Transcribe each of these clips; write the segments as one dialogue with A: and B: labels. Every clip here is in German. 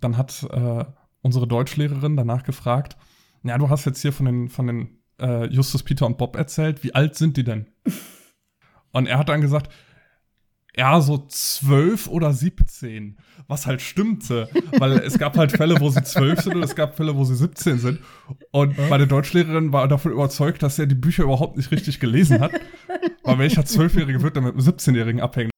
A: dann hat äh, unsere Deutschlehrerin danach gefragt, ja, du hast jetzt hier von den, von den äh, Justus, Peter und Bob erzählt, wie alt sind die denn? und er hat dann gesagt, ja, so zwölf oder siebzehn, was halt stimmte, weil es gab halt Fälle, wo sie zwölf sind und es gab Fälle, wo sie 17 sind. Und meine Deutschlehrerin war davon überzeugt, dass er die Bücher überhaupt nicht richtig gelesen hat. Weil welcher Zwölfjährige wird dann mit einem 17-Jährigen abhängen?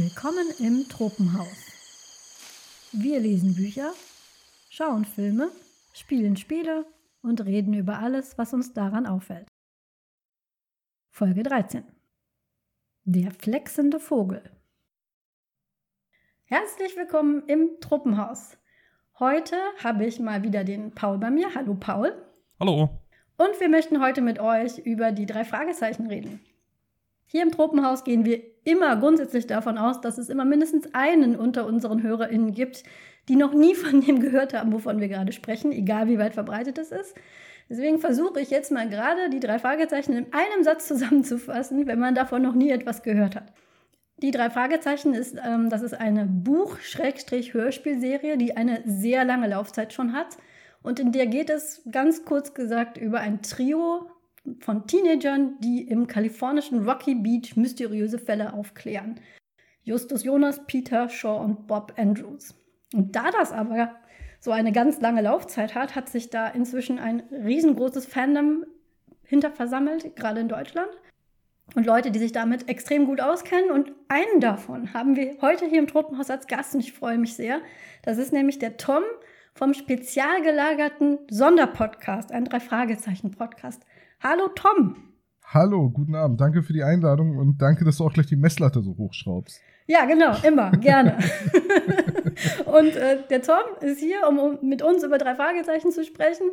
B: Willkommen im Tropenhaus. Wir lesen Bücher, schauen Filme, spielen Spiele und reden über alles, was uns daran auffällt. Folge 13. Der flexende Vogel. Herzlich willkommen im Truppenhaus. Heute habe ich mal wieder den Paul bei mir. Hallo Paul.
A: Hallo.
B: Und wir möchten heute mit euch über die drei Fragezeichen reden. Hier im Tropenhaus gehen wir immer grundsätzlich davon aus, dass es immer mindestens einen unter unseren HörerInnen gibt, die noch nie von dem gehört haben, wovon wir gerade sprechen, egal wie weit verbreitet es ist. Deswegen versuche ich jetzt mal gerade die drei Fragezeichen in einem Satz zusammenzufassen, wenn man davon noch nie etwas gehört hat. Die drei Fragezeichen ist, ähm, das ist eine Buch-Hörspielserie, die eine sehr lange Laufzeit schon hat. Und in der geht es ganz kurz gesagt über ein Trio von Teenagern, die im kalifornischen Rocky Beach mysteriöse Fälle aufklären. Justus Jonas, Peter Shaw und Bob Andrews. Und da das aber so eine ganz lange Laufzeit hat, hat sich da inzwischen ein riesengroßes Fandom hinter versammelt, gerade in Deutschland. Und Leute, die sich damit extrem gut auskennen. Und einen davon haben wir heute hier im Tropenhaus als Gast und ich freue mich sehr. Das ist nämlich der Tom vom spezial gelagerten Sonderpodcast, ein Drei-Fragezeichen-Podcast. Hallo Tom.
C: Hallo, guten Abend. Danke für die Einladung und danke, dass du auch gleich die Messlatte so hochschraubst.
B: Ja, genau, immer, gerne. und äh, der Tom ist hier, um, um, mit uns über drei Fragezeichen zu sprechen.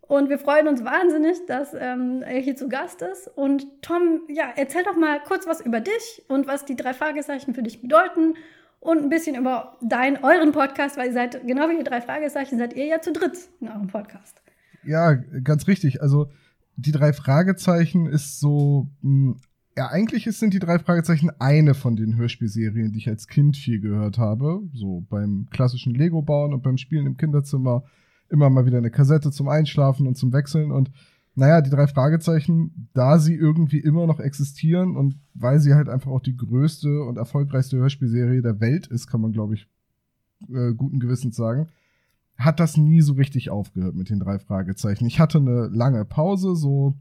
B: Und wir freuen uns wahnsinnig, dass ähm, er hier zu Gast ist. Und Tom, ja, erzähl doch mal kurz was über dich und was die drei Fragezeichen für dich bedeuten und ein bisschen über deinen, euren Podcast, weil ihr seid, genau wie die drei Fragezeichen, seid ihr ja zu dritt in eurem Podcast.
C: Ja, ganz richtig. Also die drei Fragezeichen ist so, mh, hm, ja, eigentlich sind die drei Fragezeichen eine von den Hörspielserien, die ich als Kind viel gehört habe. So beim klassischen Lego bauen und beim Spielen im Kinderzimmer immer mal wieder eine Kassette zum Einschlafen und zum Wechseln und naja, die drei Fragezeichen, da sie irgendwie immer noch existieren und weil sie halt einfach auch die größte und erfolgreichste Hörspielserie der Welt ist, kann man glaube ich äh, guten Gewissens sagen, hat das nie so richtig aufgehört mit den drei Fragezeichen. Ich hatte eine lange Pause, so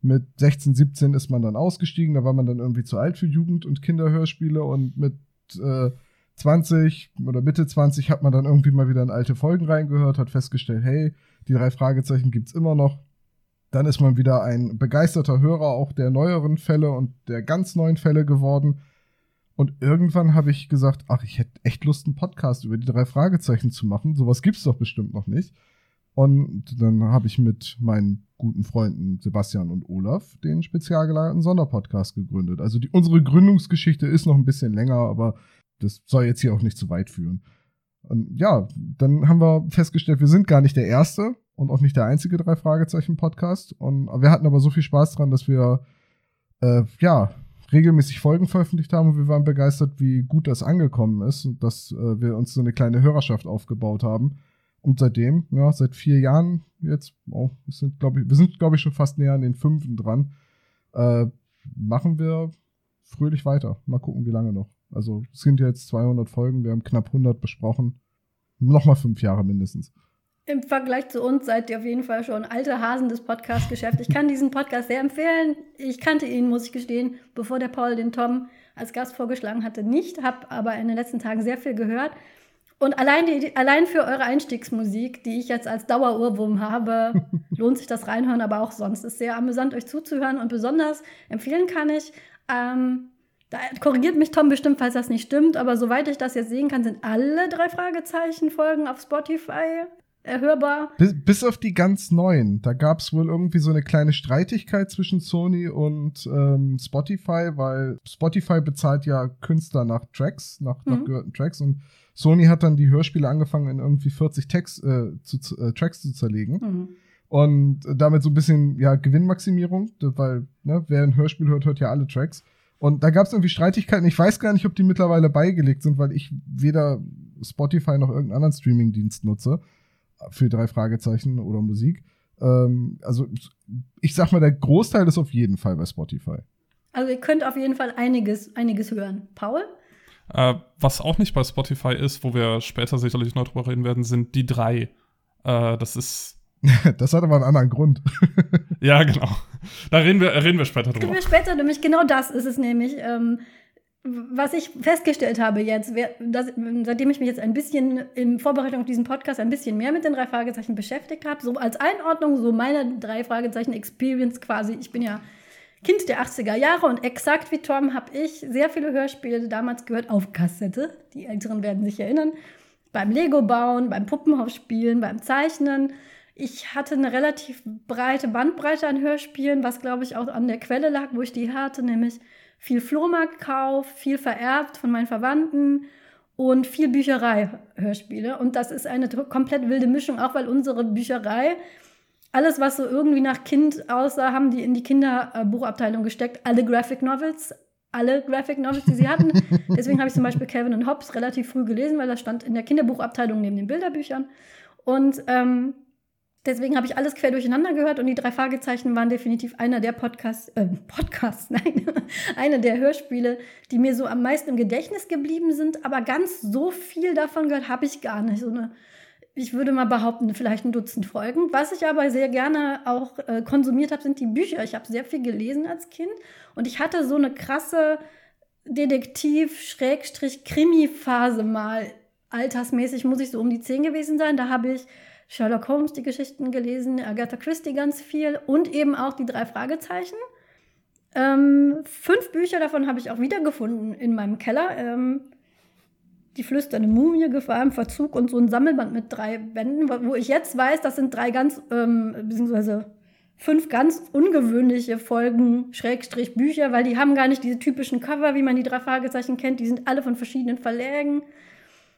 C: mit 16, 17 ist man dann ausgestiegen, da war man dann irgendwie zu alt für Jugend- und Kinderhörspiele und mit äh, 20 oder Mitte 20 hat man dann irgendwie mal wieder in alte Folgen reingehört, hat festgestellt, hey, die drei Fragezeichen gibt's immer noch. Dann ist man wieder ein begeisterter Hörer auch der neueren Fälle und der ganz neuen Fälle geworden und irgendwann habe ich gesagt, ach, ich hätte echt Lust, einen Podcast über die drei Fragezeichen zu machen. Sowas gibt's doch bestimmt noch nicht. Und dann habe ich mit meinen guten Freunden Sebastian und Olaf den spezial gelagerten Sonderpodcast gegründet. Also die, unsere Gründungsgeschichte ist noch ein bisschen länger, aber das soll jetzt hier auch nicht zu weit führen. Und ja, dann haben wir festgestellt, wir sind gar nicht der erste und auch nicht der einzige drei Fragezeichen Podcast. Und wir hatten aber so viel Spaß dran, dass wir äh, ja regelmäßig Folgen veröffentlicht haben und wir waren begeistert, wie gut das angekommen ist und dass äh, wir uns so eine kleine Hörerschaft aufgebaut haben. Und seitdem, ja, seit vier Jahren jetzt, oh, wir sind, glaube ich, wir ich, schon fast näher an den fünften dran, äh, machen wir fröhlich weiter. Mal gucken, wie lange noch. Also, es sind jetzt 200 Folgen, wir haben knapp 100 besprochen. Nochmal fünf Jahre mindestens.
B: Im Vergleich zu uns seid ihr auf jeden Fall schon alte Hasen des Podcast-Geschäfts. Ich kann diesen Podcast sehr empfehlen. Ich kannte ihn, muss ich gestehen, bevor der Paul den Tom als Gast vorgeschlagen hatte, nicht, habe aber in den letzten Tagen sehr viel gehört. Und allein, die, allein für eure Einstiegsmusik, die ich jetzt als Dauerohrwurm habe, lohnt sich das reinhören, aber auch sonst ist sehr amüsant, euch zuzuhören. Und besonders empfehlen kann ich, ähm, da korrigiert mich Tom bestimmt, falls das nicht stimmt, aber soweit ich das jetzt sehen kann, sind alle drei Fragezeichen-Folgen auf Spotify erhörbar.
C: Bis, bis auf die ganz neuen. Da gab es wohl irgendwie so eine kleine Streitigkeit zwischen Sony und ähm, Spotify, weil Spotify bezahlt ja Künstler nach Tracks, nach, mhm. nach gehörten Tracks und Sony hat dann die Hörspiele angefangen in irgendwie 40 Text, äh, zu, äh, Tracks zu zerlegen. Mhm. Und damit so ein bisschen, ja, Gewinnmaximierung, weil, ne, wer ein Hörspiel hört, hört ja alle Tracks. Und da gab es irgendwie Streitigkeiten. Ich weiß gar nicht, ob die mittlerweile beigelegt sind, weil ich weder Spotify noch irgendeinen anderen Streamingdienst nutze für drei Fragezeichen oder Musik. Ähm, also ich sag mal, der Großteil ist auf jeden Fall bei Spotify.
B: Also ihr könnt auf jeden Fall einiges, einiges hören. Paul?
A: Äh, was auch nicht bei Spotify ist, wo wir später sicherlich noch drüber reden werden, sind die drei. Äh, das ist
C: das hat aber einen anderen Grund.
A: ja, genau. Da reden wir, reden wir später drüber.
B: Reden wir später, nämlich genau das ist es nämlich. Ähm, was ich festgestellt habe jetzt, dass, seitdem ich mich jetzt ein bisschen in Vorbereitung auf diesen Podcast ein bisschen mehr mit den drei Fragezeichen beschäftigt habe, so als Einordnung, so meine drei Fragezeichen Experience quasi. Ich bin ja Kind der 80er Jahre und exakt wie Tom habe ich sehr viele Hörspiele damals gehört auf Kassette. Die Älteren werden sich erinnern. Beim Lego bauen, beim Puppenhaus spielen, beim Zeichnen. Ich hatte eine relativ breite Bandbreite an Hörspielen, was glaube ich auch an der Quelle lag, wo ich die hatte, nämlich viel Flohmarktkauf, viel vererbt von meinen Verwandten und viel Bücherei-Hörspiele. Und das ist eine komplett wilde Mischung, auch weil unsere Bücherei, alles, was so irgendwie nach Kind aussah, haben die in die Kinderbuchabteilung gesteckt. Alle Graphic Novels, alle Graphic Novels, die sie hatten. Deswegen habe ich zum Beispiel Calvin und Hobbes relativ früh gelesen, weil das stand in der Kinderbuchabteilung neben den Bilderbüchern. Und ähm, Deswegen habe ich alles quer durcheinander gehört und die drei Fragezeichen waren definitiv einer der Podcasts, äh, Podcasts, nein, eine der Hörspiele, die mir so am meisten im Gedächtnis geblieben sind. Aber ganz so viel davon gehört habe ich gar nicht. So eine, ich würde mal behaupten, vielleicht ein Dutzend Folgen. Was ich aber sehr gerne auch äh, konsumiert habe, sind die Bücher. Ich habe sehr viel gelesen als Kind und ich hatte so eine krasse Detektiv-Krimi-Phase mal. Altersmäßig muss ich so um die zehn gewesen sein. Da habe ich Sherlock Holmes die Geschichten gelesen, Agatha Christie ganz viel und eben auch die drei Fragezeichen. Ähm, fünf Bücher davon habe ich auch wiedergefunden in meinem Keller. Ähm, die flüsternde Mumie, Gefahr im Verzug und so ein Sammelband mit drei Bänden, wo ich jetzt weiß, das sind drei ganz, ähm, beziehungsweise fünf ganz ungewöhnliche Folgen, Schrägstrich Bücher, weil die haben gar nicht diese typischen Cover, wie man die drei Fragezeichen kennt. Die sind alle von verschiedenen Verlägen.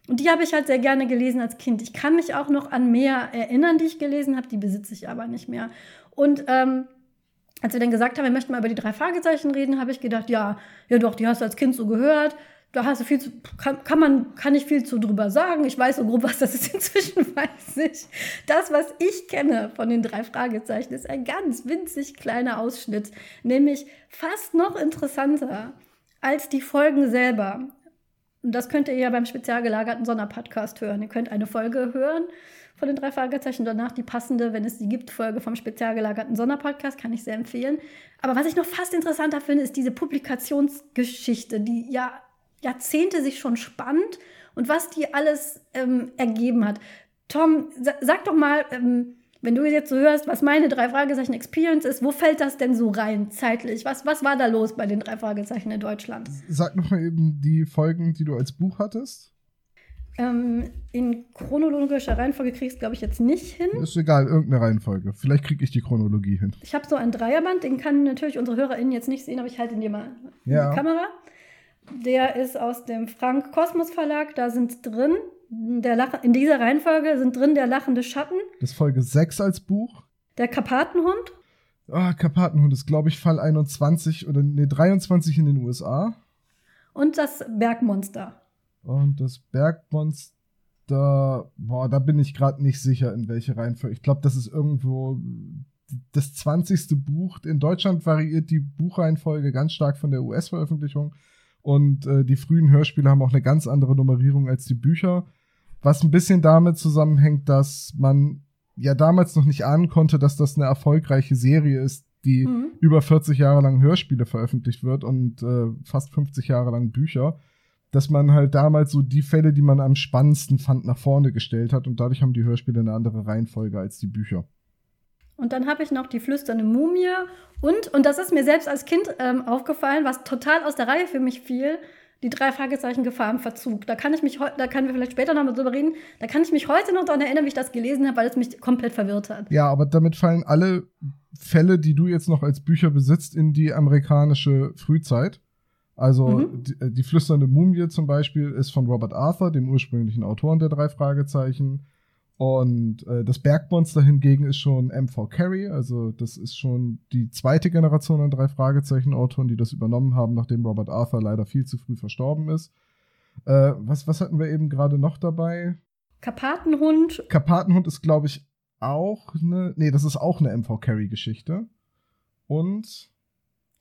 B: Und die habe ich halt sehr gerne gelesen als Kind. Ich kann mich auch noch an mehr erinnern, die ich gelesen habe, die besitze ich aber nicht mehr. Und ähm, als wir dann gesagt haben, wir möchten mal über die drei Fragezeichen reden, habe ich gedacht, ja, ja doch, die hast du als Kind so gehört. Da hast du viel zu, kann, kann man, kann ich viel zu drüber sagen. Ich weiß so grob, was das ist. Inzwischen weiß ich. Das, was ich kenne von den drei Fragezeichen, ist ein ganz winzig kleiner Ausschnitt. Nämlich fast noch interessanter als die Folgen selber. Und das könnt ihr ja beim spezial gelagerten Sonderpodcast hören. Ihr könnt eine Folge hören von den drei Fragezeichen, danach die passende, wenn es die gibt, Folge vom spezial gelagerten Sonderpodcast, kann ich sehr empfehlen. Aber was ich noch fast interessanter finde, ist diese Publikationsgeschichte, die ja Jahrzehnte sich schon spannt und was die alles ähm, ergeben hat. Tom, sag doch mal, ähm, wenn du jetzt so hörst, was meine drei Fragezeichen Experience ist, wo fällt das denn so rein zeitlich? Was, was war da los bei den drei Fragezeichen in Deutschland?
C: Sag noch mal eben die Folgen, die du als Buch hattest.
B: Ähm, in chronologischer Reihenfolge kriegst du, glaube ich, jetzt nicht hin.
C: Ist egal, irgendeine Reihenfolge. Vielleicht kriege ich die Chronologie hin.
B: Ich habe so ein Dreierband, den kann natürlich unsere HörerInnen jetzt nicht sehen, aber ich halte ihn dir mal ja. in die Kamera. Der ist aus dem Frank Kosmos Verlag. Da sind drin der Lach in dieser Reihenfolge sind drin der lachende Schatten.
C: Das ist Folge 6 als Buch.
B: Der Karpatenhund.
C: Ah, Karpatenhund ist, glaube ich, Fall 21 oder nee, 23 in den USA.
B: Und das Bergmonster.
C: Und das Bergmonster, boah, da bin ich gerade nicht sicher, in welche Reihenfolge. Ich glaube, das ist irgendwo das 20. Buch. In Deutschland variiert die Buchreihenfolge ganz stark von der US-Veröffentlichung. Und äh, die frühen Hörspiele haben auch eine ganz andere Nummerierung als die Bücher. Was ein bisschen damit zusammenhängt, dass man ja damals noch nicht ahnen konnte, dass das eine erfolgreiche Serie ist, die mhm. über 40 Jahre lang Hörspiele veröffentlicht wird und äh, fast 50 Jahre lang Bücher. Dass man halt damals so die Fälle, die man am spannendsten fand, nach vorne gestellt hat und dadurch haben die Hörspiele eine andere Reihenfolge als die Bücher.
B: Und dann habe ich noch die flüsternde Mumie und, und das ist mir selbst als Kind ähm, aufgefallen, was total aus der Reihe für mich fiel, die drei Fragezeichen Gefahr im Verzug. Da kann ich mich da können wir vielleicht später noch mal drüber reden. Da kann ich mich heute noch daran erinnern, wie ich das gelesen habe, weil es mich komplett verwirrt hat.
C: Ja, aber damit fallen alle Fälle, die du jetzt noch als Bücher besitzt, in die amerikanische Frühzeit. Also mhm. die, äh, die, flüsternde Mumie zum Beispiel ist von Robert Arthur, dem ursprünglichen Autoren der drei Fragezeichen. Und äh, das Bergmonster hingegen ist schon MV Carey, also das ist schon die zweite Generation an drei Fragezeichen-Autoren, die das übernommen haben, nachdem Robert Arthur leider viel zu früh verstorben ist. Äh, was, was hatten wir eben gerade noch dabei?
B: Karpatenhund.
C: Karpatenhund ist, glaube ich, auch eine. Nee, das ist auch eine MV Carey-Geschichte. Und.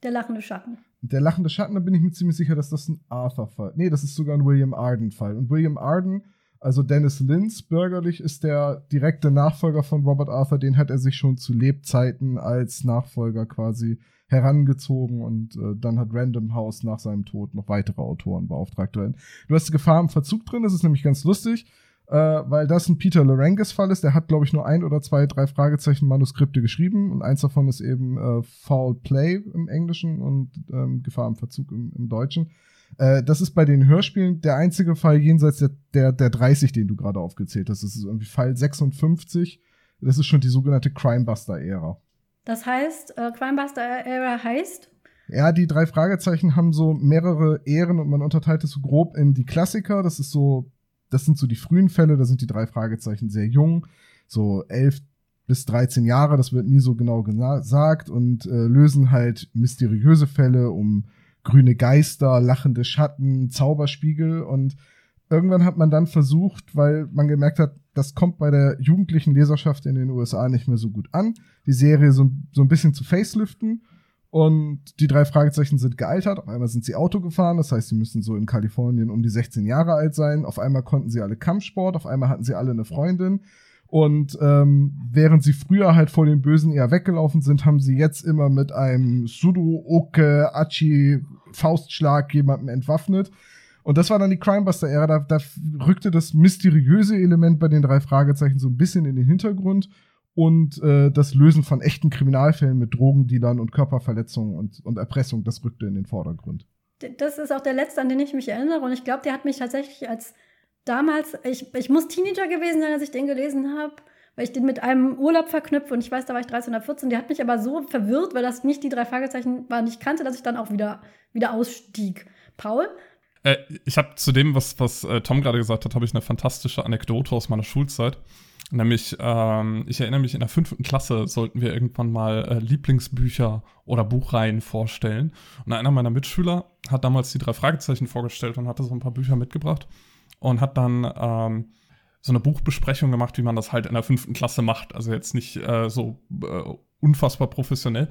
B: Der lachende Schatten.
C: Der lachende Schatten, da bin ich mir ziemlich sicher, dass das ein Arthur-Fall. Nee, das ist sogar ein William Arden-Fall. Und William Arden also Dennis Lins bürgerlich ist der direkte Nachfolger von Robert Arthur, den hat er sich schon zu Lebzeiten als Nachfolger quasi herangezogen und äh, dann hat Random House nach seinem Tod noch weitere Autoren beauftragt. Du hast Gefahr im Verzug drin, das ist nämlich ganz lustig, äh, weil das ein Peter Larangis Fall ist. Der hat, glaube ich, nur ein oder zwei, drei Fragezeichen Manuskripte geschrieben und eins davon ist eben äh, Foul Play im Englischen und ähm, Gefahr im Verzug im, im Deutschen. Äh, das ist bei den Hörspielen der einzige Fall jenseits der, der, der 30, den du gerade aufgezählt hast. Das ist irgendwie Fall 56. Das ist schon die sogenannte Crimebuster-Ära.
B: Das heißt, äh, Crimebuster-Ära heißt?
C: Ja, die drei Fragezeichen haben so mehrere Ehren und man unterteilt es so grob in die Klassiker. Das ist so, das sind so die frühen Fälle, da sind die drei Fragezeichen sehr jung, so elf bis 13 Jahre, das wird nie so genau gesagt und äh, lösen halt mysteriöse Fälle um grüne Geister, lachende Schatten, Zauberspiegel und irgendwann hat man dann versucht, weil man gemerkt hat, das kommt bei der jugendlichen Leserschaft in den USA nicht mehr so gut an, die Serie so, so ein bisschen zu faceliften. Und die drei Fragezeichen sind gealtert. Auf einmal sind sie Auto gefahren, das heißt, sie müssen so in Kalifornien um die 16 Jahre alt sein. Auf einmal konnten sie alle Kampfsport, auf einmal hatten sie alle eine Freundin. Und ähm, während sie früher halt vor den Bösen eher weggelaufen sind, haben sie jetzt immer mit einem Sudo, Oke, Achi, Faustschlag jemanden entwaffnet. Und das war dann die Crimebuster-Ära. Da, da rückte das mysteriöse Element bei den drei Fragezeichen so ein bisschen in den Hintergrund und äh, das Lösen von echten Kriminalfällen mit Drogendealern und Körperverletzungen und, und Erpressung, das rückte in den Vordergrund.
B: Das ist auch der letzte, an den ich mich erinnere. Und ich glaube, der hat mich tatsächlich als damals, ich, ich muss Teenager gewesen sein, als ich den gelesen habe, weil ich den mit einem Urlaub verknüpfe und ich weiß, da war ich 13 oder 14. Der hat mich aber so verwirrt, weil das nicht die drei Fragezeichen waren, die ich kannte, dass ich dann auch wieder, wieder ausstieg. Paul?
A: Äh, ich habe zu dem, was, was äh, Tom gerade gesagt hat, habe ich eine fantastische Anekdote aus meiner Schulzeit. Nämlich, ähm, ich erinnere mich, in der fünften Klasse sollten wir irgendwann mal äh, Lieblingsbücher oder Buchreihen vorstellen. Und einer meiner Mitschüler hat damals die drei Fragezeichen vorgestellt und hatte so ein paar Bücher mitgebracht und hat dann ähm, so eine Buchbesprechung gemacht, wie man das halt in der fünften Klasse macht. Also jetzt nicht äh, so äh, unfassbar professionell.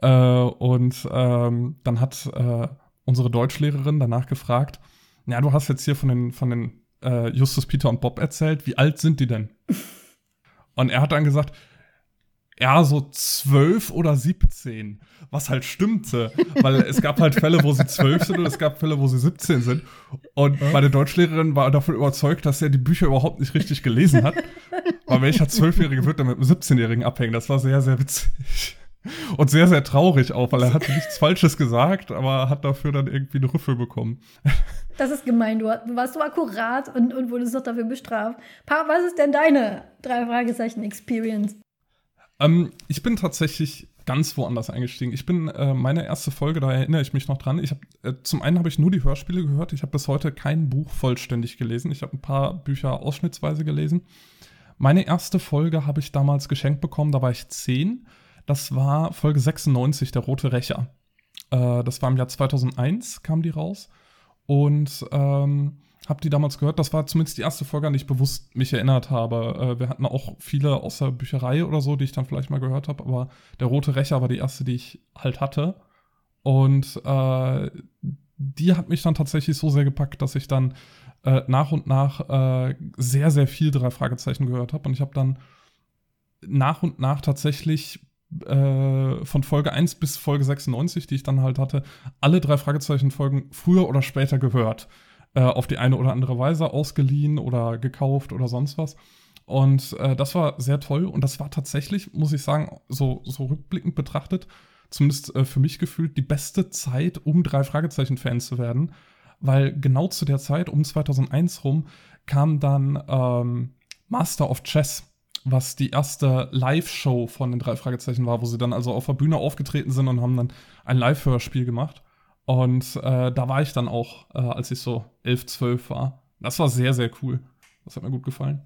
A: Äh, und ähm, dann hat äh, unsere Deutschlehrerin danach gefragt, ja, du hast jetzt hier von den, von den äh, Justus, Peter und Bob erzählt, wie alt sind die denn? und er hat dann gesagt, ja, so zwölf oder siebzehn. Was halt stimmte. Weil es gab halt Fälle, wo sie zwölf sind und es gab Fälle, wo sie 17 sind. Und meine Deutschlehrerin war davon überzeugt, dass er die Bücher überhaupt nicht richtig gelesen hat. Weil welcher Zwölfjährige wird dann mit einem 17-Jährigen abhängen? Das war sehr, sehr witzig. Und sehr, sehr traurig auch, weil er hat nichts Falsches gesagt, aber hat dafür dann irgendwie eine Rüffel bekommen.
B: Das ist gemein, du warst so akkurat und, und wurdest doch dafür bestraft. Pa, was ist denn deine drei Fragezeichen Experience?
A: Ähm, ich bin tatsächlich ganz woanders eingestiegen. Ich bin äh, meine erste Folge, da erinnere ich mich noch dran. Ich hab, äh, zum einen habe ich nur die Hörspiele gehört. Ich habe bis heute kein Buch vollständig gelesen. Ich habe ein paar Bücher ausschnittsweise gelesen. Meine erste Folge habe ich damals geschenkt bekommen, da war ich zehn. Das war Folge 96, der Rote Rächer. Äh, das war im Jahr 2001, kam die raus. Und ähm, habe die damals gehört. Das war zumindest die erste Folge, an die ich bewusst mich erinnert habe. Äh, wir hatten auch viele aus der Bücherei oder so, die ich dann vielleicht mal gehört habe, aber der Rote Rächer war die erste, die ich halt hatte. Und äh, die hat mich dann tatsächlich so sehr gepackt, dass ich dann äh, nach und nach äh, sehr, sehr viel drei Fragezeichen gehört habe. Und ich habe dann nach und nach tatsächlich äh, von Folge 1 bis Folge 96, die ich dann halt hatte, alle drei Fragezeichen-Folgen früher oder später gehört äh, auf die eine oder andere Weise ausgeliehen oder gekauft oder sonst was. Und äh, das war sehr toll. Und das war tatsächlich, muss ich sagen, so, so rückblickend betrachtet, zumindest äh, für mich gefühlt, die beste Zeit, um drei Fragezeichen-Fan zu werden. Weil genau zu der Zeit, um 2001 rum, kam dann ähm, Master of Chess was die erste Live-Show von den drei Fragezeichen war, wo sie dann also auf der Bühne aufgetreten sind und haben dann ein Live-Hörspiel gemacht. Und äh, da war ich dann auch, äh, als ich so 11, 12 war. Das war sehr, sehr cool. Das hat mir gut gefallen.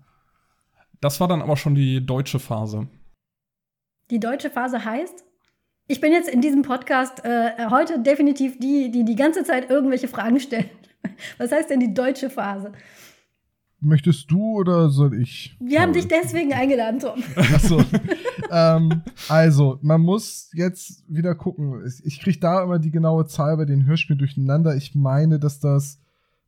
A: Das war dann aber schon die deutsche Phase.
B: Die deutsche Phase heißt? Ich bin jetzt in diesem Podcast äh, heute definitiv die, die die ganze Zeit irgendwelche Fragen stellt. Was heißt denn die deutsche Phase?
C: Möchtest du oder soll ich?
B: Wir haben dich deswegen eingeladen, Tom.
C: Achso. ähm, also, man muss jetzt wieder gucken. Ich kriege da immer die genaue Zahl bei den Hörspielen durcheinander. Ich meine, dass das,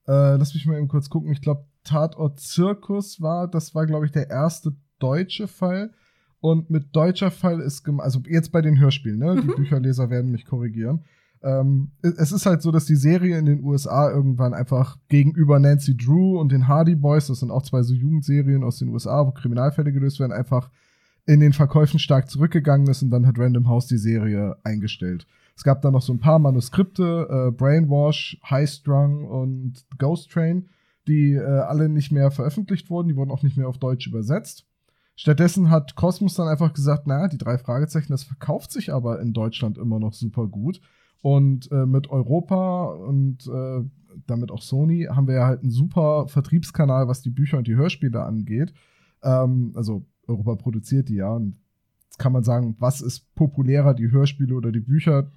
C: äh, lass mich mal eben kurz gucken. Ich glaube, Tatort Zirkus war, das war, glaube ich, der erste deutsche Fall. Und mit deutscher Fall ist, also jetzt bei den Hörspielen, ne? Die mhm. Bücherleser werden mich korrigieren. Ähm, es ist halt so, dass die Serie in den USA irgendwann einfach gegenüber Nancy Drew und den Hardy Boys, das sind auch zwei so Jugendserien aus den USA, wo Kriminalfälle gelöst werden, einfach in den Verkäufen stark zurückgegangen ist und dann hat Random House die Serie eingestellt. Es gab da noch so ein paar Manuskripte, äh, Brainwash, High Strung und Ghost Train, die äh, alle nicht mehr veröffentlicht wurden, die wurden auch nicht mehr auf Deutsch übersetzt. Stattdessen hat Cosmos dann einfach gesagt, naja, die drei Fragezeichen, das verkauft sich aber in Deutschland immer noch super gut. Und äh, mit Europa und äh, damit auch Sony haben wir ja halt einen super Vertriebskanal, was die Bücher und die Hörspiele angeht. Ähm, also Europa produziert die ja. Und jetzt kann man sagen, was ist populärer, die Hörspiele oder die Bücher?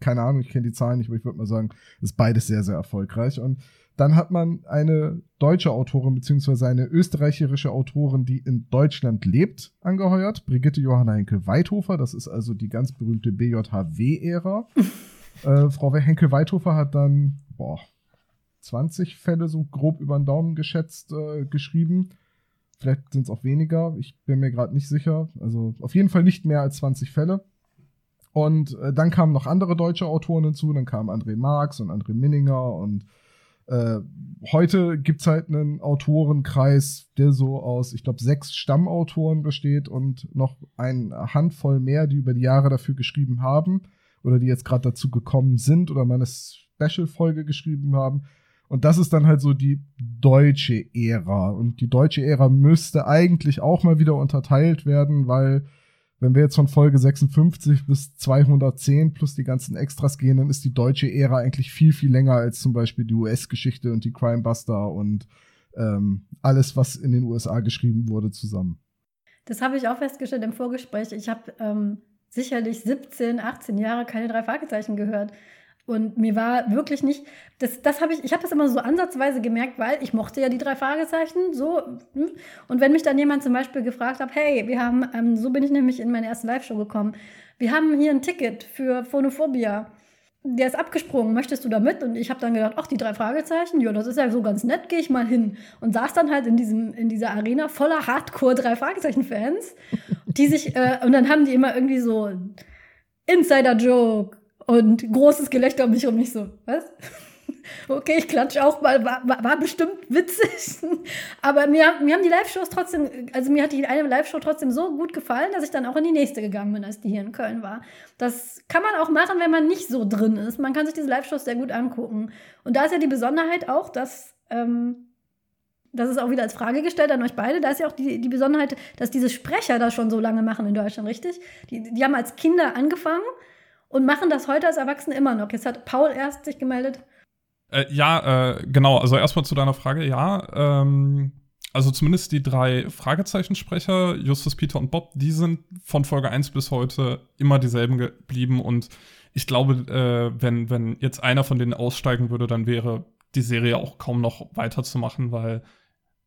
C: Keine Ahnung, ich kenne die Zahlen nicht, aber ich würde mal sagen, ist beides sehr, sehr erfolgreich. Und dann hat man eine deutsche Autorin beziehungsweise eine österreichische Autorin, die in Deutschland lebt, angeheuert. Brigitte Johanna Henkel-Weithofer. Das ist also die ganz berühmte BJHW-Ära. äh, Frau Henkel-Weithofer hat dann, boah, 20 Fälle so grob über den Daumen geschätzt äh, geschrieben. Vielleicht sind es auch weniger. Ich bin mir gerade nicht sicher. Also auf jeden Fall nicht mehr als 20 Fälle. Und äh, dann kamen noch andere deutsche Autoren hinzu. Dann kamen André Marx und André Minninger und äh, heute gibt es halt einen Autorenkreis, der so aus, ich glaube, sechs Stammautoren besteht und noch eine Handvoll mehr, die über die Jahre dafür geschrieben haben oder die jetzt gerade dazu gekommen sind oder mal eine Special-Folge geschrieben haben. Und das ist dann halt so die deutsche Ära. Und die deutsche Ära müsste eigentlich auch mal wieder unterteilt werden, weil wenn wir jetzt von Folge 56 bis 210 plus die ganzen Extras gehen, dann ist die deutsche Ära eigentlich viel, viel länger als zum Beispiel die US-Geschichte und die Crimebuster und ähm, alles, was in den USA geschrieben wurde, zusammen.
B: Das habe ich auch festgestellt im Vorgespräch. Ich habe ähm, sicherlich 17, 18 Jahre keine drei Fragezeichen gehört. Und mir war wirklich nicht, das, das habe ich, ich habe das immer so ansatzweise gemerkt, weil ich mochte ja die drei Fragezeichen so. Hm. Und wenn mich dann jemand zum Beispiel gefragt hat, hey, wir haben, ähm, so bin ich nämlich in meine erste Live-Show gekommen, wir haben hier ein Ticket für Phonophobia. Der ist abgesprungen, möchtest du da mit? Und ich habe dann gedacht, ach, die drei Fragezeichen, ja, das ist ja so ganz nett, gehe ich mal hin. Und saß dann halt in, diesem, in dieser Arena voller Hardcore-drei Fragezeichen-Fans, die sich, äh, und dann haben die immer irgendwie so Insider-Joke und großes Gelächter um mich herum. Nicht so, was? okay, ich klatsche auch mal, war, war, war, bestimmt witzig. Aber mir, mir haben die Live-Shows trotzdem, also mir hat die eine Live-Show trotzdem so gut gefallen, dass ich dann auch in die nächste gegangen bin, als die hier in Köln war. Das kann man auch machen, wenn man nicht so drin ist. Man kann sich diese Live-Shows sehr gut angucken. Und da ist ja die Besonderheit auch, dass. Ähm, das ist auch wieder als Frage gestellt an euch beide. Da ist ja auch die, die Besonderheit, dass diese Sprecher das schon so lange machen in Deutschland, richtig? Die, die haben als Kinder angefangen und machen das heute als Erwachsene immer noch. Jetzt hat Paul erst sich gemeldet.
A: Äh, ja, äh, genau. Also erstmal zu deiner Frage. Ja, ähm, also zumindest die drei Fragezeichensprecher, Justus, Peter und Bob, die sind von Folge 1 bis heute immer dieselben geblieben. Und ich glaube, äh, wenn, wenn jetzt einer von denen aussteigen würde, dann wäre die Serie auch kaum noch weiterzumachen, weil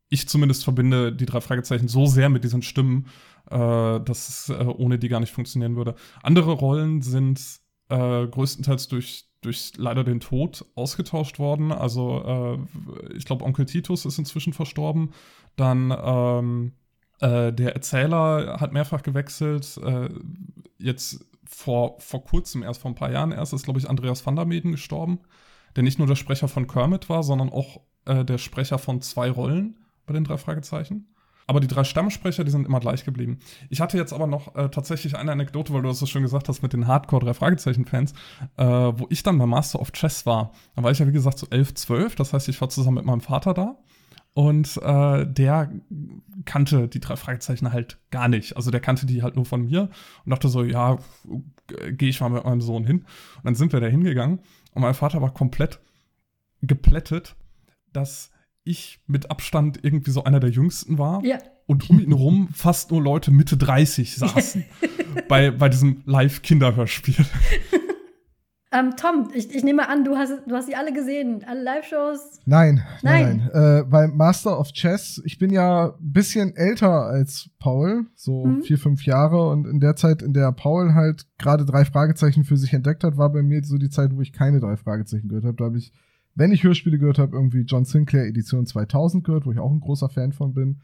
A: ich zumindest verbinde die drei Fragezeichen so sehr mit diesen Stimmen, äh, dass es äh, ohne die gar nicht funktionieren würde. Andere Rollen sind äh, größtenteils durch, durch leider den Tod ausgetauscht worden. Also äh, ich glaube, Onkel Titus ist inzwischen verstorben. Dann ähm, äh, der Erzähler hat mehrfach gewechselt. Äh, jetzt vor, vor kurzem, erst vor ein paar Jahren erst, ist, glaube ich, Andreas van der Meden gestorben, der nicht nur der Sprecher von Kermit war, sondern auch der Sprecher von zwei Rollen bei den drei Fragezeichen. Aber die drei Stammsprecher, die sind immer gleich geblieben. Ich hatte jetzt aber noch äh, tatsächlich eine Anekdote, weil du das so schön gesagt hast mit den Hardcore drei Fragezeichen-Fans, äh, wo ich dann beim Master of Chess war. Da war ich ja, wie gesagt, so 11, 12. Das heißt, ich war zusammen mit meinem Vater da. Und äh, der kannte die drei Fragezeichen halt gar nicht. Also der kannte die halt nur von mir und dachte so, ja, gehe ich mal mit meinem Sohn hin. Und dann sind wir da hingegangen und mein Vater war komplett geplättet, dass ich mit Abstand irgendwie so einer der Jüngsten war.
B: Ja.
A: Und um ihn rum fast nur Leute Mitte 30 saßen. bei, bei diesem Live-Kinderhörspiel.
B: Ähm, Tom, ich, ich nehme an, du hast, du hast sie alle gesehen, alle Live-Shows.
C: Nein,
B: Nein.
C: nein. Äh, bei Master of Chess, ich bin ja ein bisschen älter als Paul, so
B: Mhm.
C: vier, fünf Jahre. Und in der Zeit, in der Paul halt gerade drei Fragezeichen für sich entdeckt hat, war bei mir so die Zeit, wo ich keine drei Fragezeichen gehört habe. Da habe ich, wenn ich Hörspiele gehört habe, irgendwie John Sinclair Edition 2000 gehört, wo ich auch ein großer Fan von bin.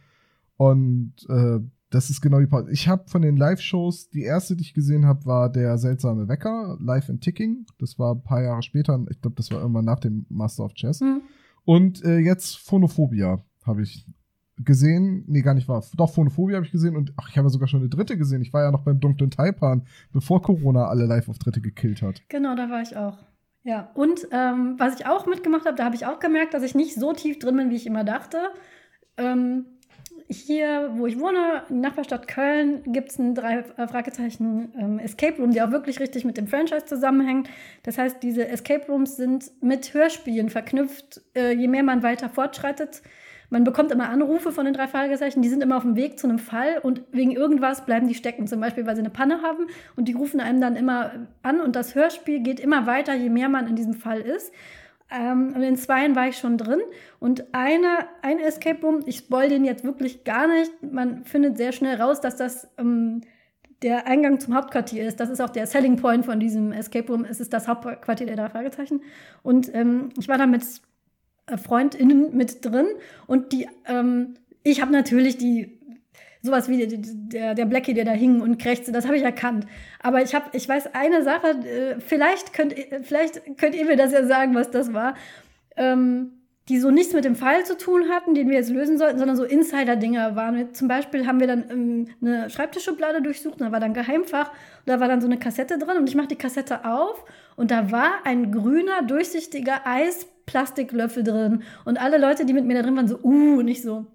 C: Und äh, das ist genau die Pause. Ich habe von den Live-Shows, die erste, die ich gesehen habe, war der seltsame Wecker, Live in Ticking. Das war ein paar Jahre später. Ich glaube, das war irgendwann nach dem Master of Chess.
B: Hm.
C: Und äh, jetzt Phonophobia habe ich gesehen. Nee, gar nicht wahr. Doch, Phonophobia habe ich gesehen. Und ach, ich habe ja sogar schon eine dritte gesehen. Ich war ja noch beim dunklen Taipan, bevor Corona alle Live-Auftritte gekillt hat.
B: Genau, da war ich auch. Ja, und ähm, was ich auch mitgemacht habe, da habe ich auch gemerkt, dass ich nicht so tief drin bin, wie ich immer dachte. Ähm, hier, wo ich wohne, in der Nachbarstadt Köln, gibt es einen drei äh, Fragezeichen ähm, Escape Room, der auch wirklich richtig mit dem Franchise zusammenhängt. Das heißt, diese Escape Rooms sind mit Hörspielen verknüpft, äh, je mehr man weiter fortschreitet. Man bekommt immer Anrufe von den drei Fragezeichen, die sind immer auf dem Weg zu einem Fall und wegen irgendwas bleiben die stecken. Zum Beispiel, weil sie eine Panne haben und die rufen einem dann immer an und das Hörspiel geht immer weiter, je mehr man in diesem Fall ist. Ähm, und in zweien war ich schon drin. Und eine, ein Escape Room, ich spoil den jetzt wirklich gar nicht, man findet sehr schnell raus, dass das ähm, der Eingang zum Hauptquartier ist. Das ist auch der Selling Point von diesem Escape Room. Es ist das Hauptquartier der drei Fragezeichen. Und ähm, ich war da mit FreundInnen mit drin und die, ähm, ich habe natürlich die sowas wie der, der, Blackie, der da hing und krächzte, das habe ich erkannt. Aber ich habe, ich weiß eine Sache, äh, vielleicht könnt, ihr- vielleicht könnt ihr mir das ja sagen, was das war, ähm, die so nichts mit dem Fall zu tun hatten, den wir jetzt lösen sollten, sondern so Insider-Dinger waren. Wir- Zum Beispiel haben wir dann ähm, eine Schreibtischschublade durchsucht, und da war dann Geheimfach, da war dann so eine Kassette drin und ich mache die Kassette auf und da war ein grüner, durchsichtiger Eisplastiklöffel drin und alle Leute, die mit mir da drin waren, so, uh, und ich so,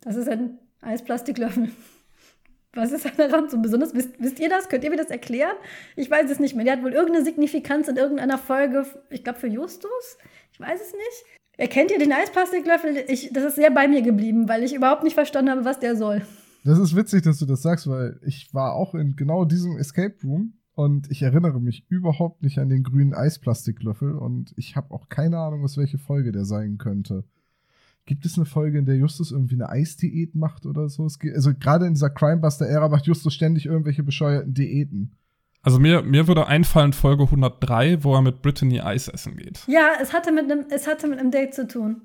B: das ist ein Eisplastiklöffel. Was ist daran so besonders? Wisst, wisst ihr das? Könnt ihr mir das erklären? Ich weiß es nicht mehr. Der hat wohl irgendeine Signifikanz in irgendeiner Folge, ich glaube für Justus? Ich weiß es nicht. Erkennt ihr den Eisplastiklöffel? Ich, das ist sehr bei mir geblieben, weil ich überhaupt nicht verstanden habe, was der soll.
C: Das ist witzig, dass du das sagst, weil ich war auch in genau diesem Escape Room und ich erinnere mich überhaupt nicht an den grünen Eisplastiklöffel und ich habe auch keine Ahnung, was welche Folge der sein könnte. Gibt es eine Folge, in der Justus irgendwie eine Eisdiät macht oder so? Geht, also gerade in dieser Crimebuster-Ära macht Justus ständig irgendwelche bescheuerten Diäten.
A: Also mir, mir würde einfallen Folge 103, wo er mit Brittany Eis essen geht.
B: Ja, es hatte mit einem, es hatte mit einem Date zu tun.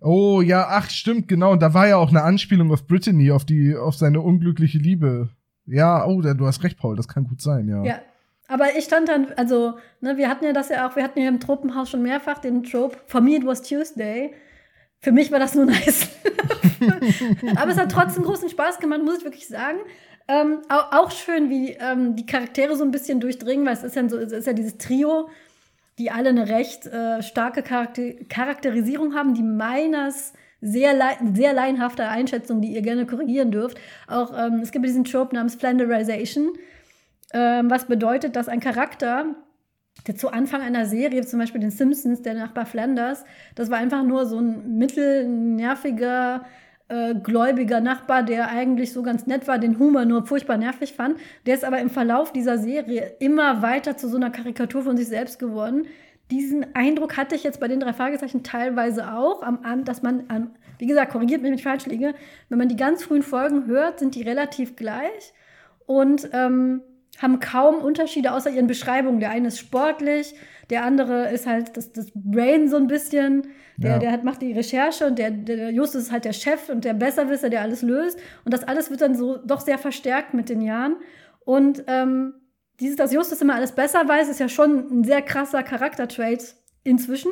C: Oh ja, ach stimmt, genau. Und da war ja auch eine Anspielung auf Brittany, auf die, auf seine unglückliche Liebe. Ja, oh, du hast recht, Paul, das kann gut sein, ja.
B: Ja. Aber ich stand dann, also, ne, wir hatten ja das ja auch, wir hatten ja im Tropenhaus schon mehrfach den Trope, for me it was Tuesday. Für mich war das nur nice. Aber es hat trotzdem großen Spaß gemacht, muss ich wirklich sagen. Ähm, auch, schön, wie ähm, die Charaktere so ein bisschen durchdringen, weil es ist ja, so, es ist ja dieses Trio, die alle eine recht äh, starke Charakter Charakterisierung haben, die meiners sehr, sehr laienhafte Einschätzung, die ihr gerne korrigieren dürft. Auch ähm, es gibt diesen Trope namens Flanderization, ähm, was bedeutet, dass ein Charakter, der zu Anfang einer Serie, zum Beispiel den Simpsons, der Nachbar Flanders, das war einfach nur so ein mittelnerviger, äh, gläubiger Nachbar, der eigentlich so ganz nett war, den Humor nur furchtbar nervig fand. Der ist aber im Verlauf dieser Serie immer weiter zu so einer Karikatur von sich selbst geworden. Diesen Eindruck hatte ich jetzt bei den drei Fragezeichen teilweise auch, am, dass man, an, wie gesagt, korrigiert mich, wenn ich falsch liege, wenn man die ganz frühen Folgen hört, sind die relativ gleich und ähm, haben kaum Unterschiede außer ihren Beschreibungen. Der eine ist sportlich, der andere ist halt das, das Brain so ein bisschen. Der,
C: Ja.
B: der hat, macht die Recherche und der, der Justus ist halt der Chef und der Besserwisser, der alles löst. Und das alles wird dann so doch sehr verstärkt mit den Jahren. Und ähm, dieses, dass Justus immer alles besser weiß, ist ja schon ein sehr krasser Charaktertrait inzwischen.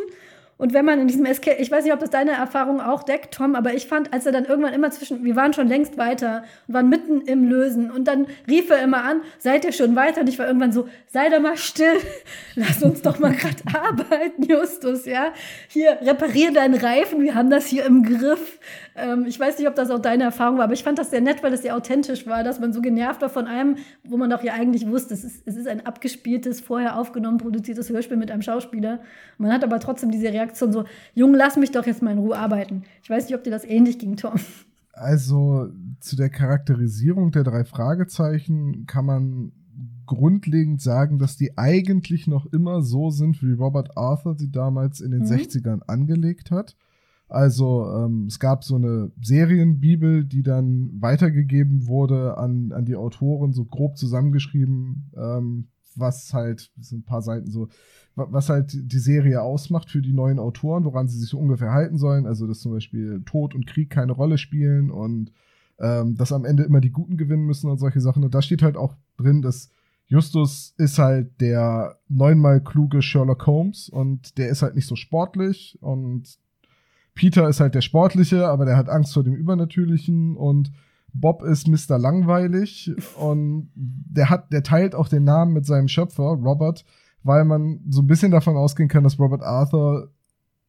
B: Und wenn man in diesem Escape, ich weiß nicht, ob das deine Erfahrung auch deckt, Tom, aber ich fand, als er dann irgendwann immer zwischen, wir waren schon längst weiter und waren mitten im Lösen und dann rief er immer an, seid ihr schon weiter? Und ich war irgendwann so, sei doch mal still, lass uns doch mal gerade arbeiten, Justus, ja? Hier, reparier deinen Reifen, wir haben das hier im Griff. Ähm, ich weiß nicht, ob das auch deine Erfahrung war, aber ich fand das sehr nett, weil es sehr authentisch war, dass man so genervt war von einem, wo man doch ja eigentlich wusste, es ist, es ist ein abgespieltes, vorher aufgenommen, produziertes Hörspiel mit einem Schauspieler. Man hat aber trotzdem diese Reaktion so, Junge, lass mich doch jetzt mal in Ruhe arbeiten. Ich weiß nicht, ob dir das ähnlich ging, Tom.
C: Also zu der Charakterisierung der drei Fragezeichen kann man grundlegend sagen, dass die eigentlich noch immer so sind, wie Robert Arthur sie damals in den mhm. 60ern angelegt hat. Also ähm, es gab so eine Serienbibel, die dann weitergegeben wurde an, an die Autoren, so grob zusammengeschrieben, ähm, was halt, das sind ein paar Seiten so, was halt die Serie ausmacht für die neuen Autoren, woran sie sich so ungefähr halten sollen. Also, dass zum Beispiel Tod und Krieg keine Rolle spielen und ähm, dass am Ende immer die Guten gewinnen müssen und solche Sachen. Und da steht halt auch drin, dass Justus ist halt der neunmal kluge Sherlock Holmes und der ist halt nicht so sportlich und Peter ist halt der Sportliche, aber der hat Angst vor dem Übernatürlichen und Bob ist Mr. Langweilig und der hat, der teilt auch den Namen mit seinem Schöpfer, Robert, weil man so ein bisschen davon ausgehen kann, dass Robert Arthur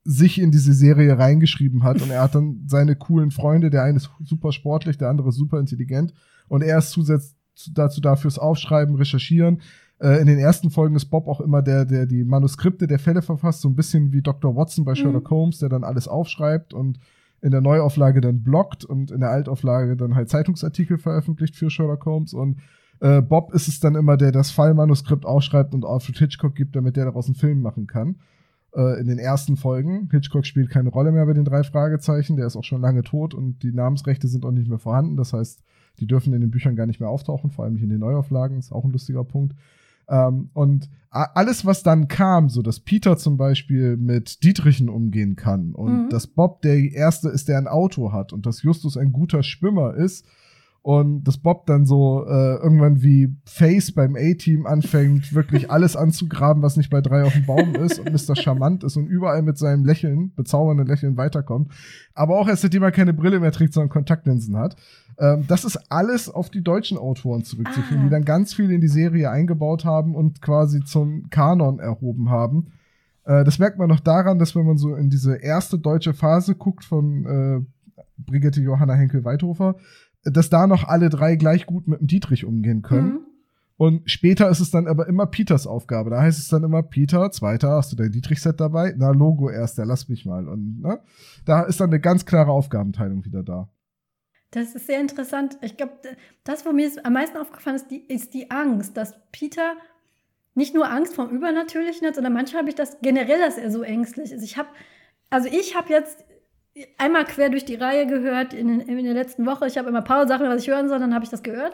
C: sich in diese Serie reingeschrieben hat und er hat dann seine coolen Freunde, der eine ist super sportlich, der andere super intelligent und er ist zusätzlich dazu da fürs Aufschreiben, Recherchieren. Äh, in den ersten Folgen ist Bob auch immer der, der die Manuskripte der Fälle verfasst, so ein bisschen wie Dr. Watson bei mhm. Sherlock Holmes, der dann alles aufschreibt und in der Neuauflage dann blockt und in der Altauflage dann halt Zeitungsartikel veröffentlicht für Sherlock Holmes und äh, Bob ist es dann immer, der das Fallmanuskript aufschreibt und Alfred Hitchcock gibt, damit der daraus einen Film machen kann. Äh, in den ersten Folgen. Hitchcock spielt keine Rolle mehr bei den drei Fragezeichen, der ist auch schon lange tot und die Namensrechte sind auch nicht mehr vorhanden. Das heißt, die dürfen in den Büchern gar nicht mehr auftauchen, vor allem nicht in den Neuauflagen, ist auch ein lustiger Punkt. Ähm, und alles, was dann kam, so dass Peter zum Beispiel mit Dietrichen umgehen kann und mhm. dass Bob der Erste ist, der ein Auto hat und dass Justus ein guter Schwimmer ist und dass Bob dann so äh, irgendwann wie Face beim A-Team anfängt, wirklich alles anzugraben, was nicht bei drei auf dem Baum ist und Mr. Charmant ist und überall mit seinem Lächeln, bezaubernden Lächeln weiterkommt. Aber auch erst seitdem er keine Brille mehr trägt, sondern Kontaktlinsen hat. Ähm, das ist alles auf die deutschen Autoren zurückzuführen, ah. die dann ganz viel in die Serie eingebaut haben und quasi zum Kanon erhoben haben. Äh, das merkt man noch daran, dass wenn man so in diese erste deutsche Phase guckt von äh, Brigitte Johanna Henkel-Weithofer, dass da noch alle drei gleich gut mit dem Dietrich umgehen können. Mhm. Und später ist es dann aber immer Peters Aufgabe. Da heißt es dann immer, Peter, zweiter, hast du dein Dietrich-Set dabei? Na, Logo erster, lass mich mal. Und ne? da ist dann eine ganz klare Aufgabenteilung wieder da.
B: Das ist sehr interessant. Ich glaube, das, wo mir am meisten aufgefallen ist, die, ist die Angst, dass Peter nicht nur Angst vom Übernatürlichen hat, sondern manchmal habe ich das generell, dass er so ängstlich ist. Ich habe, also ich habe jetzt einmal quer durch die Reihe gehört in, in der letzten Woche. Ich habe immer ein paar Sachen, was ich hören soll, dann habe ich das gehört.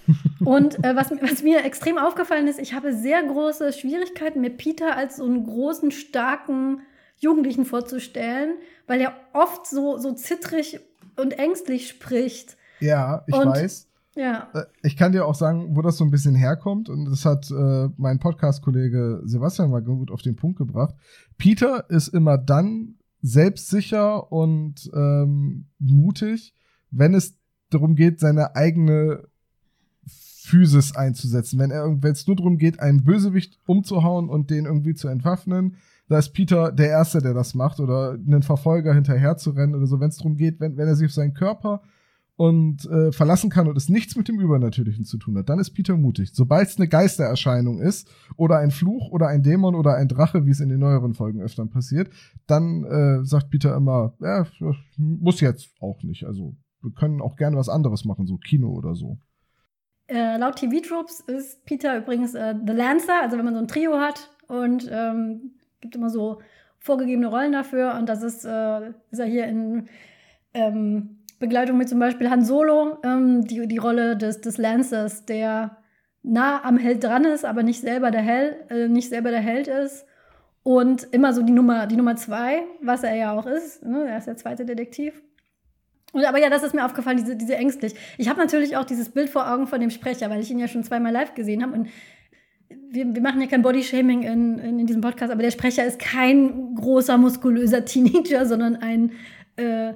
B: Und äh, was, was, mir extrem aufgefallen ist, ich habe sehr große Schwierigkeiten, mir Peter als so einen großen, starken Jugendlichen vorzustellen, weil er oft so, so zittrig und ängstlich spricht.
C: Ja, ich und, weiß.
B: Ja.
C: Äh, ich kann dir auch sagen, wo das so ein bisschen herkommt. Und das hat äh, mein Podcast-Kollege Sebastian mal gut auf den Punkt gebracht. Peter ist immer dann selbstsicher und ähm, mutig, wenn es darum geht, seine eigene Physis einzusetzen. Wenn es nur darum geht, einen Bösewicht umzuhauen und den irgendwie zu entwaffnen, da ist Peter der Erste, der das macht, oder einen Verfolger hinterher zu rennen oder so. Wenn es darum geht, wenn, wenn er sich auf seinen Körper und äh, verlassen kann und es nichts mit dem Übernatürlichen zu tun hat, dann ist Peter mutig. Sobald es eine Geistererscheinung ist oder ein Fluch oder ein Dämon oder ein Drache, wie es in den neueren Folgen öfter passiert, dann äh, sagt Peter immer, ja, muss jetzt auch nicht. Also wir können auch gerne was anderes machen, so Kino oder so.
B: Äh, laut TV-Tropes ist Peter übrigens äh, The Lancer, also wenn man so ein Trio hat und ähm, gibt immer so vorgegebene Rollen dafür und das ist, äh, ist er hier in ähm, Begleitung mit zum Beispiel Han Solo, ähm, die, die Rolle des, des Lancers, der nah am Held dran ist, aber nicht selber der Held, äh, nicht selber der Held ist. Und immer so die Nummer, die Nummer zwei, was er ja auch ist. Ne? Er ist der zweite Detektiv. Und, aber ja, das ist mir aufgefallen, diese, diese ängstlich. Ich habe natürlich auch dieses Bild vor Augen von dem Sprecher, weil ich ihn ja schon zweimal live gesehen habe. Und wir, wir machen ja kein Bodyshaming in, in, in, diesem Podcast, aber der Sprecher ist kein großer, muskulöser Teenager, sondern ein äh,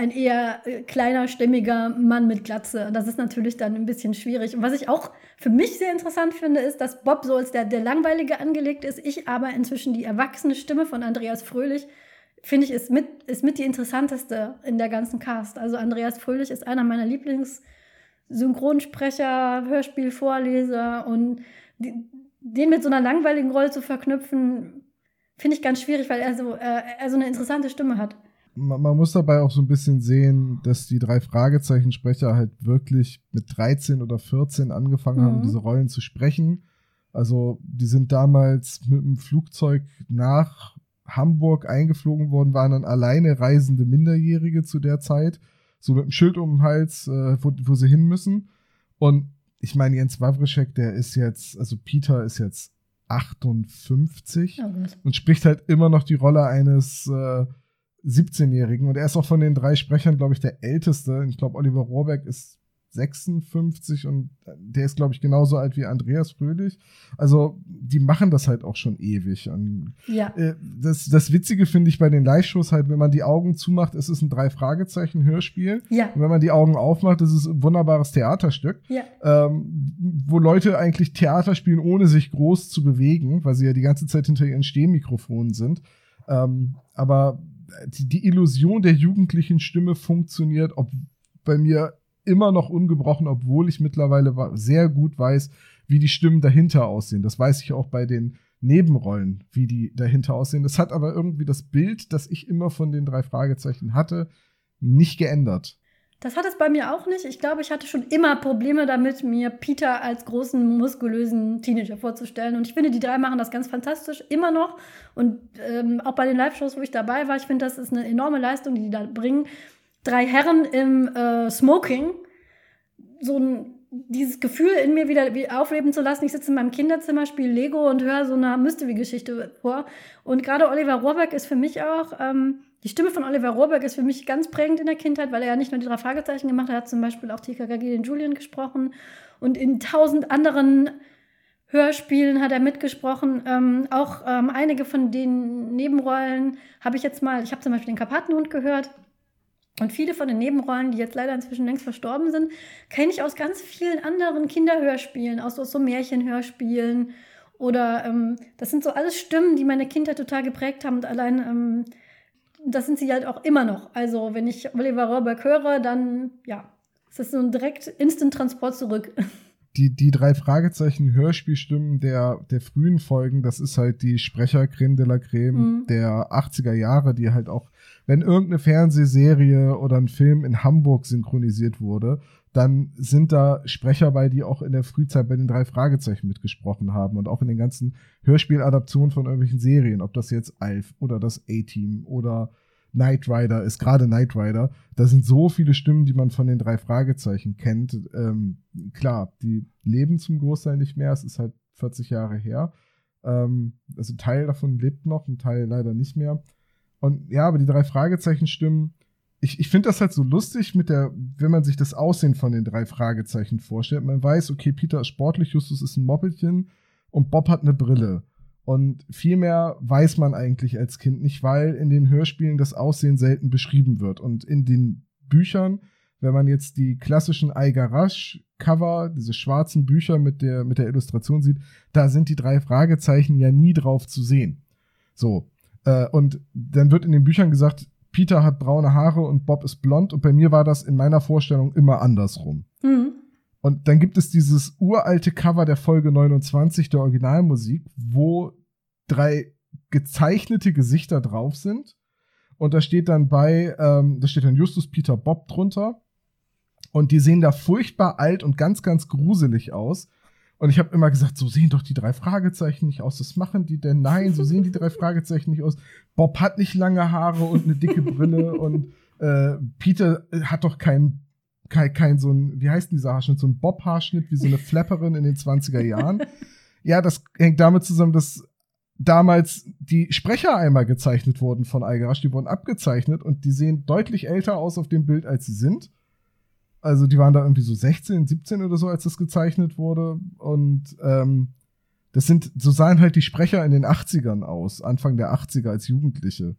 B: ein eher äh, kleiner, stämmiger Mann mit Glatze. Das ist natürlich dann ein bisschen schwierig. Und was ich auch für mich sehr interessant finde, ist, dass Bob so als der, der Langweilige angelegt ist, ich aber inzwischen die erwachsene Stimme von Andreas Fröhlich, finde ich, ist mit, ist mit die interessanteste in der ganzen Cast. Also Andreas Fröhlich ist einer meiner Lieblings-Synchronsprecher, Hörspielvorleser und die, den mit so einer langweiligen Rolle zu verknüpfen, finde ich ganz schwierig, weil er so, äh, er so eine interessante Stimme hat.
C: Man, man, muss dabei auch so ein bisschen sehen, dass die drei Fragezeichensprecher halt wirklich mit 13 oder 14 angefangen mhm. haben, diese Rollen zu sprechen. Also die sind damals mit dem Flugzeug nach Hamburg eingeflogen worden, waren dann alleine reisende Minderjährige zu der Zeit, so mit dem Schild um den Hals, äh, wo, wo sie hin müssen. Und ich meine, Jens Wawrischek, der ist jetzt, also Peter ist jetzt 58 oh und spricht halt immer noch die Rolle eines äh, 17-Jährigen. Und er ist auch von den drei Sprechern, glaube ich, der älteste. Ich glaube, Oliver Rohrbeck ist 56 und der ist, glaube ich, genauso alt wie Andreas Fröhlich. Also, die machen das halt auch schon ewig. Und,
B: ja.
C: Äh, das, das Witzige finde ich bei den Live-Shows halt, wenn man die Augen zumacht, ist es ein Drei-Fragezeichen-Hörspiel.
B: Ja.
C: Und wenn man die Augen aufmacht, ist es ein wunderbares Theaterstück.
B: Ja.
C: Ähm, wo Leute eigentlich Theater spielen, ohne sich groß zu bewegen, weil sie ja die ganze Zeit hinter ihren Stehmikrofonen sind. Ähm, aber die, die Illusion der jugendlichen Stimme funktioniert, ob bei mir immer noch ungebrochen, obwohl ich mittlerweile sehr gut weiß, wie die Stimmen dahinter aussehen. Das weiß ich auch bei den Nebenrollen, wie die dahinter aussehen. Das hat aber irgendwie das Bild, das ich immer von den drei Fragezeichen hatte, nicht geändert.
B: Das hat es bei mir auch nicht. Ich glaube, ich hatte schon immer Probleme damit, mir Peter als großen, muskulösen Teenager vorzustellen. Und ich finde, die drei machen das ganz fantastisch, immer noch. Und ähm, auch bei den Live-Shows, wo ich dabei war, ich finde, das ist eine enorme Leistung, die die da bringen drei Herren im äh, Smoking so ein, dieses Gefühl in mir wieder aufleben zu lassen. Ich sitze in meinem Kinderzimmer, spiele Lego und höre so eine Mystery-Geschichte vor. Und gerade Oliver Rohrbeck ist für mich auch, ähm, die Stimme von Oliver Rohrbeck ist für mich ganz prägend in der Kindheit, weil er ja nicht nur die drei Fragezeichen gemacht hat, er hat zum Beispiel auch TKKG den Julian gesprochen und in tausend anderen Hörspielen hat er mitgesprochen. Ähm, auch ähm, einige von den Nebenrollen habe ich jetzt mal, ich habe zum Beispiel den Karpatenhund gehört. Und viele von den Nebenrollen, die jetzt leider inzwischen längst verstorben sind, kenne ich aus ganz vielen anderen Kinderhörspielen, aus, aus so Märchenhörspielen. Oder ähm, das sind so alles Stimmen, die meine Kindheit total geprägt haben. Und allein, ähm, das sind sie halt auch immer noch. Also, wenn ich Oliver Rohrbeck höre, dann, ja, es ist so ein direkt Instant-Transport zurück.
C: Die, die drei Fragezeichen Hörspielstimmen der, der frühen Folgen, das ist halt die Sprecher Creme de la Creme mhm. der 80er Jahre, die halt auch wenn irgendeine Fernsehserie oder ein Film in Hamburg synchronisiert wurde, dann sind da Sprecher bei, die auch in der Frühzeit bei den drei Fragezeichen mitgesprochen haben und auch in den ganzen Hörspieladaptionen von irgendwelchen Serien, ob das jetzt Alf oder das A-Team oder Knight Rider ist, gerade Knight Rider. Da sind so viele Stimmen, die man von den drei Fragezeichen kennt. Ähm, klar, die leben zum Großteil nicht mehr, es ist halt 40 Jahre her. Ähm, also ein Teil davon lebt noch, ein Teil leider nicht mehr. Und ja, aber die drei Fragezeichen stimmen. Ich, ich finde das halt so lustig mit der, wenn man sich das Aussehen von den drei Fragezeichen vorstellt. Man weiß, okay, Peter ist sportlich, Justus ist ein Moppelchen und Bob hat eine Brille. Und viel mehr weiß man eigentlich als Kind nicht, weil in den Hörspielen das Aussehen selten beschrieben wird. Und in den Büchern, wenn man jetzt die klassischen Aigarash Cover, diese schwarzen Bücher mit der, mit der Illustration sieht, da sind die drei Fragezeichen ja nie drauf zu sehen. So. Äh, und dann wird in den Büchern gesagt, Peter hat braune Haare und Bob ist blond. Und bei mir war das in meiner Vorstellung immer andersrum. Mhm. Und dann gibt es dieses uralte Cover der Folge 29 der Originalmusik, wo drei gezeichnete Gesichter drauf sind. Und da steht dann bei, ähm, da steht dann Justus, Peter, Bob drunter. Und die sehen da furchtbar alt und ganz, ganz gruselig aus. Und ich habe immer gesagt, so sehen doch die drei Fragezeichen nicht aus. Was machen die denn? Nein, so sehen die drei Fragezeichen nicht aus. Bob hat nicht lange Haare und eine dicke Brille und äh, Peter hat doch kein, kein, kein so ein, wie heißt denn dieser Haarschnitt? So ein Bob-Haarschnitt wie so eine Flapperin in den 20er Jahren. Ja, das hängt damit zusammen, dass damals die Sprecher einmal gezeichnet wurden von Algarasch. Die wurden abgezeichnet und die sehen deutlich älter aus auf dem Bild, als sie sind. Also die waren da irgendwie so 16, 17 oder so, als das gezeichnet wurde. Und ähm, das sind, so sahen halt die Sprecher in den 80ern aus, Anfang der 80er als Jugendliche.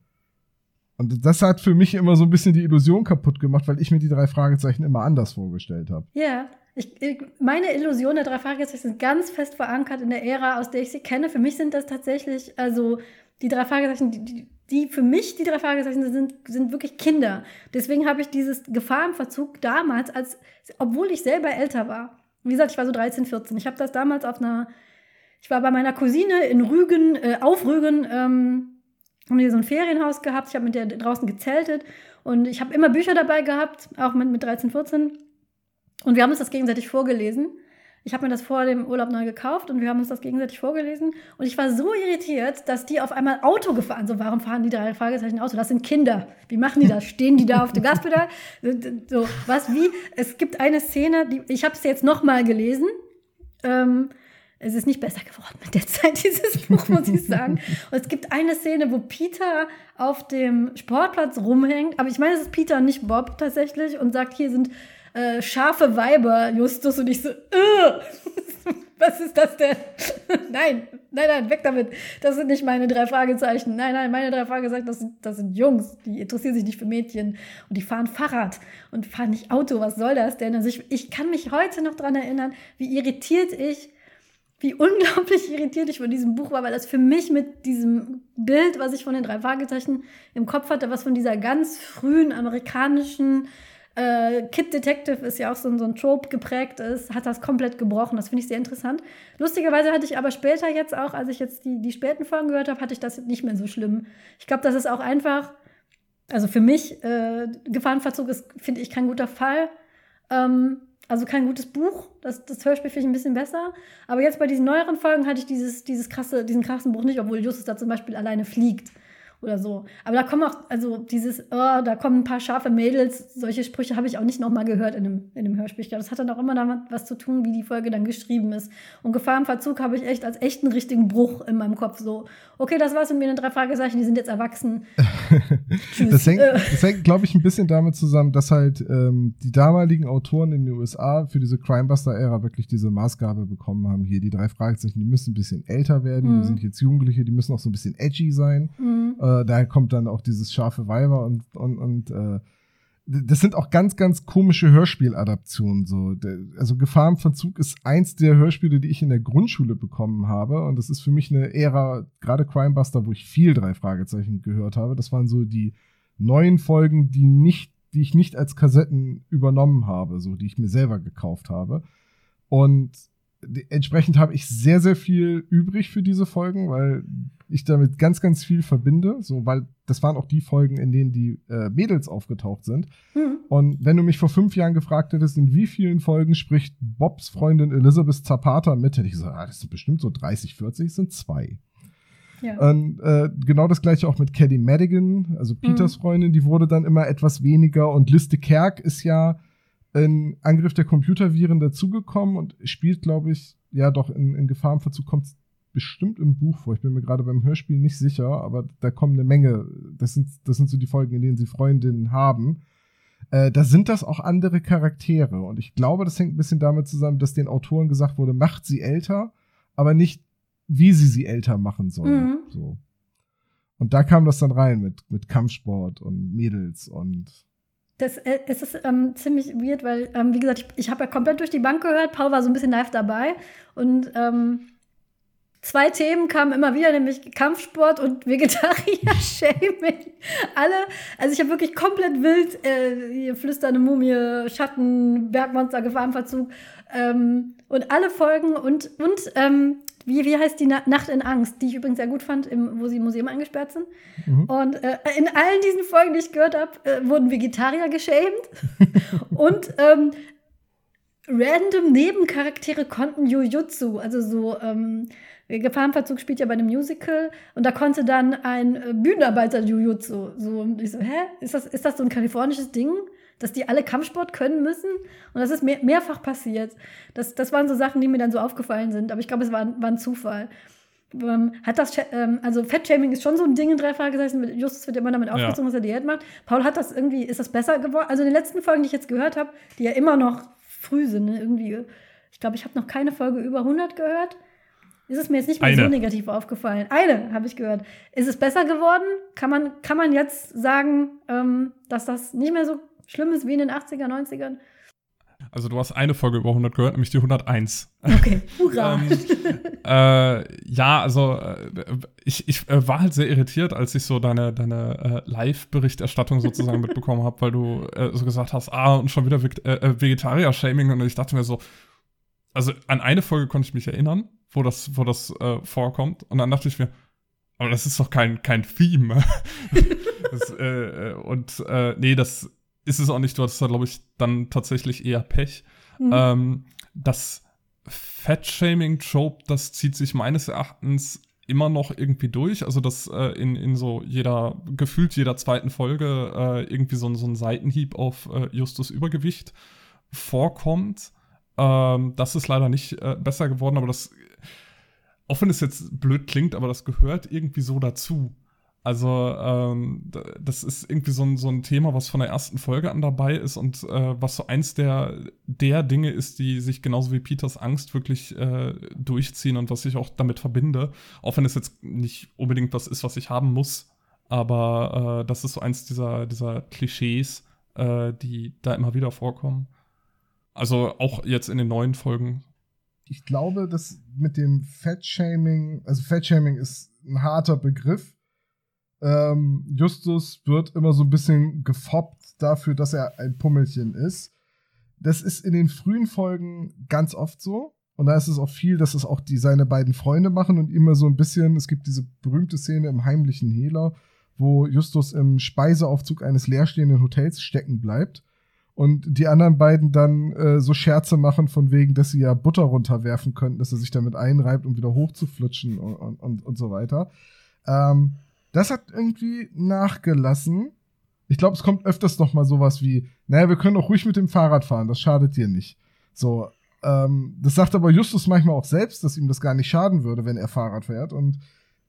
C: Und das hat für mich immer so ein bisschen die Illusion kaputt gemacht, weil ich mir die drei Fragezeichen immer anders vorgestellt habe.
B: Ja, ich, ich, meine Illusionen der drei Fragezeichen sind ganz fest verankert in der Ära, aus der ich sie kenne. Für mich sind das tatsächlich, also die drei Fragezeichen, die, die, die für mich, die drei Fragezeichen sind, sind wirklich Kinder. Deswegen habe ich dieses Gefahrenverzug damals, als, obwohl ich selber älter war. Wie gesagt, ich war so 13, 14. Ich habe das damals auf einer, ich war bei meiner Cousine in Rügen, äh, auf Rügen, ähm, haben die so ein Ferienhaus gehabt. Ich habe mit der draußen gezeltet und ich habe immer Bücher dabei gehabt, auch mit, mit 13, 14. Und wir haben uns das gegenseitig vorgelesen. Ich habe mir das vor dem Urlaub neu gekauft und wir haben uns das gegenseitig vorgelesen. Und ich war so irritiert, dass die auf einmal Auto gefahren sind. So, warum fahren die drei Fragezeichen Auto? Das sind Kinder. Wie machen die das? Stehen die da auf dem Gaspedal? So, was, wie? Es gibt eine Szene, die, ich habe es jetzt nochmal gelesen. Ähm, es ist nicht besser geworden mit der Zeit, dieses Buch, muss ich sagen. Und es gibt eine Szene, wo Peter auf dem Sportplatz rumhängt. Aber ich meine, es ist Peter, nicht Bob tatsächlich. Und sagt, hier sind äh, scharfe Weiber, Justus. Und ich so, was ist das denn? nein, nein, nein, weg damit. Das sind nicht meine drei Fragezeichen. Nein, nein, meine drei Fragezeichen, das sind, das sind Jungs. Die interessieren sich nicht für Mädchen. Und die fahren Fahrrad und fahren nicht Auto. Was soll das denn? Also ich, ich kann mich heute noch daran erinnern, wie irritiert ich wie unglaublich irritiert ich von diesem Buch war, weil das für mich mit diesem Bild, was ich von den drei Fragezeichen im Kopf hatte, was von dieser ganz frühen amerikanischen äh, Kid Detective ist ja auch so, so ein Trope geprägt ist, hat das komplett gebrochen. Das finde ich sehr interessant. Lustigerweise hatte ich aber später jetzt auch, als ich jetzt die, die späten Folgen gehört habe, hatte ich das nicht mehr so schlimm. Ich glaube, das ist auch einfach, also für mich, äh, Gefahrenverzug ist, finde ich, kein guter Fall. Ähm, also kein gutes Buch. Das, das Hörspiel finde ich ein bisschen besser. Aber jetzt bei diesen neueren Folgen hatte ich dieses, dieses krasse, diesen krassen Buch nicht, obwohl Justus da zum Beispiel alleine fliegt oder so. Aber da kommen auch, also dieses, oh, da kommen ein paar scharfe Mädels, solche Sprüche habe ich auch nicht nochmal gehört in einem, in einem Hörspiel. Das hat dann auch immer damit was zu tun, wie die Folge dann geschrieben ist. Und Gefahr im Verzug habe ich echt als echten richtigen Bruch in meinem Kopf so, okay, das war's mit mir in drei Fragezeichen, die sind jetzt erwachsen.
C: Tschüss. Das hängt, das hängt glaube ich, ein bisschen damit zusammen, dass halt ähm, die damaligen Autoren in den USA für diese Crimebuster-Ära wirklich diese Maßgabe bekommen haben. Hier, die drei Fragezeichen, die müssen ein bisschen älter werden, mhm. die sind jetzt Jugendliche, die müssen auch so ein bisschen edgy sein. Mhm. Äh, äh, daher kommt dann auch dieses scharfe Weiber und, und, und äh, das sind auch ganz, ganz komische Hörspieladaptionen. So. Also Gefahr im Verzug ist eins der Hörspiele, die ich in der Grundschule bekommen habe. Und das ist für mich eine Ära, gerade Crimebuster, wo ich viel drei Fragezeichen gehört habe. Das waren so die neuen Folgen, die nicht, die ich nicht als Kassetten übernommen habe, so die ich mir selber gekauft habe. Und entsprechend habe ich sehr, sehr viel übrig für diese Folgen, weil ich damit ganz, ganz viel verbinde, so, weil das waren auch die Folgen, in denen die äh, Mädels aufgetaucht sind. Mhm. Und wenn du mich vor fünf Jahren gefragt hättest, in wie vielen Folgen spricht Bobs Freundin Elizabeth Zapata mit, hätte ich gesagt, ah, das sind bestimmt so 30, 40, sind zwei. Ja. Und äh, genau das gleiche auch mit Kelly Madigan, also Peters mhm. Freundin, die wurde dann immer etwas weniger und Liste Kerk ist ja in Angriff der Computerviren dazugekommen und spielt, glaube ich, ja doch in, in Gefahrenverzug kommt bestimmt im Buch vor. Ich bin mir gerade beim Hörspiel nicht sicher, aber da kommen eine Menge. Das sind, das sind so die Folgen, in denen sie Freundinnen haben. Äh, da sind das auch andere Charaktere. Und ich glaube, das hängt ein bisschen damit zusammen, dass den Autoren gesagt wurde, macht sie älter, aber nicht, wie sie sie älter machen sollen. Mhm. So. Und da kam das dann rein mit, mit Kampfsport und Mädels und
B: das, äh, es ist ähm, ziemlich weird, weil, ähm, wie gesagt, ich, ich habe ja komplett durch die Bank gehört. Paul war so ein bisschen live dabei. Und ähm, zwei Themen kamen immer wieder, nämlich Kampfsport und Vegetarier-Shaming. Alle, also ich habe wirklich komplett wild, äh, hier flüsternde Mumie, Schatten, Bergmonster, Gefahrenverzug ähm, und alle Folgen und, und ähm, wie, wie heißt die Na Nacht in Angst, die ich übrigens sehr gut fand, im, wo sie im Museum eingesperrt sind. Mhm. Und äh, in allen diesen Folgen, die ich gehört habe, äh, wurden Vegetarier geschämt. und ähm, random Nebencharaktere konnten Jujutsu, also so ähm, Gefahrenverzug spielt ja bei einem Musical und da konnte dann ein äh, Bühnenarbeiter Jujutsu. So, und ich so, hä? Ist das, ist das so ein kalifornisches Ding? dass die alle Kampfsport können müssen. Und das ist mehr, mehrfach passiert. Das, das waren so Sachen, die mir dann so aufgefallen sind. Aber ich glaube, es war, war ein Zufall. Ähm, hat das, ähm, also Fettshaming ist schon so ein Ding in drei Fragezeichen. Justus wird immer damit aufgezogen, ja. dass er Diät macht. Paul hat das irgendwie, ist das besser geworden? Also in den letzten Folgen, die ich jetzt gehört habe, die ja immer noch früh sind, ne? irgendwie, ich glaube, ich habe noch keine Folge über 100 gehört. Ist es mir jetzt nicht mehr Eine. so negativ aufgefallen. Eine habe ich gehört. Ist es besser geworden? Kann man, kann man jetzt sagen, ähm, dass das nicht mehr so schlimm ist wie in den 80er, 90ern?
A: Also du hast eine Folge über 100 gehört, nämlich die 101.
B: Okay, hurra.
A: ähm, äh, ja, also äh, ich, ich äh, war halt sehr irritiert, als ich so deine, deine äh, Live-Berichterstattung sozusagen mitbekommen habe, weil du äh, so gesagt hast, ah, und schon wieder äh, Vegetarier-Shaming. Und ich dachte mir so, also an eine Folge konnte ich mich erinnern, wo das, wo das vorkommt. Und dann dachte ich mir, aber das ist doch kein, kein Theme. das, und nee, das ist es auch nicht. Du hattest da, glaube ich, dann tatsächlich eher Pech. Mhm. Ähm, das Fat-Shaming-Trope, das zieht sich meines Erachtens immer noch irgendwie durch. Also, dass äh, in, in so jeder, gefühlt jeder zweiten Folge äh, irgendwie so, so ein Seitenhieb auf äh, Justus Übergewicht vorkommt. Ähm, das ist leider nicht äh, besser geworden, aber das, auch wenn es jetzt blöd klingt, aber das gehört irgendwie so dazu. Also, ähm, das ist irgendwie so ein, so ein Thema, was von der ersten Folge an dabei ist und äh, was so eins der, der Dinge ist, die sich genauso wie Peters Angst wirklich äh, durchziehen und was ich auch damit verbinde. Auch wenn es jetzt nicht unbedingt was ist, was ich haben muss. Aber äh, das ist so eins dieser, dieser Klischees, äh, die da immer wieder vorkommen. Also auch jetzt in den neuen Folgen.
C: Ich glaube, dass mit dem Fat-Shaming, also Fat-Shaming ist ein harter Begriff ähm, Justus wird immer so ein bisschen gefoppt dafür, dass er ein Pummelchen ist. Das ist in den frühen Folgen ganz oft so. Und da ist es auch viel, dass es auch die seine beiden Freunde machen und immer so ein bisschen, es gibt diese berühmte Szene im heimlichen Hehler, wo Justus im Speiseaufzug eines leerstehenden Hotels stecken bleibt und die anderen beiden dann äh, so Scherze machen von wegen, dass sie ja Butter runterwerfen könnten, dass er sich damit einreibt, um wieder hochzuflutschen und, und, und, und so weiter. Ähm, das hat irgendwie nachgelassen. Ich glaube, es kommt öfters noch mal sowas wie, naja, wir können auch ruhig mit dem Fahrrad fahren, das schadet dir nicht. So, ähm, das sagt aber Justus manchmal auch selbst, dass ihm das gar nicht schaden würde, wenn er Fahrrad fährt. Und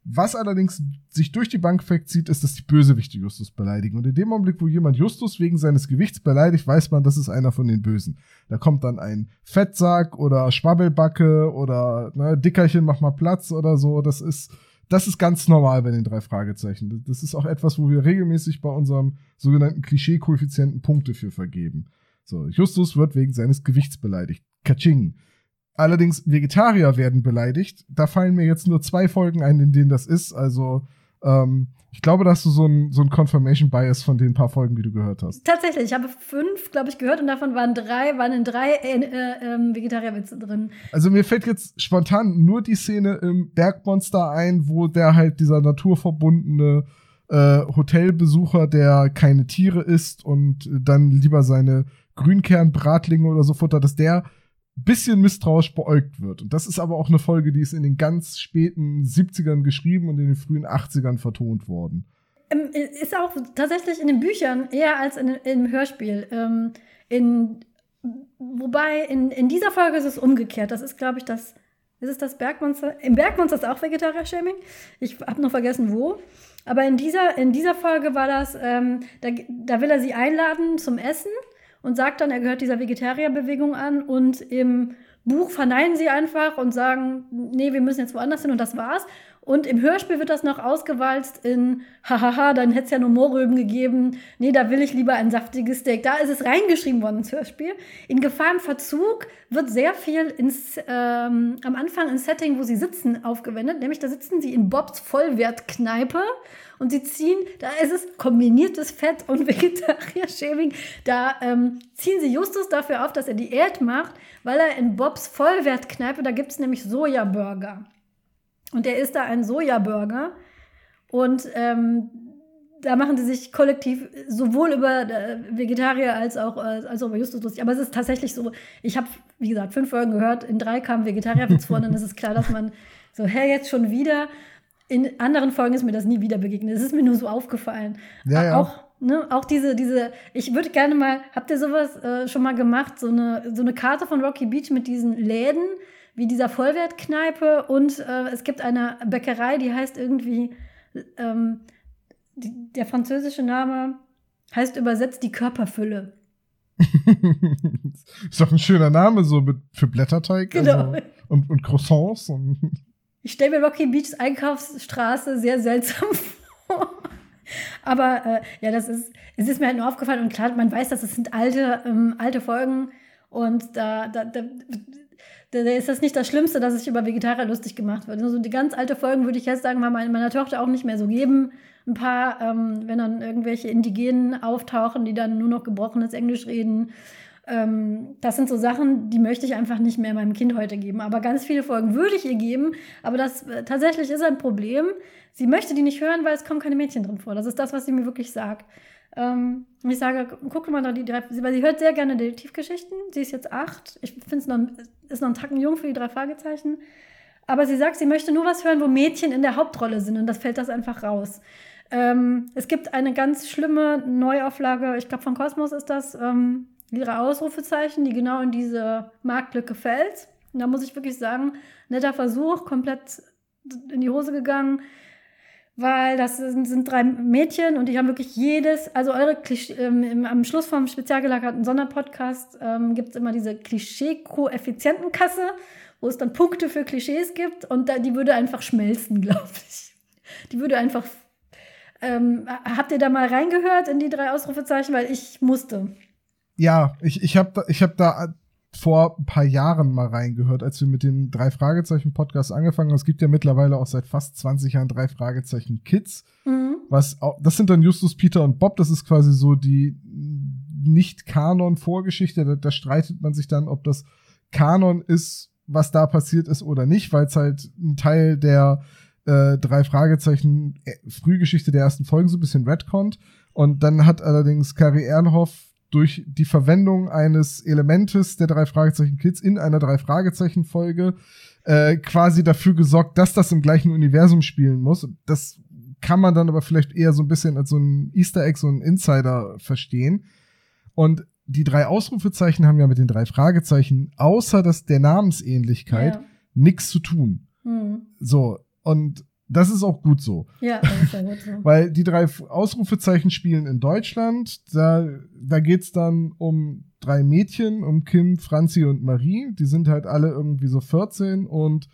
C: was allerdings sich durch die Bank wegzieht, ist, dass die Bösewichte Justus beleidigen. Und in dem Augenblick, wo jemand Justus wegen seines Gewichts beleidigt, weiß man, das ist einer von den Bösen. Da kommt dann ein Fettsack oder Schwabbelbacke oder ne, Dickerchen, mach mal Platz oder so. Das ist, das ist ganz normal bei den drei Fragezeichen. Das ist auch etwas, wo wir regelmäßig bei unserem sogenannten Klischee-Koeffizienten Punkte für vergeben. So, Justus wird wegen seines Gewichts beleidigt. Kaching. Allerdings Vegetarier werden beleidigt. Da fallen mir jetzt nur zwei Folgen ein, in denen das ist. Also ähm, ich glaube, da hast du so ein, so ein Confirmation Bias von den paar Folgen, die du gehört hast.
B: Tatsächlich, ich habe fünf, glaube ich, gehört und davon waren drei, waren in drei äh, äh, ähm, Vegetarierwitze drin.
C: Also mir fällt jetzt spontan nur die Szene im Bergmonster ein, wo der halt dieser naturverbundene äh, Hotelbesucher, der keine Tiere isst und dann lieber seine Grünkernbratlinge oder so futtert, dass der bisschen misstrauisch beäugt wird. Und das ist aber auch eine Folge, die ist in den ganz späten 70ern geschrieben und in den frühen 80ern vertont worden.
B: Ähm, ist auch tatsächlich in den Büchern eher als in, im Hörspiel. Ähm, in, wobei in, in dieser Folge ist es umgekehrt. Das ist, glaube ich, das. Ist es das Bergmonster? Im Bergmonster ist auch Vegetarier-Shaming. Ich habe noch vergessen, wo. Aber in dieser, in dieser Folge war das, ähm, da, da will er sie einladen zum Essen und sagt dann, er gehört dieser Vegetarierbewegung an und im Buch verneinen sie einfach und sagen, nee, wir müssen jetzt woanders hin und das war's. Und im Hörspiel wird das noch ausgewalzt in, hahaha, dann hätte es ja nur Mohrrüben gegeben. Nee, da will ich lieber ein saftiges Steak. Da ist es reingeschrieben worden ins Hörspiel. In Gefahr im Verzug wird sehr viel ins, ähm, am Anfang ins Setting, wo sie sitzen, aufgewendet. Nämlich da sitzen sie in Bobs Vollwertkneipe und sie ziehen, da ist es kombiniertes Fett und Vegetarier-Shaming. Da ähm, ziehen sie Justus dafür auf, dass er Diät macht, weil er in Bobs Vollwertkneipe, da gibt es nämlich Sojaburger. Und er isst da einen Sojaburger. Und ähm, da machen sie sich kollektiv sowohl über äh, Vegetarier als auch, äh, als auch über Justus lustig. Aber es ist tatsächlich so, ich habe, wie gesagt, fünf Folgen gehört, in drei kamen Vegetarierwitz vor und dann ist es klar, dass man so, hä, jetzt schon wieder in anderen Folgen ist mir das nie wieder begegnet. Es ist mir nur so aufgefallen.
C: Ja, ja.
B: Auch, ne, auch diese, diese, ich würde gerne mal, habt ihr sowas äh, schon mal gemacht? So eine, so eine Karte von Rocky Beach mit diesen Läden, wie dieser Vollwertkneipe und äh, es gibt eine Bäckerei, die heißt irgendwie, ähm, die, der französische Name heißt übersetzt die Körperfülle.
C: ist doch ein schöner Name so mit, für Blätterteig genau. also, und, und Croissants und
B: ich stelle mir Rocky Beachs Einkaufsstraße sehr seltsam vor. Aber äh, ja, das ist, es ist mir halt nur aufgefallen und klar, man weiß, dass es sind alte, ähm, alte Folgen und da, da, da, da, ist das nicht das Schlimmste, dass sich über Vegetarier lustig gemacht wird. Also die ganz alte Folgen würde ich jetzt sagen, mal meiner Tochter auch nicht mehr so geben. Ein paar, ähm, wenn dann irgendwelche Indigenen auftauchen, die dann nur noch gebrochenes Englisch reden Ähm, das sind so Sachen, die möchte ich einfach nicht mehr meinem Kind heute geben. Aber ganz viele Folgen würde ich ihr geben. Aber das äh, tatsächlich ist ein Problem. Sie möchte die nicht hören, weil es kommen keine Mädchen drin vor. Das ist das, was sie mir wirklich sagt. Ähm, ich sage, guck mal da die drei, weil sie hört sehr gerne Detektivgeschichten. Sie ist jetzt acht. Ich finde es noch, ist noch ein Tacken jung für die drei Fragezeichen. Aber sie sagt, sie möchte nur was hören, wo Mädchen in der Hauptrolle sind und das fällt das einfach raus. Ähm, es gibt eine ganz schlimme Neuauflage, ich glaube von Kosmos ist das, ähm, ihre Ausrufezeichen, die genau in diese Marktlücke fällt. Und da muss ich wirklich sagen, netter Versuch, komplett in die Hose gegangen, weil das sind, sind drei Mädchen und die haben wirklich jedes, also eure Klischee, ähm, am Schluss vom spezial gelagerten Sonderpodcast ähm, gibt es immer diese Klischee-Koeffizientenkasse wo es dann Punkte für Klischees gibt und da, die würde einfach schmelzen, glaube ich. Die würde einfach. Ähm, habt ihr da mal reingehört in die drei Ausrufezeichen? Weil ich musste.
C: Ja, ich, ich habe da, ich hab da vor ein paar Jahren mal reingehört, als wir mit dem drei Fragezeichen Podcast angefangen haben. Es gibt ja mittlerweile auch seit fast 20 Jahren drei Fragezeichen Kids. Mhm. Was auch, das sind dann Justus, Peter und Bob. Das ist quasi so die nicht Kanon Vorgeschichte. Da, da streitet man sich dann, ob das Kanon ist was da passiert ist oder nicht, weil es halt ein Teil der äh, drei Fragezeichen äh, Frühgeschichte der ersten Folgen so ein bisschen retconnt. Und dann hat allerdings Kari Ernhoff durch die Verwendung eines Elementes der drei Fragezeichen Kids in einer drei Fragezeichen Folge äh, quasi dafür gesorgt, dass das im gleichen Universum spielen muss. Das kann man dann aber vielleicht eher so ein bisschen als so ein Easter Egg, so ein Insider verstehen. Und die drei Ausrufezeichen haben ja mit den drei Fragezeichen, außer dass der Namensähnlichkeit, ja. nichts zu tun. Mhm. So, und das ist auch gut so.
B: Ja, das ist ja gut so.
C: Weil die drei Ausrufezeichen spielen in Deutschland. Da, da geht's dann um drei Mädchen, um Kim, Franzi und Marie. Die sind halt alle irgendwie so 14 und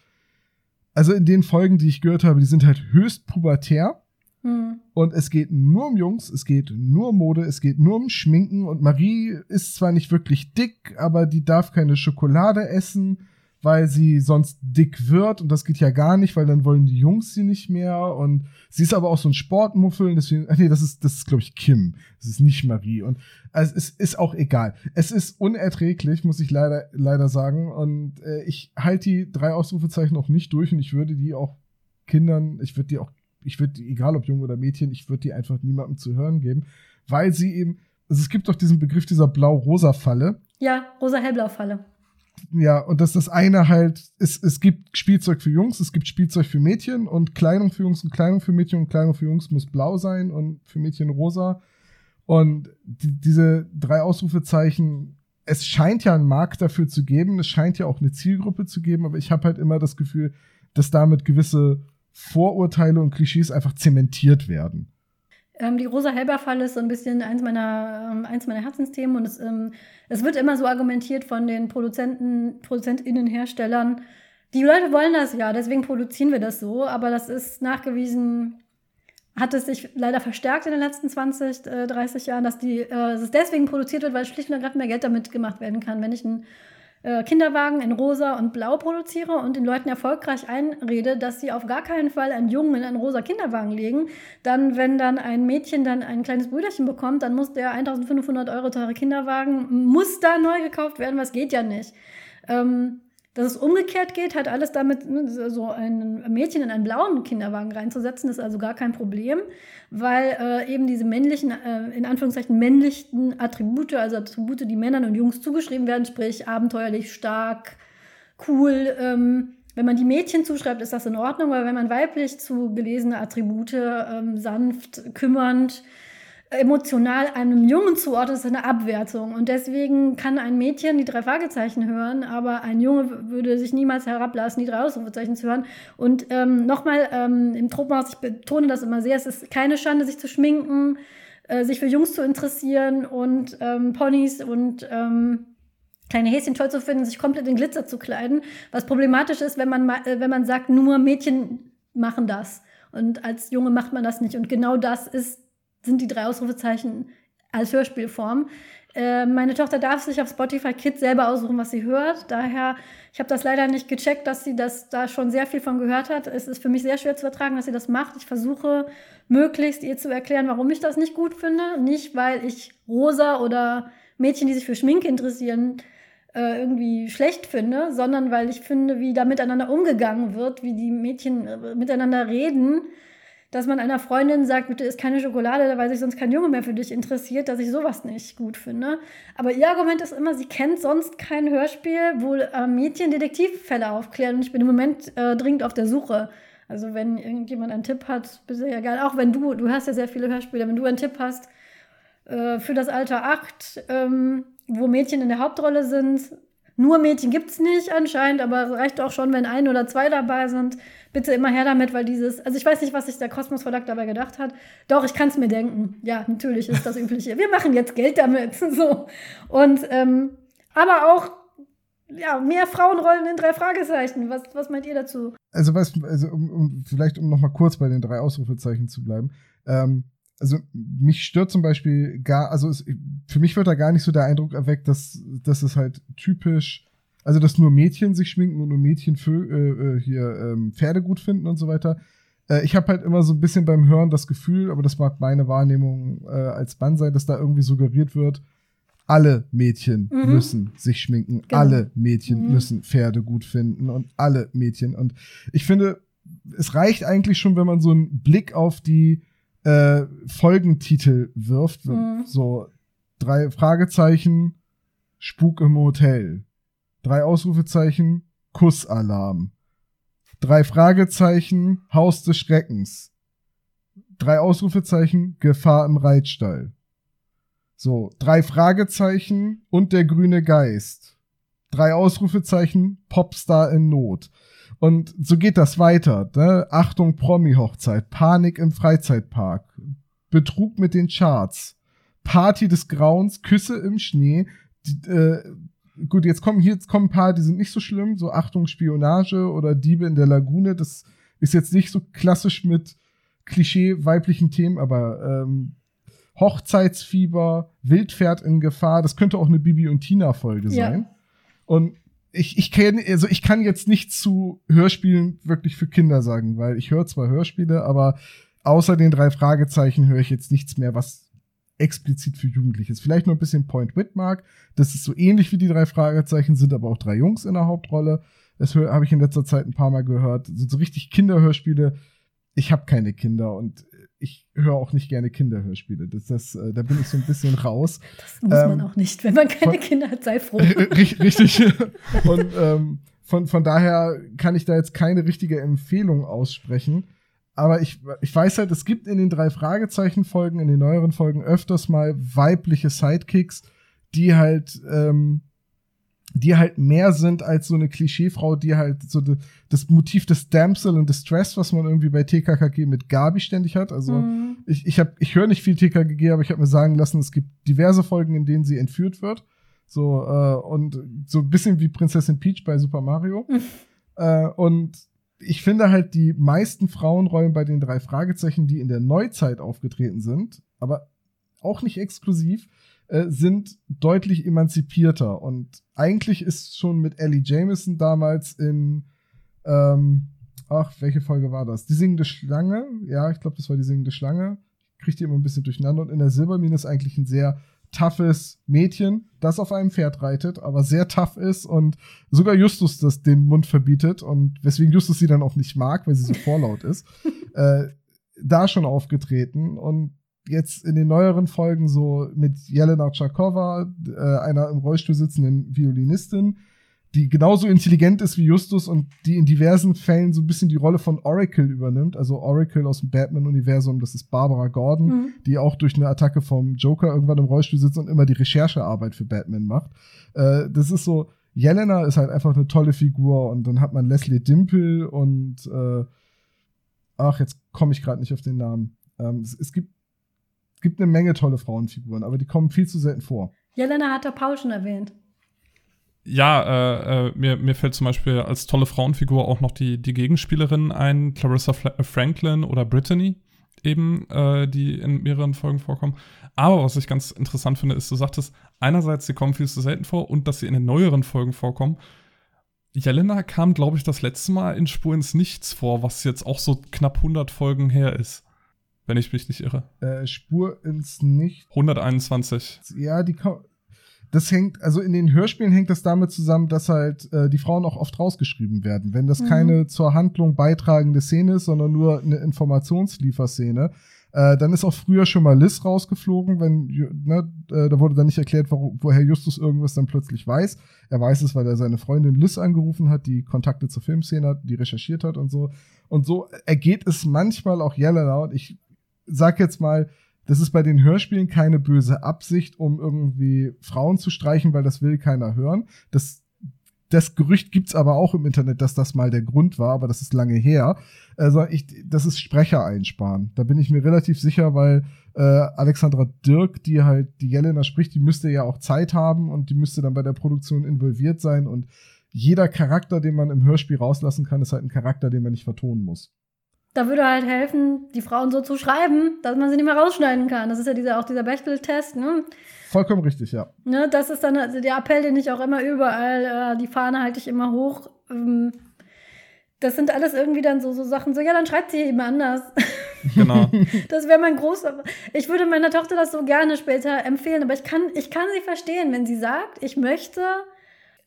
C: also in den Folgen, die ich gehört habe, die sind halt höchst pubertär. Hm. Und es geht nur um Jungs, es geht nur um Mode, es geht nur um Schminken. Und Marie ist zwar nicht wirklich dick, aber die darf keine Schokolade essen, weil sie sonst dick wird. Und das geht ja gar nicht, weil dann wollen die Jungs sie nicht mehr. Und sie ist aber auch so ein Sportmuffel. Deswegen, ach nee, das ist, das ist, glaube ich, Kim. Das ist nicht Marie. Und also, es ist auch egal. Es ist unerträglich, muss ich leider, leider sagen. Und äh, ich halte die drei Ausrufezeichen auch nicht durch und ich würde die auch Kindern, ich würde die auch ich würde, egal ob Junge oder Mädchen, ich würde die einfach niemandem zu hören geben, weil sie eben, also es gibt doch diesen Begriff dieser Blau-Rosa-Falle.
B: Ja, Rosa-Hellblau-Falle.
C: Ja, und dass das eine halt, es, es gibt Spielzeug für Jungs, es gibt Spielzeug für Mädchen und Kleidung für Jungs und Kleidung für Mädchen und Kleidung für Jungs muss blau sein und für Mädchen rosa. Und die, diese drei Ausrufezeichen, es scheint ja einen Markt dafür zu geben, es scheint ja auch eine Zielgruppe zu geben, aber ich habe halt immer das Gefühl, dass damit gewisse Vorurteile und Klischees einfach zementiert werden.
B: Ähm, die Rosa-Helber-Falle ist so ein bisschen eins meiner, ähm, eins meiner Herzensthemen und es, ähm, es wird immer so argumentiert von den Produzenten, ProduzentInnen, Herstellern. Die Leute wollen das ja, deswegen produzieren wir das so, aber das ist nachgewiesen, hat es sich leider verstärkt in den letzten 20, äh, 30 Jahren, dass, die, äh, dass es deswegen produziert wird, weil schlicht und ergreifend mehr Geld damit gemacht werden kann. Wenn ich ein äh, Kinderwagen in rosa und blau produziere und den Leuten erfolgreich einrede, dass sie auf gar keinen Fall einen Jungen in einen rosa Kinderwagen legen, dann, wenn dann ein Mädchen dann ein kleines Brüderchen bekommt, dann muss der 1500 Euro teure Kinderwagen, muss da neu gekauft werden, was geht ja nicht. Ähm, dass es umgekehrt geht, hat alles damit, ne, so ein Mädchen in einen blauen Kinderwagen reinzusetzen, ist also gar kein Problem, weil äh, eben diese männlichen, äh, in Anführungszeichen männlichen Attribute, also Attribute, die Männern und Jungs zugeschrieben werden, sprich abenteuerlich, stark, cool, ähm, wenn man die Mädchen zuschreibt, ist das in Ordnung, aber wenn man weiblich zugelesene Attribute, ähm, sanft, kümmernd, emotional einem Jungen zuordnet, ist eine Abwertung. Und deswegen kann ein Mädchen die drei Fragezeichen hören, aber ein Junge würde sich niemals herablassen, die drei Ausrufezeichen zu hören. Und ähm, nochmal, ähm, im Tropenhaus, ich betone das immer sehr, es ist keine Schande, sich zu schminken, äh, sich für Jungs zu interessieren und ähm, Ponys und ähm, kleine Häschen toll zu finden, sich komplett in Glitzer zu kleiden. Was problematisch ist, wenn man, äh, wenn man sagt, nur Mädchen machen das. Und als Junge macht man das nicht. Und genau das ist sind die drei Ausrufezeichen als Hörspielform. Äh, meine Tochter darf sich auf Spotify Kids selber aussuchen, was sie hört. Daher, ich habe das leider nicht gecheckt, dass sie das da schon sehr viel von gehört hat. Es ist für mich sehr schwer zu ertragen, dass sie das macht. Ich versuche möglichst ihr zu erklären, warum ich das nicht gut finde. Nicht, weil ich rosa oder Mädchen, die sich für Schminke interessieren, äh, irgendwie schlecht finde, sondern weil ich finde, wie da miteinander umgegangen wird, wie die Mädchen äh, miteinander reden, dass man einer Freundin sagt, bitte isst keine Schokolade, weil sich sonst kein Junge mehr für dich interessiert, dass ich sowas nicht gut finde. Aber ihr Argument ist immer, sie kennt sonst kein Hörspiel, wo äh, Mädchen Detektivfälle aufklären und ich bin im Moment äh, dringend auf der Suche. Also wenn irgendjemand einen Tipp hat, bitte ja egal, auch wenn du, du hast ja sehr viele Hörspiele, wenn du einen Tipp hast äh, für das Alter 8, ähm, wo Mädchen in der Hauptrolle sind, nur Mädchen gibt es nicht anscheinend, aber reicht auch schon, wenn ein oder zwei dabei sind. Bitte immer her damit, weil dieses, also ich weiß nicht, was sich der Kosmos Verlag dabei gedacht hat. Doch, ich kann es mir denken. Ja, natürlich ist das übliche. Wir machen jetzt Geld damit. so. Und ähm, aber auch ja, mehr Frauenrollen in drei Fragezeichen. Was, was meint ihr dazu?
C: Also, was, also um, um, vielleicht um nochmal kurz bei den drei Ausrufezeichen zu bleiben. Ähm, also mich stört zum Beispiel gar, also es, für mich wird da gar nicht so der Eindruck erweckt, dass, dass es halt typisch, also dass nur Mädchen sich schminken und nur Mädchen für, äh, äh, hier ähm, Pferde gut finden und so weiter. Äh, ich habe halt immer so ein bisschen beim Hören das Gefühl, aber das mag meine Wahrnehmung äh, als Mann sein, dass da irgendwie suggeriert wird, alle Mädchen mhm. müssen sich schminken, genau. alle Mädchen mhm. müssen Pferde gut finden und alle Mädchen. Und ich finde, es reicht eigentlich schon, wenn man so einen Blick auf die äh, Folgentitel wirft. Mhm. So drei Fragezeichen, Spuk im Hotel. Drei Ausrufezeichen, Kussalarm. Drei Fragezeichen, Haus des Schreckens. Drei Ausrufezeichen, Gefahr im Reitstall. So, drei Fragezeichen und der grüne Geist. Drei Ausrufezeichen, Popstar in Not. Und so geht das weiter. Ne? Achtung, Promi-Hochzeit, Panik im Freizeitpark, Betrug mit den Charts, Party des Grauens, Küsse im Schnee. Die, äh, gut, jetzt kommen hier jetzt kommen ein paar, die sind nicht so schlimm, so Achtung, Spionage oder Diebe in der Lagune. Das ist jetzt nicht so klassisch mit Klischee weiblichen Themen, aber ähm, Hochzeitsfieber, Wildpferd in Gefahr. Das könnte auch eine Bibi und Tina Folge ja. sein. Und ich, ich kenne, also ich kann jetzt nicht zu Hörspielen wirklich für Kinder sagen, weil ich höre zwar Hörspiele, aber außer den drei Fragezeichen höre ich jetzt nichts mehr, was explizit für Jugendliche ist. Vielleicht nur ein bisschen Point Whitmark. Das ist so ähnlich wie die drei Fragezeichen, sind aber auch drei Jungs in der Hauptrolle. Das habe ich in letzter Zeit ein paar Mal gehört. Sind so richtig Kinderhörspiele. Ich habe keine Kinder und ich höre auch nicht gerne Kinderhörspiele. Das, das, äh, da bin ich so ein bisschen raus.
B: Das muss ähm, man auch nicht. Wenn man keine von, Kinder hat, sei froh.
C: Richtig. Und ähm, von, von daher kann ich da jetzt keine richtige Empfehlung aussprechen. Aber ich, ich weiß halt, es gibt in den drei Fragezeichen-Folgen, in den neueren Folgen öfters mal weibliche Sidekicks, die halt ähm, die halt mehr sind als so eine Klischeefrau, die halt so de, das Motiv des Damsel und Distress, was man irgendwie bei TKKG mit Gabi ständig hat. Also mhm. ich, ich, hab, ich höre nicht viel TKKG, aber ich habe mir sagen lassen, es gibt diverse Folgen, in denen sie entführt wird. So, äh, und so ein bisschen wie Prinzessin Peach bei Super Mario. Mhm. Äh, und ich finde halt die meisten Frauenrollen bei den drei Fragezeichen, die in der Neuzeit aufgetreten sind, aber auch nicht exklusiv, äh, sind deutlich emanzipierter. Und eigentlich ist schon mit Ellie Jameson damals in, ähm, ach, welche Folge war das? Die singende Schlange. Ja, ich glaube, das war die singende Schlange. Kriegt die immer ein bisschen durcheinander. Und in der Silbermine ist eigentlich ein sehr toughes Mädchen, das auf einem Pferd reitet, aber sehr tough ist und sogar Justus das den Mund verbietet und weswegen Justus sie dann auch nicht mag, weil sie so vorlaut ist, äh, da schon aufgetreten und jetzt in den neueren Folgen so mit Jelena Tschakova, äh, einer im Rollstuhl sitzenden Violinistin, die genauso intelligent ist wie Justus und die in diversen Fällen so ein bisschen die Rolle von Oracle übernimmt. Also Oracle aus dem Batman-Universum, das ist Barbara Gordon, mhm. die auch durch eine Attacke vom Joker irgendwann im Rollstuhl sitzt und immer die Recherchearbeit für Batman macht. Äh, das ist so, Jelena ist halt einfach eine tolle Figur und dann hat man Leslie Dimple und äh, ach, jetzt komme ich gerade nicht auf den Namen. Ähm, es, es, gibt gibt eine Menge tolle Frauenfiguren, aber die kommen viel zu selten vor.
B: Jelena hat der Paul schon erwähnt.
A: Ja, äh, äh, mir, mir fällt zum Beispiel als tolle Frauenfigur auch noch die, die Gegenspielerin ein, Clarissa Fla Franklin oder Brittany eben, äh, die in mehreren Folgen vorkommen. Aber was ich ganz interessant finde, ist, du sagtest, einerseits, sie kommen viel zu selten vor und dass sie in den neueren Folgen vorkommen. Jelena kam, glaube ich, das letzte Mal in Spur ins Nichts vor, was jetzt auch so knapp 100 Folgen her ist wenn ich mich nicht irre.
C: Äh, Spur ins Nicht.
A: 121.
C: Ja, die das hängt, also in den Hörspielen hängt das damit zusammen, dass halt äh, die Frauen auch oft rausgeschrieben werden. Wenn das
B: Mhm.
C: keine zur Handlung beitragende Szene ist, sondern nur eine Informationslieferszene, äh, dann ist auch früher schon mal Liz rausgeflogen, wenn, ne, äh, da wurde dann nicht erklärt, wo, woher Justus irgendwas dann plötzlich weiß. Er weiß es, weil er seine Freundin Liz angerufen hat, die Kontakte zur Filmszene hat, die recherchiert hat und so. Und so ergeht es manchmal auch Jelena und ich sag jetzt mal, das ist bei den Hörspielen keine böse Absicht, um irgendwie Frauen zu streichen, weil das will keiner hören. Das, das Gerücht gibt's aber auch im Internet, dass das mal der Grund war, aber das ist lange her. Also ich, das ist Sprecher einsparen. Da bin ich mir relativ sicher, weil äh, Alexandra Dirk, die halt die Jelena spricht, die müsste ja auch Zeit haben und die müsste dann bei der Produktion involviert sein und jeder Charakter, den man im Hörspiel rauslassen kann, ist halt ein Charakter, den man nicht vertonen muss.
B: Da würde halt helfen, die Frauen so zu schreiben, dass man sie nicht mehr rausschneiden kann. Das ist ja dieser, auch dieser Bechtel-Test, ne?
C: Vollkommen richtig, ja.
B: ne? Das ist dann also der Appell, den ich auch immer überall, äh, die Fahne halte ich immer hoch. Ähm, das sind alles irgendwie dann so, so Sachen, so, ja, dann schreibt sie eben anders.
A: Genau.
B: Das wäre mein großer. Ich würde meiner Tochter das so gerne später empfehlen, aber ich kann, ich kann sie verstehen, wenn sie sagt, ich möchte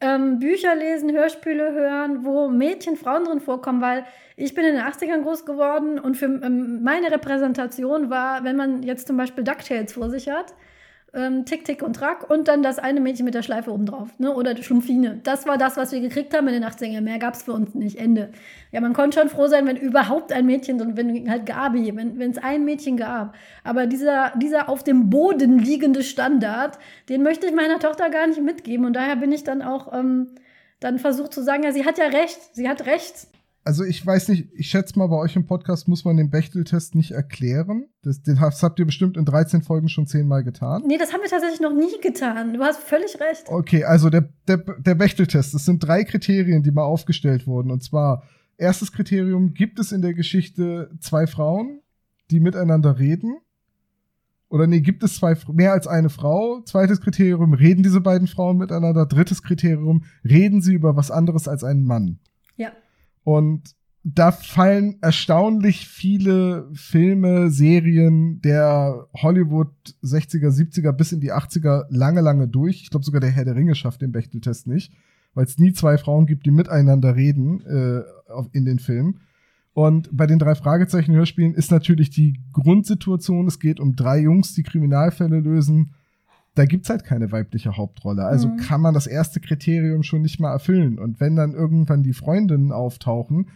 B: ähm, Bücher lesen, Hörspiele hören, wo Mädchen, Frauen drin vorkommen, weil ich bin in den 80ern groß geworden und für ähm, meine Repräsentation war, wenn man jetzt zum Beispiel DuckTales vor sich hat, ähm, Tick, Tick und Track und dann das eine Mädchen mit der Schleife obendrauf, ne? Oder die Schlumpfine. Das war das, was wir gekriegt haben in den 80ern. Mehr gab es für uns nicht. Ende. Ja, man konnte schon froh sein, wenn überhaupt ein Mädchen, wenn halt Gabi, wenn es ein Mädchen gab. Aber dieser, dieser auf dem Boden liegende Standard, den möchte ich meiner Tochter gar nicht mitgeben. Und daher bin ich dann auch ähm, dann versucht zu sagen, ja, sie hat ja recht, sie hat recht.
C: Also ich weiß nicht, ich schätze mal, bei euch im Podcast muss man den Bechtel-Test nicht erklären. Das, den habt ihr bestimmt in 13 Folgen schon zehnmal getan.
B: Nee, das haben wir tatsächlich noch nie getan. Du hast völlig recht.
C: Okay, also der, der, der Bechtel-Test, das sind drei Kriterien, die mal aufgestellt wurden. Und zwar, erstes Kriterium, gibt es in der Geschichte zwei Frauen, die miteinander reden? Oder nee, gibt es zwei, mehr als eine Frau? Zweites Kriterium, reden diese beiden Frauen miteinander? Drittes Kriterium, reden sie über was anderes als einen Mann? Und da fallen erstaunlich viele Filme, Serien der Hollywood 60er, 70er bis in die 80er lange, lange durch. Ich glaube sogar der Herr der Ringe schafft den Bechteltest nicht, weil es nie zwei Frauen gibt, die miteinander reden äh, in den Filmen. Und bei den drei Fragezeichen Hörspielen ist natürlich die Grundsituation, es geht um drei Jungs, die Kriminalfälle lösen. Da gibt's halt keine weibliche Hauptrolle. Also
B: Mhm.
C: kann man das erste Kriterium schon nicht mal erfüllen. Und wenn dann irgendwann die Freundinnen auftauchen,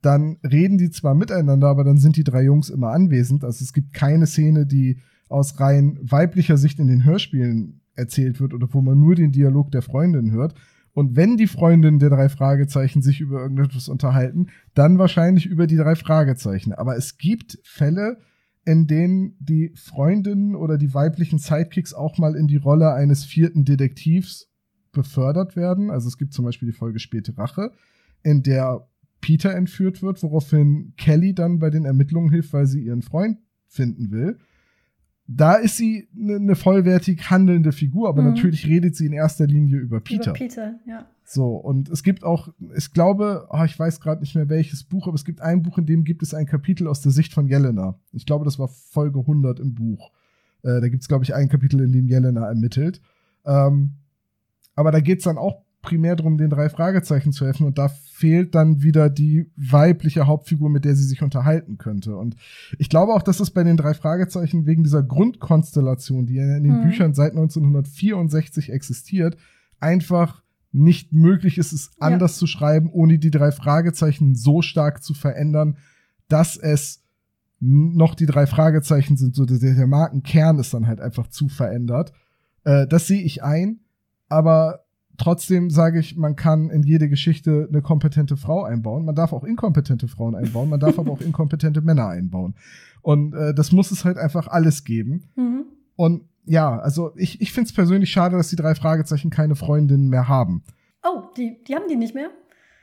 C: dann reden die zwar miteinander, aber dann sind die drei Jungs immer anwesend. Also es gibt keine Szene, die aus rein weiblicher Sicht in den Hörspielen erzählt wird oder wo man nur den Dialog der Freundin hört. Und wenn die Freundinnen der drei Fragezeichen sich über irgendetwas unterhalten, dann wahrscheinlich über die drei Fragezeichen. Aber es gibt Fälle, in denen die Freundinnen oder die weiblichen Sidekicks auch mal in die Rolle eines vierten Detektivs befördert werden. Also es gibt zum Beispiel die Folge Späte Rache, in der Peter entführt wird, woraufhin Kelly dann bei den Ermittlungen hilft, weil sie ihren Freund finden will. Da ist sie eine ne vollwertig handelnde Figur, aber
B: Mhm.
C: natürlich redet sie in erster Linie über Peter.
B: Über Peter, ja.
C: So, und es gibt auch, ich glaube, oh, ich weiß gerade nicht mehr welches Buch, aber es gibt ein Buch, in dem gibt es ein Kapitel aus der Sicht von Jelena. Ich glaube, das war Folge 100 im Buch. Äh, da gibt es, glaube ich, ein Kapitel, in dem Jelena ermittelt. Ähm, aber da geht es dann auch primär darum, den drei Fragezeichen zu helfen. Und da fehlt dann wieder die weibliche Hauptfigur, mit der sie sich unterhalten könnte. Und ich glaube auch, dass es bei den drei Fragezeichen wegen dieser Grundkonstellation, die ja in den
B: Mhm.
C: Büchern seit 1964 existiert, einfach nicht möglich ist, es
B: Ja.
C: anders zu schreiben, ohne die drei Fragezeichen so stark zu verändern, dass es noch die drei Fragezeichen sind. So der, der Markenkern ist dann halt einfach zu verändert. Äh, das sehe ich ein, aber trotzdem sage ich, man kann in jede Geschichte eine kompetente Frau einbauen. Man darf auch inkompetente Frauen einbauen, man darf aber auch inkompetente Männer einbauen. Und äh, das muss es halt einfach alles geben.
B: Mhm.
C: Und ja, also ich, ich finde es persönlich schade, dass die drei Fragezeichen keine Freundinnen mehr haben.
B: Oh, die, die haben die nicht mehr?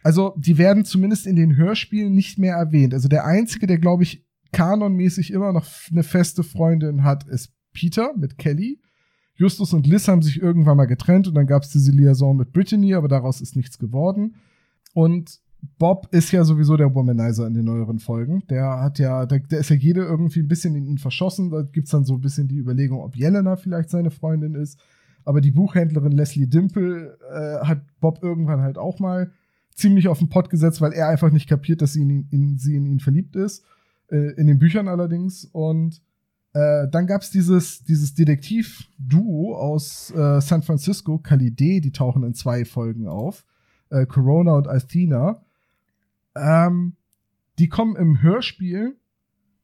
C: Also die werden zumindest in den Hörspielen nicht mehr erwähnt. Also der einzige, der glaube ich kanonmäßig immer noch eine feste Freundin hat, ist Peter mit Kelly. Justus und Liz haben sich irgendwann mal getrennt und dann gab es diese Liaison mit Brittany, aber daraus ist nichts geworden. Und Bob ist ja sowieso der Womanizer in den neueren Folgen. Der hat ja, der, der ist ja jede irgendwie ein bisschen in ihn verschossen. Da gibt's dann so ein bisschen die Überlegung, ob Jelena vielleicht seine Freundin ist. Aber die Buchhändlerin Leslie Dimple äh, hat Bob irgendwann halt auch mal ziemlich auf den Pott gesetzt, weil er einfach nicht kapiert, dass sie in, in, sie in ihn verliebt ist. Äh, in den Büchern allerdings. Und äh, dann gab es dieses, dieses Detektiv-Duo aus äh, San Francisco, Kalide, die tauchen in zwei Folgen auf. Äh, Corona und Athena. Ähm, die kommen im Hörspiel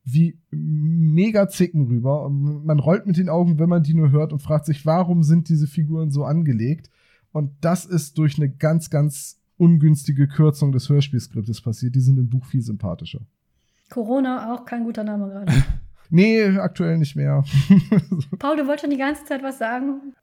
C: wie mega Zicken rüber. Und man rollt mit den Augen, wenn man die nur hört und fragt sich, warum sind diese Figuren so angelegt? Und das ist durch eine ganz, ganz ungünstige Kürzung des Hörspielskriptes passiert. Die sind im Buch viel sympathischer.
B: Corona auch kein guter Name gerade.
C: nee, aktuell nicht mehr.
B: Paul, du wolltest schon die ganze Zeit was sagen.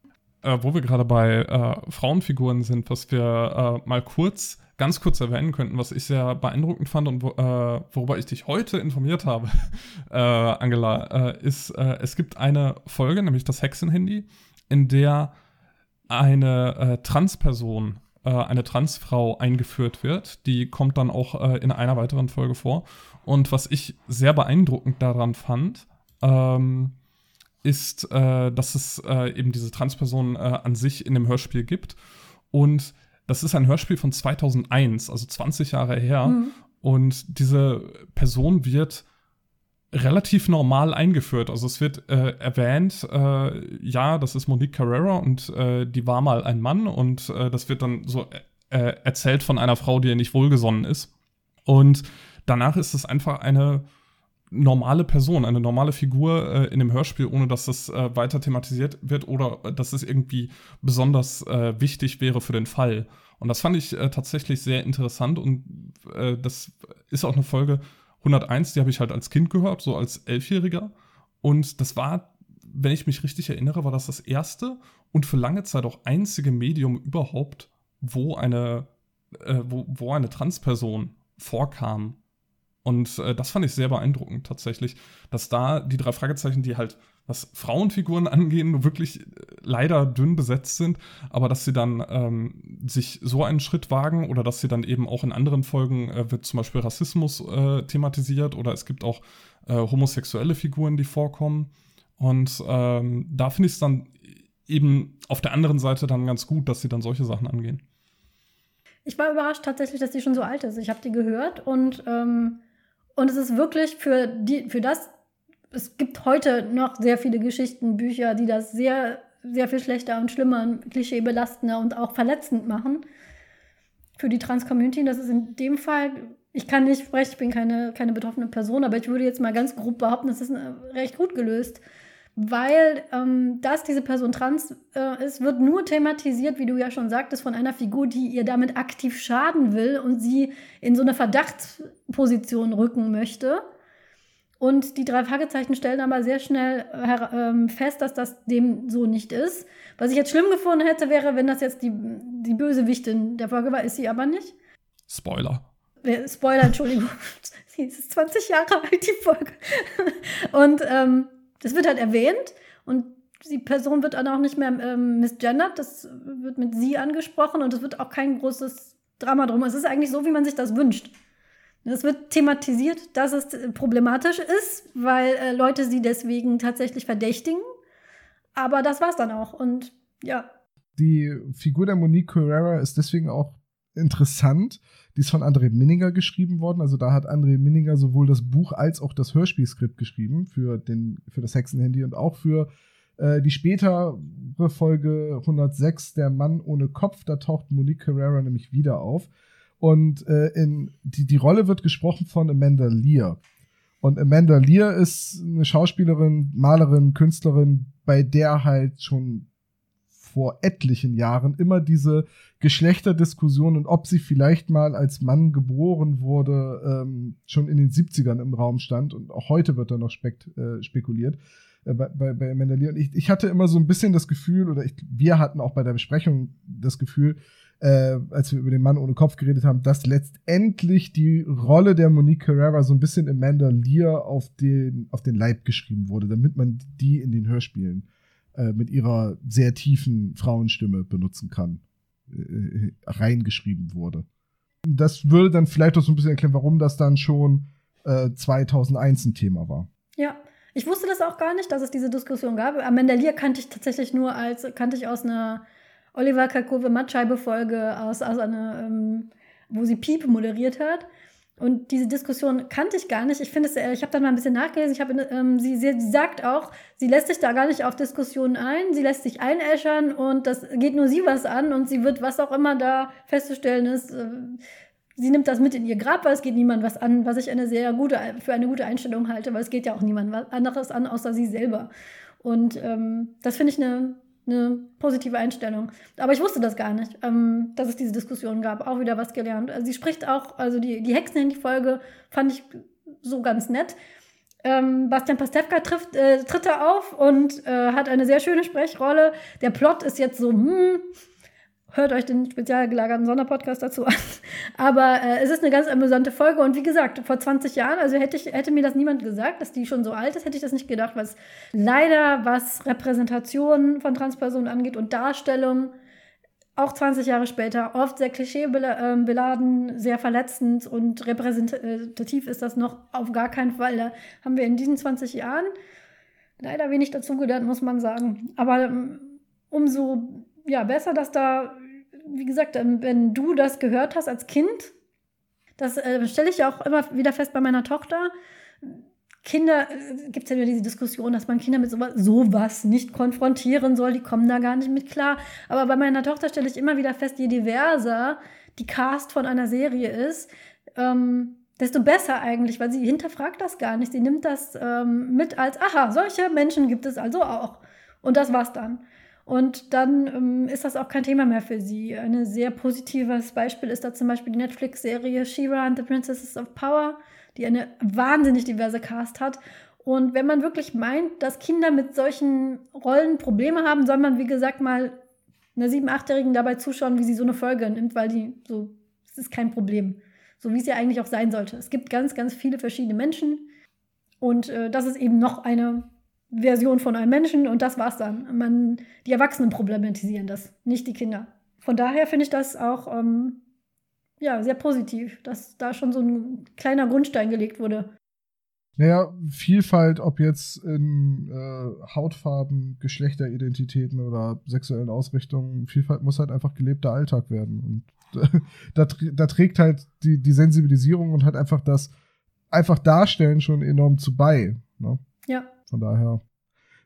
A: Äh, wo wir gerade bei äh, Frauenfiguren sind, was wir äh, mal kurz, ganz kurz erwähnen könnten, was ich sehr beeindruckend fand und wo, äh, worüber ich dich heute informiert habe, äh, Angela, äh, ist, es gibt eine Folge, nämlich das Hexenhandy, in der eine Transperson eine Transfrau eingeführt wird. Die kommt dann auch äh, in einer weiteren Folge vor. Und was ich sehr beeindruckend daran fand, ähm, ist, äh, dass es äh, eben diese Transperson äh, an sich in dem Hörspiel gibt. Und das ist ein Hörspiel von 2001, also 20 Jahre her. Mhm. Und diese Person wird relativ normal eingeführt. Also es wird äh, erwähnt, äh, ja, das ist Monique Carrera und äh, die war mal ein Mann und äh, das wird dann so äh, erzählt von einer Frau, die ihr nicht wohlgesonnen ist. Und danach ist es einfach eine normale Person, eine normale Figur äh, in dem Hörspiel, ohne dass das äh, weiter thematisiert wird oder äh, dass es irgendwie besonders äh, wichtig wäre für den Fall. Und das fand ich äh, tatsächlich sehr interessant und äh, das ist auch eine Folge 101, die habe ich halt als Kind gehört, so als Elfjähriger. Und das war, wenn ich mich richtig erinnere, war das das erste und für lange Zeit auch einzige Medium überhaupt, wo eine, wo, wo eine Transperson vorkam und äh, das fand ich sehr beeindruckend tatsächlich, dass da die drei Fragezeichen, die halt, was Frauenfiguren angehen, wirklich äh, leider dünn besetzt sind, aber dass sie dann ähm, sich so einen Schritt wagen oder dass sie dann eben auch in anderen Folgen äh, wird zum Beispiel Rassismus äh, thematisiert oder es gibt auch äh, homosexuelle Figuren, die vorkommen. Und ähm, da finde ich es dann eben auf der anderen Seite dann ganz gut, dass sie dann solche Sachen angehen.
B: Ich war überrascht tatsächlich, dass die schon so alt ist. Ich habe die gehört und ähm, und es ist wirklich für, die, für das, es gibt heute noch sehr viele Geschichten, Bücher, die das sehr, sehr viel schlechter und schlimmer und klischeebelastender und auch verletzend machen für die Trans-Community. Das ist in dem Fall, ich kann nicht sprechen, ich bin keine, keine betroffene Person, aber ich würde jetzt mal ganz grob behaupten, das ist recht gut gelöst weil ähm, dass diese Person trans äh, ist, wird nur thematisiert, wie du ja schon sagtest, von einer Figur, die ihr damit aktiv schaden will und sie in so eine Verdachtsposition rücken möchte. Und die drei Fragezeichen stellen aber sehr schnell äh, fest, dass das dem so nicht ist. Was ich jetzt schlimm gefunden hätte, wäre, wenn das jetzt die, die Bösewichtin der Folge war, ist sie aber nicht.
A: Spoiler.
B: Spoiler, Entschuldigung. sie ist 20 Jahre alt, die Folge. Und ähm, das wird halt erwähnt und die Person wird dann auch nicht mehr ähm, misgendert, das wird mit sie angesprochen und es wird auch kein großes Drama drum. Es ist eigentlich so, wie man sich das wünscht. Es wird thematisiert, dass es problematisch ist, weil äh, Leute sie deswegen tatsächlich verdächtigen. Aber das war's dann auch. Und ja.
C: Die Figur der Monique Carrera ist deswegen auch interessant. Die ist von André Minninger geschrieben worden. Also da hat André Minninger sowohl das Buch als auch das Hörspielskript geschrieben für, den, für das Hexenhandy und auch für äh, die spätere Folge 106, Der Mann ohne Kopf. Da taucht Monique Carrera nämlich wieder auf. Und äh, in, die, die Rolle wird gesprochen von Amanda Lear. Und Amanda Lear ist eine Schauspielerin, Malerin, Künstlerin, bei der halt schon vor etlichen Jahren immer diese Geschlechterdiskussion und ob sie vielleicht mal als Mann geboren wurde, ähm, schon in den 70ern im Raum stand und auch heute wird da noch spekt, äh, spekuliert äh, bei, bei, Amanda Lear. Und ich, ich hatte immer so ein bisschen das Gefühl, oder ich, wir hatten auch bei der Besprechung das Gefühl, äh, als wir über den Mann ohne Kopf geredet haben, dass letztendlich die Rolle der Monique Carrera so ein bisschen Amanda Lear auf den, auf den Leib geschrieben wurde, damit man die in den Hörspielen äh, mit ihrer sehr tiefen Frauenstimme benutzen kann, äh, reingeschrieben wurde. Das würde dann vielleicht auch so ein bisschen erklären, warum das dann schon äh, 2001 ein Thema war.
B: Ja, Ich wusste das auch gar nicht, dass es diese Diskussion gab. Amanda Lear kannte ich tatsächlich nur als, kannte ich aus einer Oliver Kalkove Mattscheibe-Folge, aus, aus einer, ähm, wo sie Piep moderiert hat. Und diese Diskussion kannte ich gar nicht. Ich finde es, äh, ich habe dann mal ein bisschen nachgelesen. Ich habe, ähm, sie, sie, sagt auch, sie lässt sich da gar nicht auf Diskussionen ein. Sie lässt sich einäschern und das geht nur sie was an und sie wird, was auch immer da festzustellen ist, äh, sie nimmt das mit in ihr Grab, weil es geht niemand was an, was ich eine sehr gute, für eine gute Einstellung halte, weil es geht ja auch niemand anderes an, außer sie selber. Und ähm, das finde ich eine eine positive Einstellung. Aber ich wusste das gar nicht, ähm, dass es diese Diskussion gab. Auch wieder was gelernt. Also sie spricht auch, also die, die Hexenhandy-Folge fand ich so ganz nett. Ähm, Bastian Pastewka trifft, äh, tritt da auf und äh, hat eine sehr schöne Sprechrolle. Der Plot ist jetzt so, hm, hört euch den spezial gelagerten Sonderpodcast dazu an. Aber äh, es ist eine ganz amüsante Folge. Und wie gesagt, vor 20 Jahren, also hätte, ich, hätte mir das niemand gesagt, dass die schon so alt ist, hätte ich das nicht gedacht, was leider, was Repräsentation von Transpersonen angeht und Darstellung, auch 20 Jahre später, oft sehr klischeebeladen, sehr verletzend und repräsentativ ist das noch auf gar keinen Fall. Da haben wir in diesen 20 Jahren leider wenig dazugelernt, muss man sagen. Aber ähm, umso ja, besser, dass da, wie gesagt, ähm, wenn du das gehört hast als Kind, das äh, stelle ich ja auch immer wieder fest bei meiner Tochter. Kinder, äh, gibt es ja wieder diese Diskussion, dass man Kinder mit sowas, sowas nicht konfrontieren soll, die kommen da gar nicht mit klar. Aber bei meiner Tochter stelle ich immer wieder fest, je diverser die Cast von einer Serie ist, ähm, desto besser eigentlich, weil sie hinterfragt das gar nicht. Sie nimmt das ähm, mit als, aha, solche Menschen gibt es also auch. Und das war's dann. Und dann ähm, ist das auch kein Thema mehr für sie. Ein sehr positives Beispiel ist da zum Beispiel die Netflix-Serie She-Ra and the Princesses of Power, die eine wahnsinnig diverse Cast hat. Und wenn man wirklich meint, dass Kinder mit solchen Rollen Probleme haben, soll man, wie gesagt, mal einer sieben-, achtjährigen dabei zuschauen, wie sie so eine Folge nimmt, weil die so, es ist kein Problem. So wie es ja eigentlich auch sein sollte. Es gibt ganz, ganz viele verschiedene Menschen. Und äh, das ist eben noch eine Version von einem Menschen und das war's dann. Man, die Erwachsenen problematisieren das, nicht die Kinder. Von daher finde ich das auch ähm, ja, sehr positiv, dass da schon so ein kleiner Grundstein gelegt wurde.
C: Naja, Vielfalt, ob jetzt in äh, Hautfarben, Geschlechteridentitäten oder sexuellen Ausrichtungen, Vielfalt muss halt einfach gelebter Alltag werden. Und äh, da, da trägt halt die, die Sensibilisierung und halt einfach das einfach Darstellen schon enorm zu bei. Ne?
B: Ja.
C: Von daher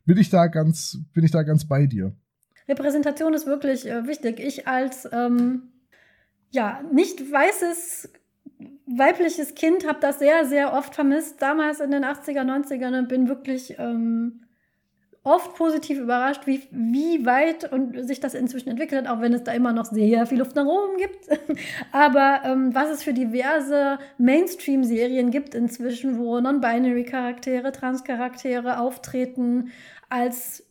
C: bin ich da ganz, bin ich da ganz bei dir.
B: Repräsentation ist wirklich äh, wichtig. Ich als ähm, ja nicht weißes weibliches Kind habe das sehr, sehr oft vermisst. Damals in den 80er, 90ern und bin wirklich ähm, oft positiv überrascht, wie, wie weit und sich das inzwischen entwickelt hat, auch wenn es da immer noch sehr viel Luft nach oben gibt. Aber ähm, was es für diverse Mainstream-Serien gibt inzwischen, wo Non-Binary-Charaktere, Trans-Charaktere auftreten als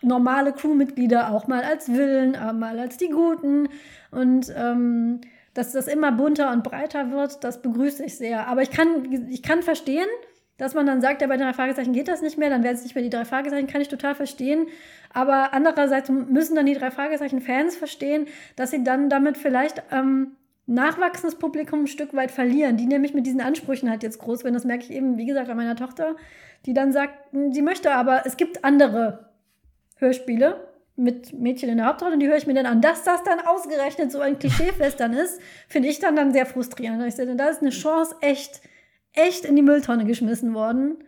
B: normale Crewmitglieder, auch mal als Willen, auch mal als die Guten. Und ähm, dass das immer bunter und breiter wird, das begrüße ich sehr. Aber ich kann, ich kann verstehen, dass man dann sagt, ja, bei drei Fragezeichen geht das nicht mehr, dann werden es nicht mehr die drei Fragezeichen, kann ich total verstehen. Aber andererseits müssen dann die drei Fragezeichen-Fans verstehen, dass sie dann damit vielleicht ähm, nachwachsendes Publikum ein Stück weit verlieren, die nämlich mit diesen Ansprüchen halt jetzt groß werden. Das merke ich eben, wie gesagt, an meiner Tochter, die dann sagt, hm, sie möchte aber, es gibt andere Hörspiele mit Mädchen in der Hauptrolle und die höre ich mir dann an. Dass das dann ausgerechnet so ein Klischeefest dann ist, finde ich dann, dann sehr frustrierend. Ich sage, da ist eine Chance echt echt in die Mülltonne geschmissen worden.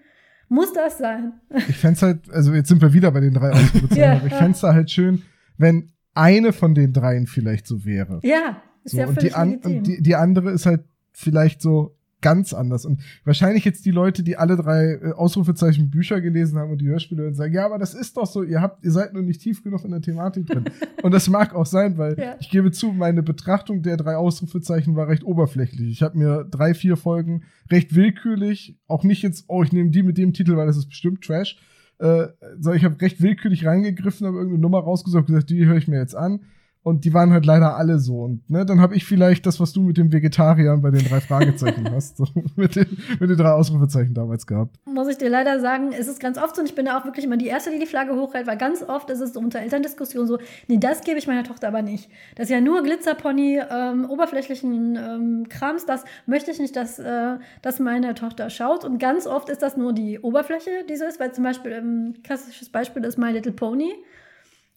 B: Muss das sein?
C: Ich fände es halt, also jetzt sind wir wieder bei den drei Ausrufezeichen, ja, aber ich fände es halt schön, wenn eine von den dreien vielleicht so wäre.
B: Ja, ist
C: so,
B: ja
C: und die, an, und die, die andere ist halt vielleicht so ganz anders. Und wahrscheinlich jetzt die Leute, die alle drei äh, Ausrufezeichen Bücher gelesen haben und die Hörspiele und sagen, ja, aber das ist doch so, ihr habt, ihr seid nur nicht tief genug in der Thematik drin. und das mag auch sein, weil ja. ich gebe zu, meine Betrachtung der drei Ausrufezeichen war recht oberflächlich. Ich habe mir drei, vier Folgen recht willkürlich, auch nicht jetzt, oh, ich nehme die mit dem Titel, weil das ist bestimmt Trash, äh, sondern ich habe recht willkürlich reingegriffen, habe irgendeine Nummer rausgesucht und gesagt, die höre ich mir jetzt an Und die waren halt leider alle so. Und ne, dann habe ich vielleicht das, was du mit dem Vegetariern bei den drei Fragezeichen hast, so, mit, den, mit den drei Ausrufezeichen damals gehabt.
B: Muss ich dir leider sagen, es ist ganz oft so, und ich bin da auch wirklich immer die Erste, die die Flagge hochhält, weil ganz oft ist es so unter Elterndiskussionen so, nee, das gebe ich meiner Tochter aber nicht. Das ist ja nur Glitzerpony, ähm, oberflächlichen ähm, Krams, das möchte ich nicht, dass, äh, dass meine Tochter schaut. Und ganz oft ist das nur die Oberfläche, die so ist, weil zum Beispiel, ein ähm, klassisches Beispiel ist My Little Pony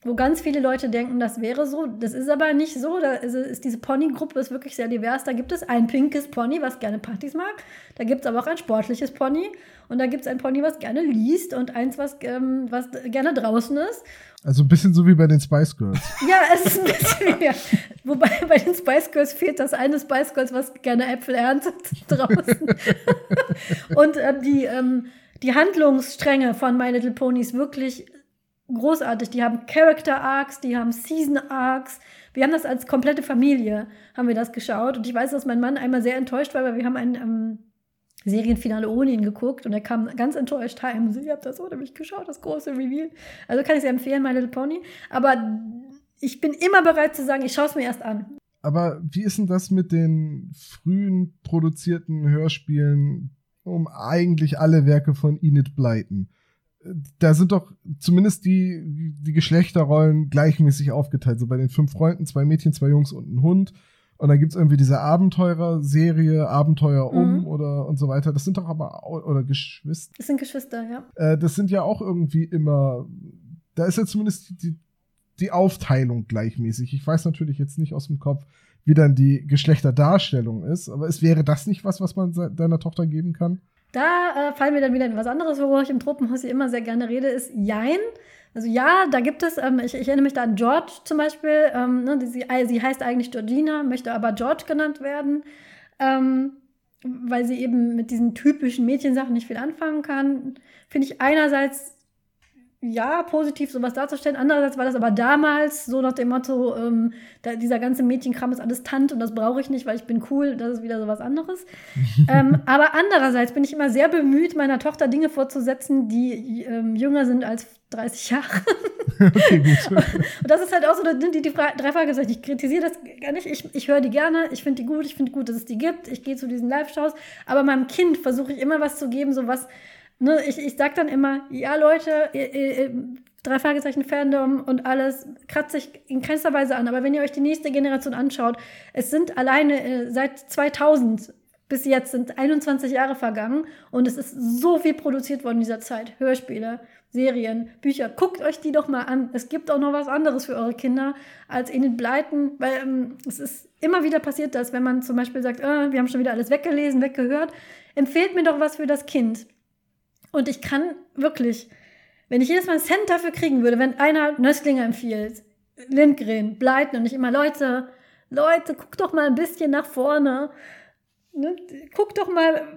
B: wo ganz viele Leute denken, das wäre so. Das ist aber nicht so. Da ist, ist diese Pony-Gruppe ist wirklich sehr divers. Da gibt es ein pinkes Pony, was gerne Partys mag. Da gibt es aber auch ein sportliches Pony. Und da gibt es ein Pony, was gerne liest und eins, was, ähm, was gerne draußen ist.
C: Also ein bisschen so wie bei den Spice Girls.
B: ja, es ist ein bisschen mehr. Wobei bei den Spice Girls fehlt das eine Spice Girls, was gerne Äpfel erntet draußen. und äh, die, ähm, die Handlungsstränge von My Little Pony ist wirklich großartig. Die haben Character Arcs, die haben Season Arcs. Wir haben das als komplette Familie, haben wir das geschaut. Und ich weiß, dass mein Mann einmal sehr enttäuscht war, weil wir haben ein ähm, Serienfinale ohne ihn geguckt und er kam ganz enttäuscht heim. So, ihr habt das ohne mich geschaut, das große Reveal. Also kann ich sehr empfehlen, My Little Pony. Aber ich bin immer bereit zu sagen, ich schaue es mir erst an.
C: Aber wie ist denn das mit den frühen produzierten Hörspielen um eigentlich alle Werke von Enid Blyton? Da sind doch zumindest die, die Geschlechterrollen gleichmäßig aufgeteilt. So bei den fünf Freunden, zwei Mädchen, zwei Jungs und ein Hund. Und dann gibt's irgendwie diese Abenteurer-Serie, Abenteuer um mhm. oder und so weiter. Das sind doch aber, oder Geschwister.
B: Das sind Geschwister, ja.
C: Äh, das sind ja auch irgendwie immer, da ist ja zumindest die, die Aufteilung gleichmäßig. Ich weiß natürlich jetzt nicht aus dem Kopf, wie dann die Geschlechterdarstellung ist, aber es wäre das nicht was, was man deiner Tochter geben kann?
B: Da äh, fallen mir dann wieder was anderes, worüber ich im Tropenhaus hier immer sehr gerne rede, ist Jein. Also ja, da gibt es, ähm, ich, ich, erinnere mich da an George zum Beispiel, ähm, ne, die, sie, äh, sie, heißt eigentlich Georgina, möchte aber George genannt werden, ähm, weil sie eben mit diesen typischen Mädchensachen nicht viel anfangen kann. Finde ich einerseits ja, positiv sowas darzustellen. Andererseits war das aber damals so nach dem Motto, ähm, da, dieser ganze Mädchenkram ist alles Tant und das brauche ich nicht, weil ich bin cool, das ist wieder sowas anderes. ähm, aber andererseits bin ich immer sehr bemüht, meiner Tochter Dinge vorzusetzen, die ähm, jünger sind als 30 Jahre. okay, gut. und das ist halt auch so, da sind die, die drei Fragezeichen. Ich kritisiere das gar nicht. Ich, ich höre die gerne, ich finde die gut, ich finde gut, dass es die gibt. Ich gehe zu diesen Live-Shows. Aber meinem Kind versuche ich immer was zu geben, so was ne, ich, ich sag dann immer, ja Leute, ihr, ihr, drei Fragezeichen Fandom und alles kratzt sich in keinster Weise an. Aber wenn ihr euch die nächste Generation anschaut, es sind alleine äh, seit 2000 bis jetzt sind 21 Jahre vergangen und es ist so viel produziert worden in dieser Zeit. Hörspiele, Serien, Bücher. Guckt euch die doch mal an. Es gibt auch noch was anderes für eure Kinder als in den Bleiten, weil ähm, es ist immer wieder passiert, dass wenn man zum Beispiel sagt, äh, wir haben schon wieder alles weggelesen, weggehört, empfehlt mir doch was für das Kind. Und ich kann wirklich, wenn ich jedes Mal einen Cent dafür kriegen würde, wenn einer Nösslinger empfiehlt, Lindgren, Bleiten und ich immer, Leute, Leute, guck doch mal ein bisschen nach vorne. Ne? Guck doch mal,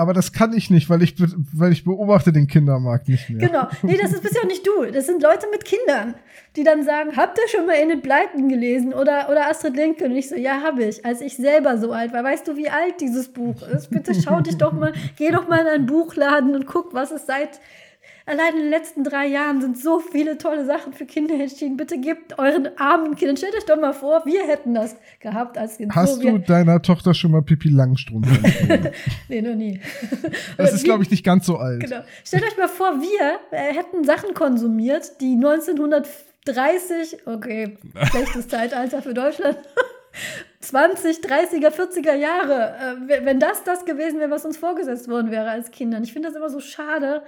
C: aber das kann ich nicht, weil ich, weil ich beobachte den Kindermarkt nicht mehr.
B: Genau. Nee, das bist ja nicht du. Das sind Leute mit Kindern, die dann sagen, habt ihr schon mal in den Bleiten gelesen? Oder, oder Astrid Lindgren? Und ich so, ja, habe ich. Als ich selber so alt war. Weißt du, wie alt dieses Buch ist? Bitte schau dich doch mal, geh doch mal in einen Buchladen und guck, was es seit Allein in den letzten drei Jahren sind so viele tolle Sachen für Kinder entschieden. Bitte gebt euren armen Kindern, stellt euch doch mal vor, wir hätten das gehabt als Kind.
C: Hast so, du deiner Tochter schon mal Pipi Langstrumpf
B: Nee, noch nie.
C: Das ist, glaube ich, nicht ganz so alt. Genau.
B: Stellt euch mal vor, wir äh, hätten Sachen konsumiert, die 1930, okay, schlechtes Zeitalter für Deutschland, 20, 30er, 40er Jahre, äh, wenn das das gewesen wäre, was uns vorgesetzt worden wäre als Kindern. Ich finde das immer so schade,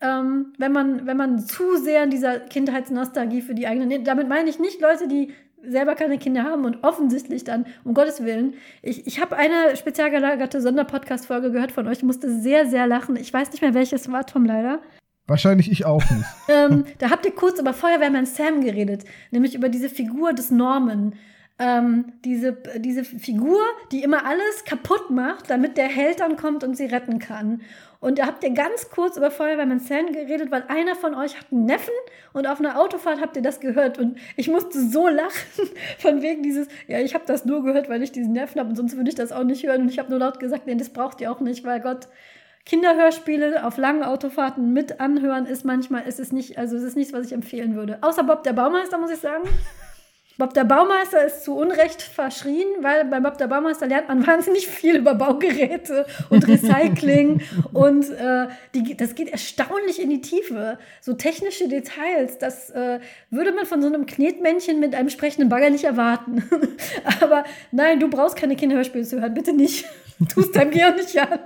B: ähm, wenn, man, wenn man zu sehr in dieser Kindheitsnostalgie für die eigenen. Damit meine ich nicht Leute, die selber keine Kinder haben und offensichtlich dann, um Gottes Willen. Ich, ich habe eine spezial gelagerte Sonderpodcast-Folge gehört von euch, musste sehr, sehr lachen. Ich weiß nicht mehr, welches war, Tom, leider.
C: Wahrscheinlich ich auch nicht.
B: ähm, da habt ihr kurz über Feuerwehrmann Sam geredet, nämlich über diese Figur des Norman. Ähm, diese, diese Figur, die immer alles kaputt macht, damit der Held dann kommt und sie retten kann. Und da habt ihr ganz kurz über Feuerwehrmann Sam geredet, weil einer von euch hat einen Neffen und auf einer Autofahrt habt ihr das gehört. Und ich musste so lachen, von wegen dieses, ja, ich habe das nur gehört, weil ich diesen Neffen habe und sonst würde ich das auch nicht hören. Und ich habe nur laut gesagt, nee, das braucht ihr auch nicht, weil Gott, Kinderhörspiele auf langen Autofahrten mit anhören ist manchmal, ist es nicht, also es ist nichts, was ich empfehlen würde. Außer Bob der Baumeister, muss ich sagen. Bob der Baumeister ist zu Unrecht verschrien, weil bei Bob der Baumeister lernt man wahnsinnig viel über Baugeräte und Recycling und äh, die, das geht erstaunlich in die Tiefe. So technische Details, das äh, würde man von so einem Knetmännchen mit einem sprechenden Bagger nicht erwarten. Aber nein, du brauchst keine Kinderhörspiele zu hören, bitte nicht. Tu es deinem Gehirn nicht an.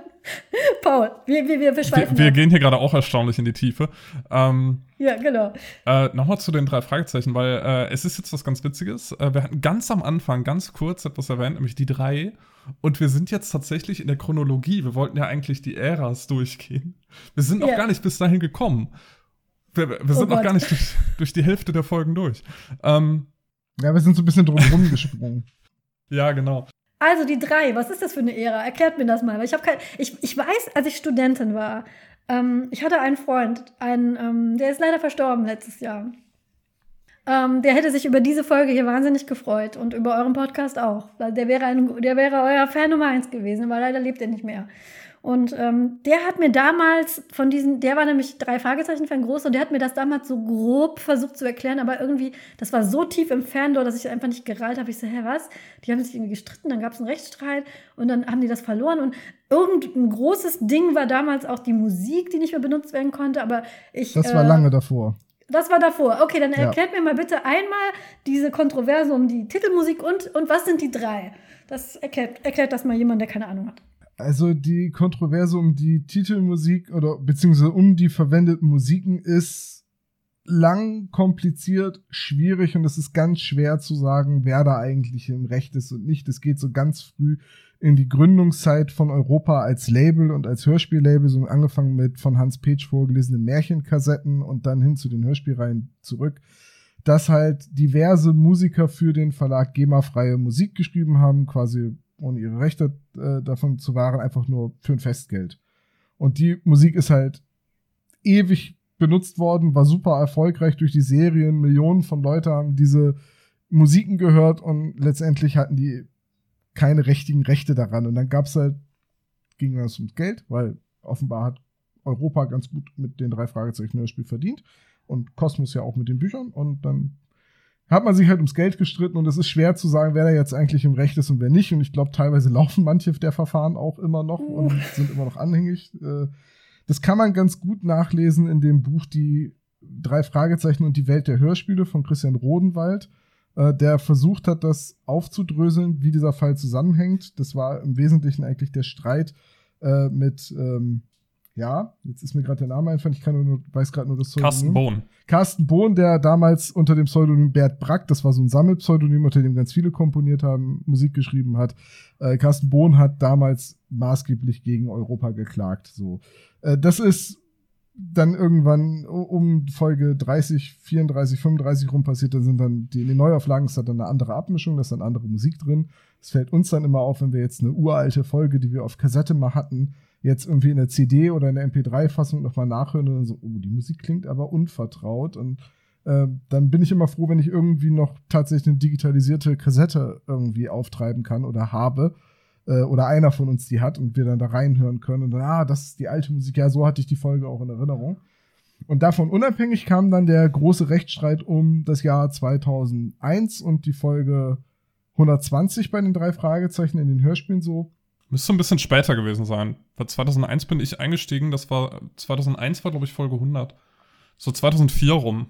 B: Paul, wir, wir, wir,
A: wir, wir gehen hier gerade auch erstaunlich in die Tiefe. Ähm,
B: ja, genau.
A: Äh, Nochmal zu den drei Fragezeichen, weil äh, es ist jetzt was ganz Witziges. Äh, wir hatten ganz am Anfang ganz kurz etwas erwähnt, nämlich die drei. Und wir sind jetzt tatsächlich in der Chronologie. Wir wollten ja eigentlich die Äras durchgehen. Wir sind noch ja. gar nicht bis dahin gekommen. Wir, wir oh sind Gott. noch gar nicht durch, durch, die Hälfte der Folgen durch. Ähm,
C: ja, wir sind so ein bisschen drumherum gesprungen.
A: Ja, genau.
B: Also die drei, was ist das für eine Ära? Erklärt mir das mal. Weil ich habe kein, ich, ich weiß, als ich Studentin war, ähm, ich hatte einen Freund, einen, ähm, der ist leider verstorben letztes Jahr. Ähm, der hätte sich über diese Folge hier wahnsinnig gefreut und über euren Podcast auch. Weil der wäre, ein, der wäre euer Fan Nummer eins gewesen, aber leider lebt er nicht mehr. Und ähm, der hat mir damals von diesen, der war nämlich drei Fragezeichen-Fan groß und der hat mir das damals so grob versucht zu erklären, aber irgendwie, das war so tief im Fandor, dass ich einfach nicht gerallt habe. Ich so, hä, was? Die haben sich irgendwie gestritten, dann gab es einen Rechtsstreit und dann haben die das verloren und irgendein großes Ding war damals auch die Musik, die nicht mehr benutzt werden konnte, aber ich.
C: Das war äh, lange davor.
B: Das war davor. Okay, dann erklärt ja. mir mal bitte einmal diese Kontroverse um die Titelmusik und, und was sind die drei? Das erklärt, erklärt das mal jemand, der keine Ahnung hat.
C: Also die Kontroverse um die Titelmusik oder beziehungsweise um die verwendeten Musiken ist lang, kompliziert, schwierig und es ist ganz schwer zu sagen, wer da eigentlich im Recht ist und nicht. Es geht so ganz früh in die Gründungszeit von Europa als Label und als Hörspiellabel, so angefangen mit von Hans Petsch vorgelesenen Märchenkassetten und dann hin zu den Hörspielreihen zurück, dass halt diverse Musiker für den Verlag GEMA-freie Musik geschrieben haben, quasi ohne ihre Rechte äh, davon zu wahren, einfach nur für ein Festgeld. Und die Musik ist halt ewig benutzt worden, war super erfolgreich durch die Serien. Millionen von Leuten haben diese Musiken gehört und letztendlich hatten die keine richtigen Rechte daran. Und dann gab es halt, ging das ums Geld, weil offenbar hat Europa ganz gut mit den drei Fragezeichen Hörspiel verdient und Kosmos ja auch mit den Büchern. Und dann hat man sich halt ums Geld gestritten und es ist schwer zu sagen, wer da jetzt eigentlich im Recht ist und wer nicht. Und ich glaube, teilweise laufen manche der Verfahren auch immer noch und sind immer noch anhängig. Äh, das kann man ganz gut nachlesen in dem Buch Die drei Fragezeichen und die Welt der Hörspiele von Christian Rodenwald, äh, der versucht hat, das aufzudröseln, wie dieser Fall zusammenhängt. Das war im Wesentlichen eigentlich der Streit äh, mit ähm, ja, jetzt ist mir gerade der Name einfach, ich kann nur, weiß gerade nur das
A: Pseudonym. Carsten Bohn.
C: Carsten Bohn, der damals unter dem Pseudonym Bert Brack, das war so ein Sammelpseudonym, unter dem ganz viele komponiert haben, Musik geschrieben hat. Äh, Carsten Bohn hat damals maßgeblich gegen Europa geklagt. So, äh, das ist dann irgendwann um Folge 30, 34, 35 rum passiert, dann sind dann die, in den Neuauflagen ist da dann eine andere Abmischung, da ist dann andere Musik drin. Es fällt uns dann immer auf, wenn wir jetzt eine uralte Folge, die wir auf Kassette mal hatten, jetzt irgendwie in der CD oder in der MP3-Fassung nochmal nachhören und dann so, oh, die Musik klingt aber unvertraut. Und äh, dann bin ich immer froh, wenn ich irgendwie noch tatsächlich eine digitalisierte Kassette irgendwie auftreiben kann oder habe. Äh, oder einer von uns die hat und wir dann da reinhören können und dann, ah, das ist die alte Musik. Ja, so hatte ich die Folge auch in Erinnerung. Und davon unabhängig kam dann der große Rechtsstreit um das Jahr 2001 und die Folge 120 bei den drei Fragezeichen in den Hörspielen so
A: Müsste ein bisschen später gewesen sein. Weil 2001 bin ich eingestiegen, das war, 2001 war, glaube ich, Folge 100. So 2004 rum.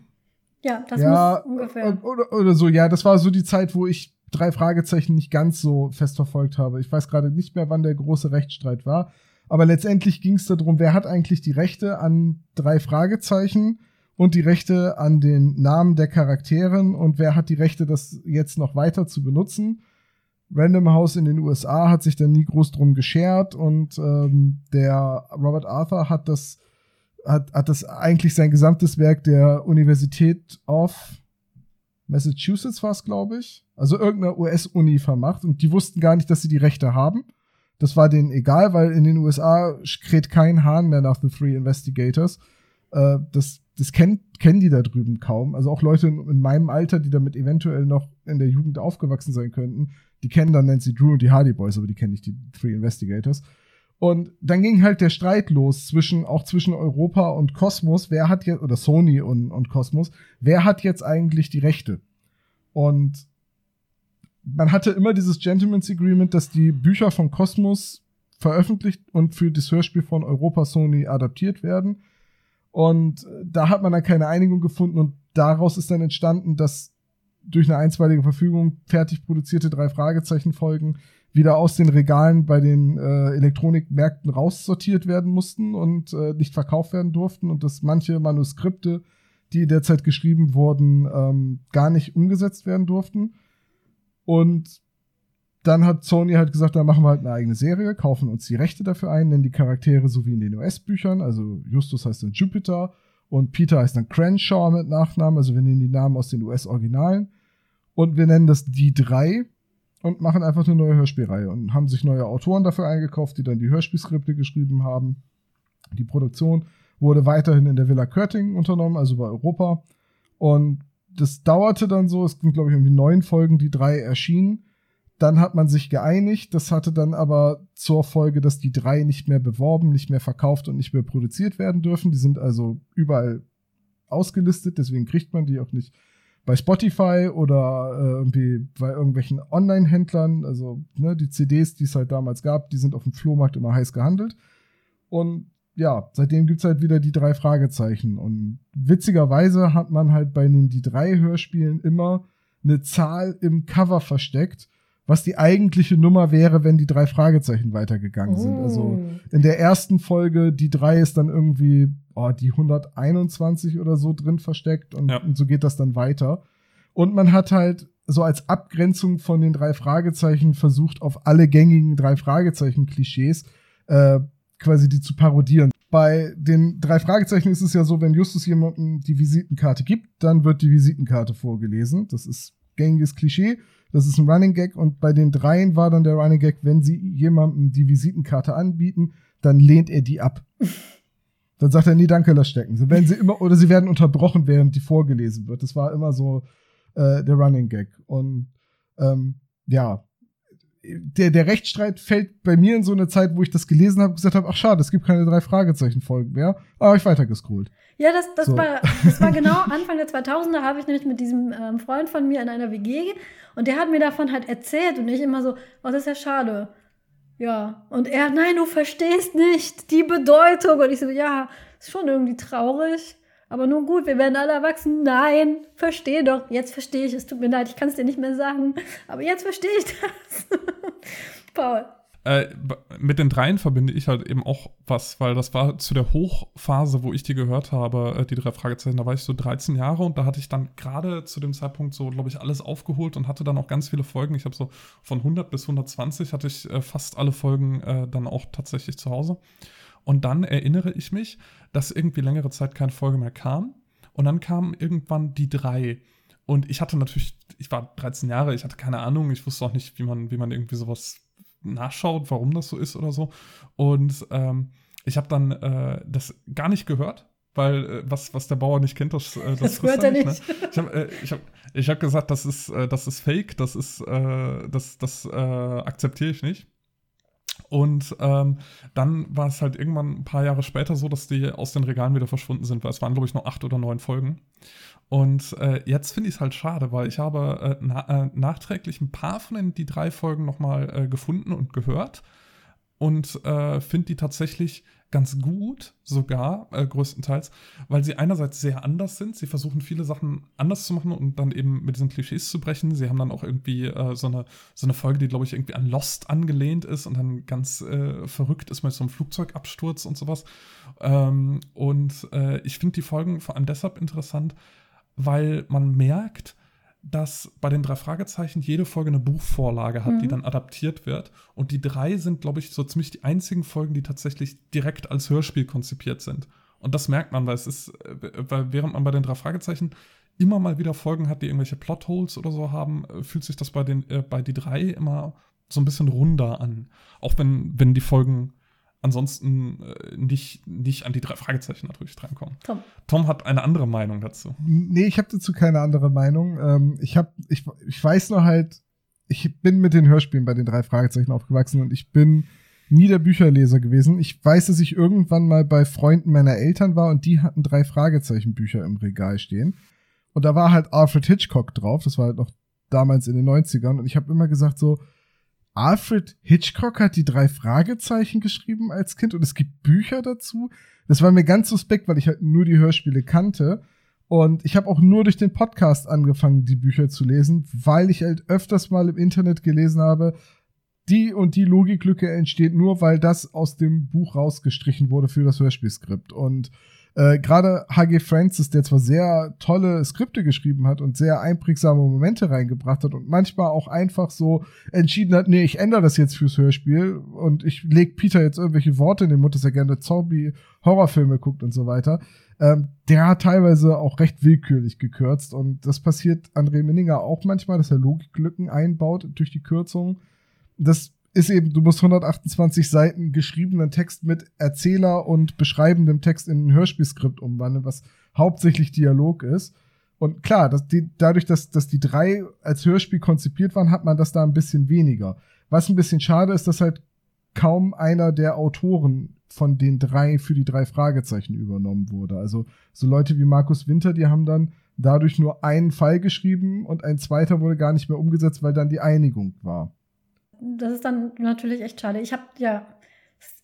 B: Ja, das ja, muss ungefähr.
C: Oder, oder so, ja, das war so die Zeit, wo ich drei Fragezeichen nicht ganz so fest verfolgt habe. Ich weiß gerade nicht mehr, wann der große Rechtsstreit war. Aber letztendlich ging es darum, wer hat eigentlich die Rechte an drei Fragezeichen und die Rechte an den Namen der Charakteren und wer hat die Rechte, das jetzt noch weiter zu benutzen. Random House in den USA hat sich dann nie groß drum geschert und ähm, der Robert Arthur hat das hat, hat das eigentlich sein gesamtes Werk der Universität of Massachusetts war es, glaube ich, also irgendeiner US-Uni vermacht und die wussten gar nicht, dass sie die Rechte haben. Das war denen egal, weil in den USA kräht kein Hahn mehr nach The Three Investigators. Äh, das das kennt, kennen die da drüben kaum. Also auch Leute in, in, meinem Alter, die damit eventuell noch in der Jugend aufgewachsen sein könnten, die kennen dann Nancy Drew und die Hardy Boys, aber die kennen nicht die Three Investigators. Und dann ging halt der Streit los zwischen, auch zwischen Europa und Kosmos. Wer hat jetzt, oder Sony und, und Kosmos, wer hat jetzt eigentlich die Rechte? Und man hatte immer dieses Gentleman's Agreement, dass die Bücher von Kosmos veröffentlicht und für das Hörspiel von Europa Sony adaptiert werden. Und da hat man dann keine Einigung gefunden und daraus ist dann entstanden, dass durch eine einstweilige Verfügung fertig produzierte drei Fragezeichen Folgen wieder aus den Regalen bei den äh, Elektronikmärkten raussortiert werden mussten und äh, nicht verkauft werden durften und dass manche Manuskripte, die derzeit geschrieben wurden, ähm, gar nicht umgesetzt werden durften. Und dann hat Sony halt gesagt, dann machen wir halt eine eigene Serie, kaufen uns die Rechte dafür ein, nennen die Charaktere so wie in den US-Büchern, also Justus heißt dann Jupiter und Peter heißt dann Crenshaw mit Nachnamen, also wir nehmen die Namen aus den US-Originalen und wir nennen das die drei und machen einfach eine neue Hörspielreihe und haben sich neue Autoren dafür eingekauft, die dann die Hörspielskripte geschrieben haben. Die Produktion wurde weiterhin in der Villa Körting unternommen, also bei Europa. Und das dauerte dann so, es ging, glaube ich, irgendwie neun Folgen, die drei erschienen. Dann hat man sich geeinigt. Das hatte dann aber zur Folge, dass die drei nicht mehr beworben, nicht mehr verkauft und nicht mehr produziert werden dürfen. Die sind also überall ausgelistet, deswegen kriegt man die auch nicht bei Spotify oder äh, irgendwie bei irgendwelchen Online-Händlern. Also ne, die CDs, die es halt damals gab, die sind auf dem Flohmarkt immer heiß gehandelt. Und ja, seitdem gibt's halt wieder die drei Fragezeichen. Und witzigerweise hat man halt bei den die drei Hörspielen immer eine Zahl im Cover versteckt, was die eigentliche Nummer wäre, wenn die drei Fragezeichen weitergegangen sind. Also
B: Oh.
C: in der ersten Folge, die drei ist dann irgendwie oh, die 121 oder so drin versteckt und,
A: Ja.
C: und so geht das dann weiter. Und man hat halt so als Abgrenzung von den drei Fragezeichen versucht, auf alle gängigen drei Fragezeichen-Klischees äh, quasi die zu parodieren. Bei den drei Fragezeichen ist es ja so, wenn Justus jemandem die Visitenkarte gibt, dann wird die Visitenkarte vorgelesen. Das ist gängiges Klischee. Das ist ein Running Gag. Und bei den dreien war dann der Running Gag, wenn sie jemandem die Visitenkarte anbieten, dann lehnt er die ab. Dann sagt er, nee, danke, lass stecken. So werden sie immer, oder sie werden unterbrochen, während die vorgelesen wird. Das war immer so äh, der Running Gag. Und ähm, ja, der, der Rechtsstreit fällt bei mir in so eine Zeit, wo ich das gelesen habe, gesagt habe, ach schade, es gibt keine drei Fragezeichen-Folgen mehr. Aber hab ich weitergescrollt.
B: Ja, das, das,
C: So.
B: war, das war genau Anfang der 2000er, habe ich nämlich mit diesem ähm, Freund von mir in einer WG und der hat mir davon halt erzählt und ich immer so, oh, das ist ja schade. Ja, und er, nein, du verstehst nicht die Bedeutung. Und ich so, ja, ist schon irgendwie traurig, aber nun gut, wir werden alle erwachsen. Nein, verstehe doch. Jetzt verstehe ich es. Tut mir leid, ich kann es dir nicht mehr sagen, aber jetzt verstehe ich das. Paul.
A: Äh, mit den dreien verbinde ich halt eben auch was, weil das war zu der Hochphase, wo ich die gehört habe, äh, die drei Fragezeichen, da war ich so 13 Jahre und da hatte ich dann gerade zu dem Zeitpunkt so, glaube ich, alles aufgeholt und hatte dann auch ganz viele Folgen. Ich habe so von 100 bis 120 hatte ich äh, fast alle Folgen äh, dann auch tatsächlich zu Hause. Und dann erinnere ich mich, dass irgendwie längere Zeit keine Folge mehr kam. Und dann kamen irgendwann die drei. Und ich hatte natürlich, ich war 13 Jahre, ich hatte keine Ahnung, ich wusste auch nicht, wie man, wie man irgendwie sowas nachschaut, warum das so ist oder so. Und ähm, ich habe dann äh, das gar nicht gehört, weil äh, was, was der Bauer nicht kennt, das, äh, das,
B: Das hört er
A: Ne?
B: nicht.
A: Ich habe äh, ich hab, ich hab gesagt, das ist, äh, das ist fake, das ist, äh, das, das äh, akzeptiere ich nicht. Und ähm, dann war es halt irgendwann ein paar Jahre später so, dass die aus den Regalen wieder verschwunden sind, weil es waren, glaube ich, noch acht oder neun Folgen. Und äh, jetzt finde ich es halt schade, weil ich habe äh, na, äh, nachträglich ein paar von den die drei Folgen nochmal äh, gefunden und gehört und äh, finde die tatsächlich ganz gut, sogar äh, größtenteils, weil sie einerseits sehr anders sind. Sie versuchen viele Sachen anders zu machen und dann eben mit diesen Klischees zu brechen. Sie haben dann auch irgendwie äh, so, eine, so eine Folge, die, glaube ich, irgendwie an Lost angelehnt ist und dann ganz äh, verrückt ist mit so einem Flugzeugabsturz und sowas. Ähm, und äh, ich finde die Folgen vor allem deshalb interessant, weil man merkt, dass bei den drei Fragezeichen jede Folge eine Buchvorlage hat, die
B: Mhm.
A: dann adaptiert wird. Und die drei sind, glaube ich, so ziemlich die einzigen Folgen, die tatsächlich direkt als Hörspiel konzipiert sind. Und das merkt man, weil es ist, äh, weil während man bei den drei Fragezeichen immer mal wieder Folgen hat, die irgendwelche Plotholes oder so haben, äh, fühlt sich das bei den, äh, bei die drei immer so ein bisschen runder an. Auch wenn, wenn die Folgen ansonsten äh, nicht, nicht an die drei Fragezeichen natürlich drankommen.
B: Tom.
A: Tom hat eine andere Meinung dazu.
C: Nee, ich habe dazu keine andere Meinung. Ähm, ich hab, ich, ich weiß nur halt, ich bin mit den Hörspielen bei den drei Fragezeichen aufgewachsen und ich bin nie der Bücherleser gewesen. Ich weiß, dass ich irgendwann mal bei Freunden meiner Eltern war und die hatten drei Fragezeichen Bücher im Regal stehen. Und da war halt Alfred Hitchcock drauf. Das war halt noch damals in den 90ern. Und ich habe immer gesagt so, Alfred Hitchcock hat die drei Fragezeichen geschrieben als Kind und es gibt Bücher dazu. Das war mir ganz suspekt, weil ich halt nur die Hörspiele kannte. Und ich habe auch nur durch den Podcast angefangen, die Bücher zu lesen, weil ich halt öfters mal im Internet gelesen habe, die und die Logiklücke entsteht nur, weil das aus dem Buch rausgestrichen wurde für das Hörspielskript. Und äh, Gerade H.G. Francis, der zwar sehr tolle Skripte geschrieben hat und sehr einprägsame Momente reingebracht hat und manchmal auch einfach so entschieden hat, nee, ich ändere das jetzt fürs Hörspiel und ich leg Peter jetzt irgendwelche Worte in den Mund, dass er gerne Zombie-Horrorfilme guckt und so weiter. Ähm, der hat teilweise auch recht willkürlich gekürzt und das passiert André Minninger auch manchmal, dass er Logiklücken einbaut durch die Kürzung. Das ist eben, du musst 128 Seiten geschriebenen Text mit Erzähler und beschreibendem Text in ein Hörspielskript umwandeln, was hauptsächlich Dialog ist. Und klar, dass die, dadurch, dass, dass die drei als Hörspiel konzipiert waren, hat man das da ein bisschen weniger. Was ein bisschen schade ist, dass halt kaum einer der Autoren von den drei für die drei Fragezeichen übernommen wurde. Also so Leute wie Markus Winter, die haben dann dadurch nur einen Fall geschrieben und ein zweiter wurde gar nicht mehr umgesetzt, weil dann die Einigung war
B: das ist dann natürlich echt schade. Ich habe ja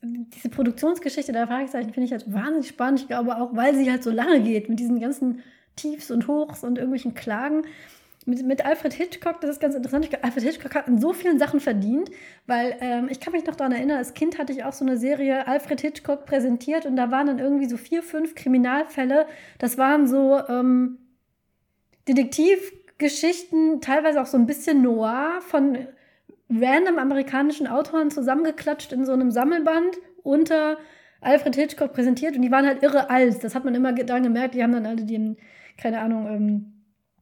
B: diese Produktionsgeschichte der Fragezeichen finde ich halt wahnsinnig spannend. Ich glaube auch, weil sie halt so lange geht mit diesen ganzen Tiefs und Hochs und irgendwelchen Klagen. Mit, mit Alfred Hitchcock, das ist ganz interessant. Alfred Hitchcock hat in so vielen Sachen verdient, weil ähm, ich kann mich noch daran erinnern, als Kind hatte ich auch so eine Serie Alfred Hitchcock präsentiert und da waren dann irgendwie so vier, fünf Kriminalfälle. Das waren so ähm, Detektivgeschichten, teilweise auch so ein bisschen noir von random amerikanischen Autoren zusammengeklatscht in so einem Sammelband unter Alfred Hitchcock präsentiert und die waren halt irre alt. Das hat man immer dann gemerkt. Die haben dann alle die, keine Ahnung, ähm,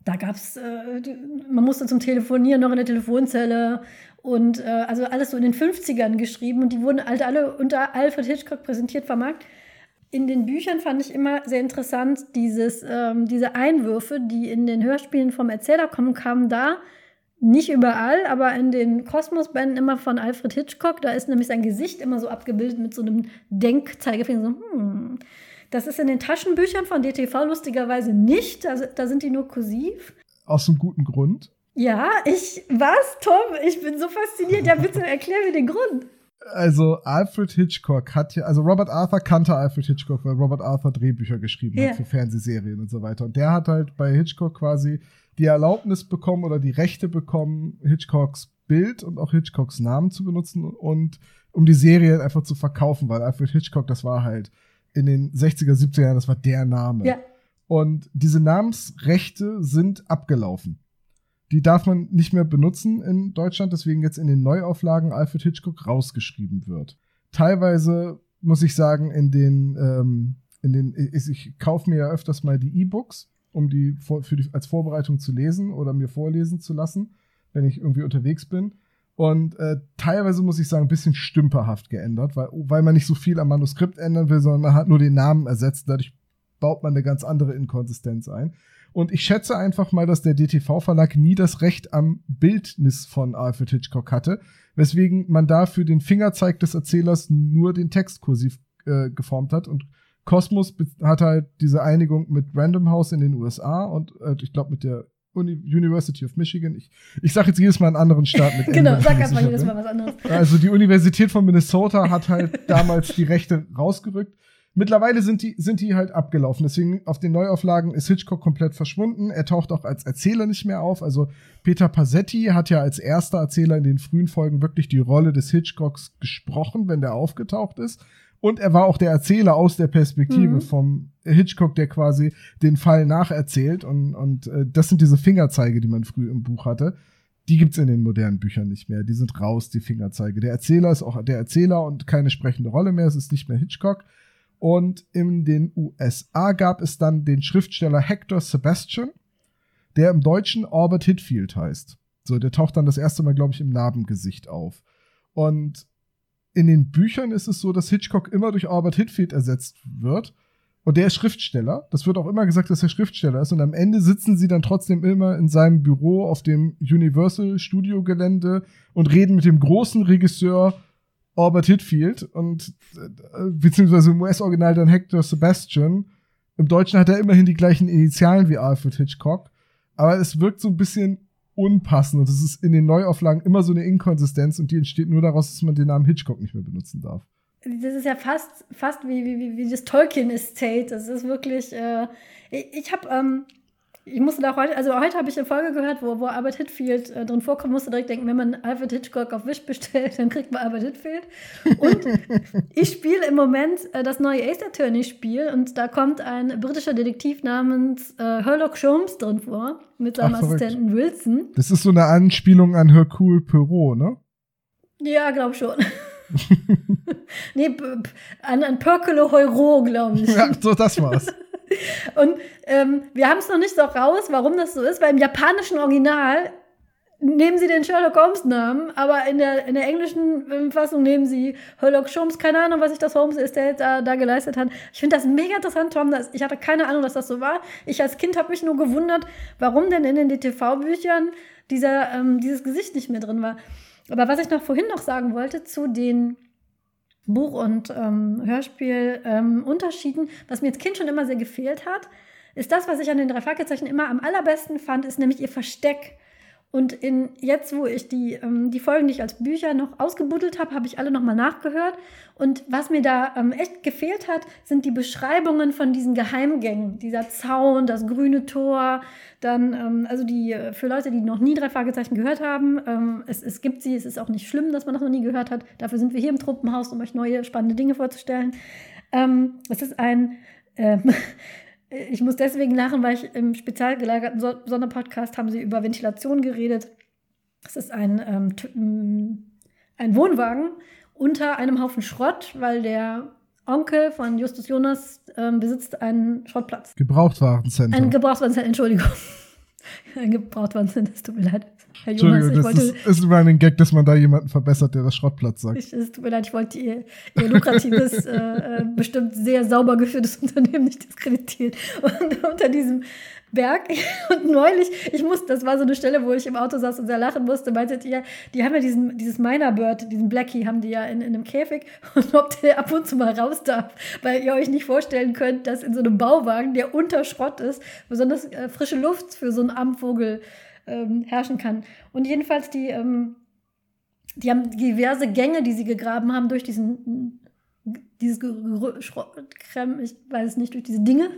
B: da gab's, äh, man musste zum Telefonieren noch in der Telefonzelle und äh, also alles so in den 50ern geschrieben und die wurden halt alle unter Alfred Hitchcock präsentiert, vermarktet. In den Büchern fand ich immer sehr interessant, dieses, ähm, diese Einwürfe, die in den Hörspielen vom Erzähler kommen, kamen da nicht überall, aber in den Kosmos-Bänden immer von Alfred Hitchcock. Da ist nämlich sein Gesicht immer so abgebildet mit so einem Denkzeigefinger. So, hm. Das ist in den Taschenbüchern von DTV lustigerweise nicht. Also, da sind die nur kursiv.
C: Aus einem guten Grund.
B: Ja, ich. Was, Tom? Ich bin so fasziniert. Ja, bitte erklär mir den Grund.
C: Also Alfred Hitchcock hat ja, also Robert Arthur kannte Alfred Hitchcock, weil Robert Arthur Drehbücher geschrieben ja. hat für Fernsehserien und so weiter. Und der hat halt bei Hitchcock quasi die Erlaubnis bekommen oder die Rechte bekommen, Hitchcocks Bild und auch Hitchcocks Namen zu benutzen und um die Serie einfach zu verkaufen, weil Alfred Hitchcock, das war halt in den 60er, 70er Jahren, das war der Name. Ja. Und diese Namensrechte sind abgelaufen. Die darf man nicht mehr benutzen in Deutschland, deswegen jetzt in den Neuauflagen Alfred Hitchcock rausgeschrieben wird. Teilweise muss ich sagen, in den, ähm, in den, ich, ich kaufe mir ja öfters mal die E-Books um die, die als Vorbereitung zu lesen oder mir vorlesen zu lassen, wenn ich irgendwie unterwegs bin. Und äh, teilweise muss ich sagen, ein bisschen stümperhaft geändert, weil, weil man nicht so viel am Manuskript ändern will, sondern man hat nur den Namen ersetzt. Dadurch baut man eine ganz andere Inkonsistenz ein. Und ich schätze einfach mal, dass der DTV-Verlag nie das Recht am Bildnis von Alfred Hitchcock hatte, weswegen man da für den Fingerzeig des Erzählers nur den Text kursiv äh, geformt hat und Cosmos hat halt diese Einigung mit Random House in den USA und äh, ich glaube mit der Uni University of Michigan. Ich, ich sage jetzt jedes Mal einen anderen Staat mit
B: Genau, sag einfach jedes Mal was anderes.
C: Also die Universität von Minnesota hat halt damals die Rechte rausgerückt. Mittlerweile sind die, sind die halt abgelaufen. Deswegen auf den Neuauflagen ist Hitchcock komplett verschwunden. Er taucht auch als Erzähler nicht mehr auf. Also Peter Passetti hat ja als erster Erzähler in den frühen Folgen wirklich die Rolle des Hitchcocks gesprochen, wenn der aufgetaucht ist. Und er war auch der Erzähler aus der Perspektive mhm. vom Hitchcock, der quasi den Fall nacherzählt. Und, und äh, das sind diese Fingerzeige, die man früh im Buch hatte. Die gibt's in den modernen Büchern nicht mehr. Die sind raus, die Fingerzeige. Der Erzähler ist auch der Erzähler und keine sprechende Rolle mehr. Es ist nicht mehr Hitchcock. Und in den USA gab es dann den Schriftsteller Hector Sebastian, der im Deutschen Albert Hitfield heißt. So, der taucht dann das erste Mal, glaube ich, im Narbengesicht auf. Und in den Büchern ist es so, dass Hitchcock immer durch Albert Hitfield ersetzt wird. Und der ist Schriftsteller. Das wird auch immer gesagt, dass er Schriftsteller ist. Und am Ende sitzen sie dann trotzdem immer in seinem Büro auf dem Universal Studio Gelände und reden mit dem großen Regisseur Albert Hitfield und äh, beziehungsweise im US-Original dann Hector Sebastian. Im Deutschen hat er immerhin die gleichen Initialen wie Alfred Hitchcock. Aber es wirkt so ein bisschen unpassend und es ist in den Neuauflagen immer so eine Inkonsistenz und die entsteht nur daraus, dass man den Namen Hitchcock nicht mehr benutzen darf.
B: Das ist ja fast, fast wie, wie, wie das Tolkien-Estate. Das ist wirklich, äh, ich, ich habe ähm, ich musste da heute, also heute habe ich eine Folge gehört, wo, wo Albert Hitfield äh, drin vorkommt, musste direkt denken, wenn man Alfred Hitchcock auf Wish bestellt, dann kriegt man Albert Hitfield. Und ich spiele im Moment äh, das neue Ace Attorney Spiel und da kommt ein britischer Detektiv namens äh, Sherlock Holmes drin vor, mit seinem Ach, Assistenten Wilson.
C: Das ist so eine Anspielung an Hercule Poirot, ne?
B: Ja, glaub schon. nee, an, an Percolo Heuro, glaube ich.
C: Ja, so das war's.
B: Und ähm, wir haben es noch nicht so raus, warum das so ist, weil im japanischen Original nehmen sie den Sherlock Holmes-Namen, aber in der, in der englischen ähm, Fassung nehmen sie Sherlock Holmes. Keine Ahnung, was sich das Holmes Estate da, da geleistet hat. Ich finde das mega interessant, Tom. Das, ich hatte keine Ahnung, dass das so war. Ich als Kind habe mich nur gewundert, warum denn in den DTV-Büchern dieser, ähm, dieses Gesicht nicht mehr drin war. Aber was ich noch vorhin noch sagen wollte zu den Buch- und ähm, Hörspiel-Unterschieden, ähm, was mir als Kind schon immer sehr gefehlt hat, ist das, was ich an den drei Fragezeichen immer am allerbesten fand, ist nämlich ihr Versteck. Und in, jetzt, wo ich die, ähm, die Folgen, die ich als Bücher noch ausgebuddelt habe, habe ich alle nochmal nachgehört. Und was mir da ähm, echt gefehlt hat, sind die Beschreibungen von diesen Geheimgängen. Dieser Zaun, das grüne Tor, dann, ähm, also die, äh, für Leute, die noch nie drei Fragezeichen gehört haben, ähm, es, es gibt sie, es ist auch nicht schlimm, dass man das noch nie gehört hat. Dafür sind wir hier im Truppenhaus, um euch neue, spannende Dinge vorzustellen. Ähm, es ist ein, ähm, ich muss deswegen lachen, weil ich im spezial gelagerten Sonderpodcast haben sie über Ventilation geredet. Es ist ein, ähm, ein Wohnwagen unter einem Haufen Schrott, weil der Onkel von Justus Jonas ähm, besitzt einen Schrottplatz.
C: Gebrauchtwarencenter.
B: Ein Gebrauchtwarencenter, Entschuldigung. ein Gebrauchtwarencenter, es tut mir leid.
C: Herr Jonas, das wollte, ist, ist immer ein Gag, dass man da jemanden verbessert, der das Schrottplatz sagt.
B: Ich, es tut mir leid, ich wollte ihr, ihr lukratives, äh, äh, bestimmt sehr sauber geführtes Unternehmen nicht diskreditieren. Und unter diesem Berg. Und neulich, ich musste, das war so eine Stelle, wo ich im Auto saß und sehr lachen musste, meintet ihr, die haben ja diesen, dieses Miner Bird, diesen Blackie, haben die ja in, in einem Käfig und ob der ab und zu mal raus darf, weil ihr euch nicht vorstellen könnt, dass in so einem Bauwagen, der unter Schrott ist, besonders äh, frische Luft für so einen Amtvogel ähm, herrschen kann. Und jedenfalls die, ähm, die haben diverse Gänge, die sie gegraben haben durch diesen dieses Krem, ich weiß es nicht, durch diese Dinge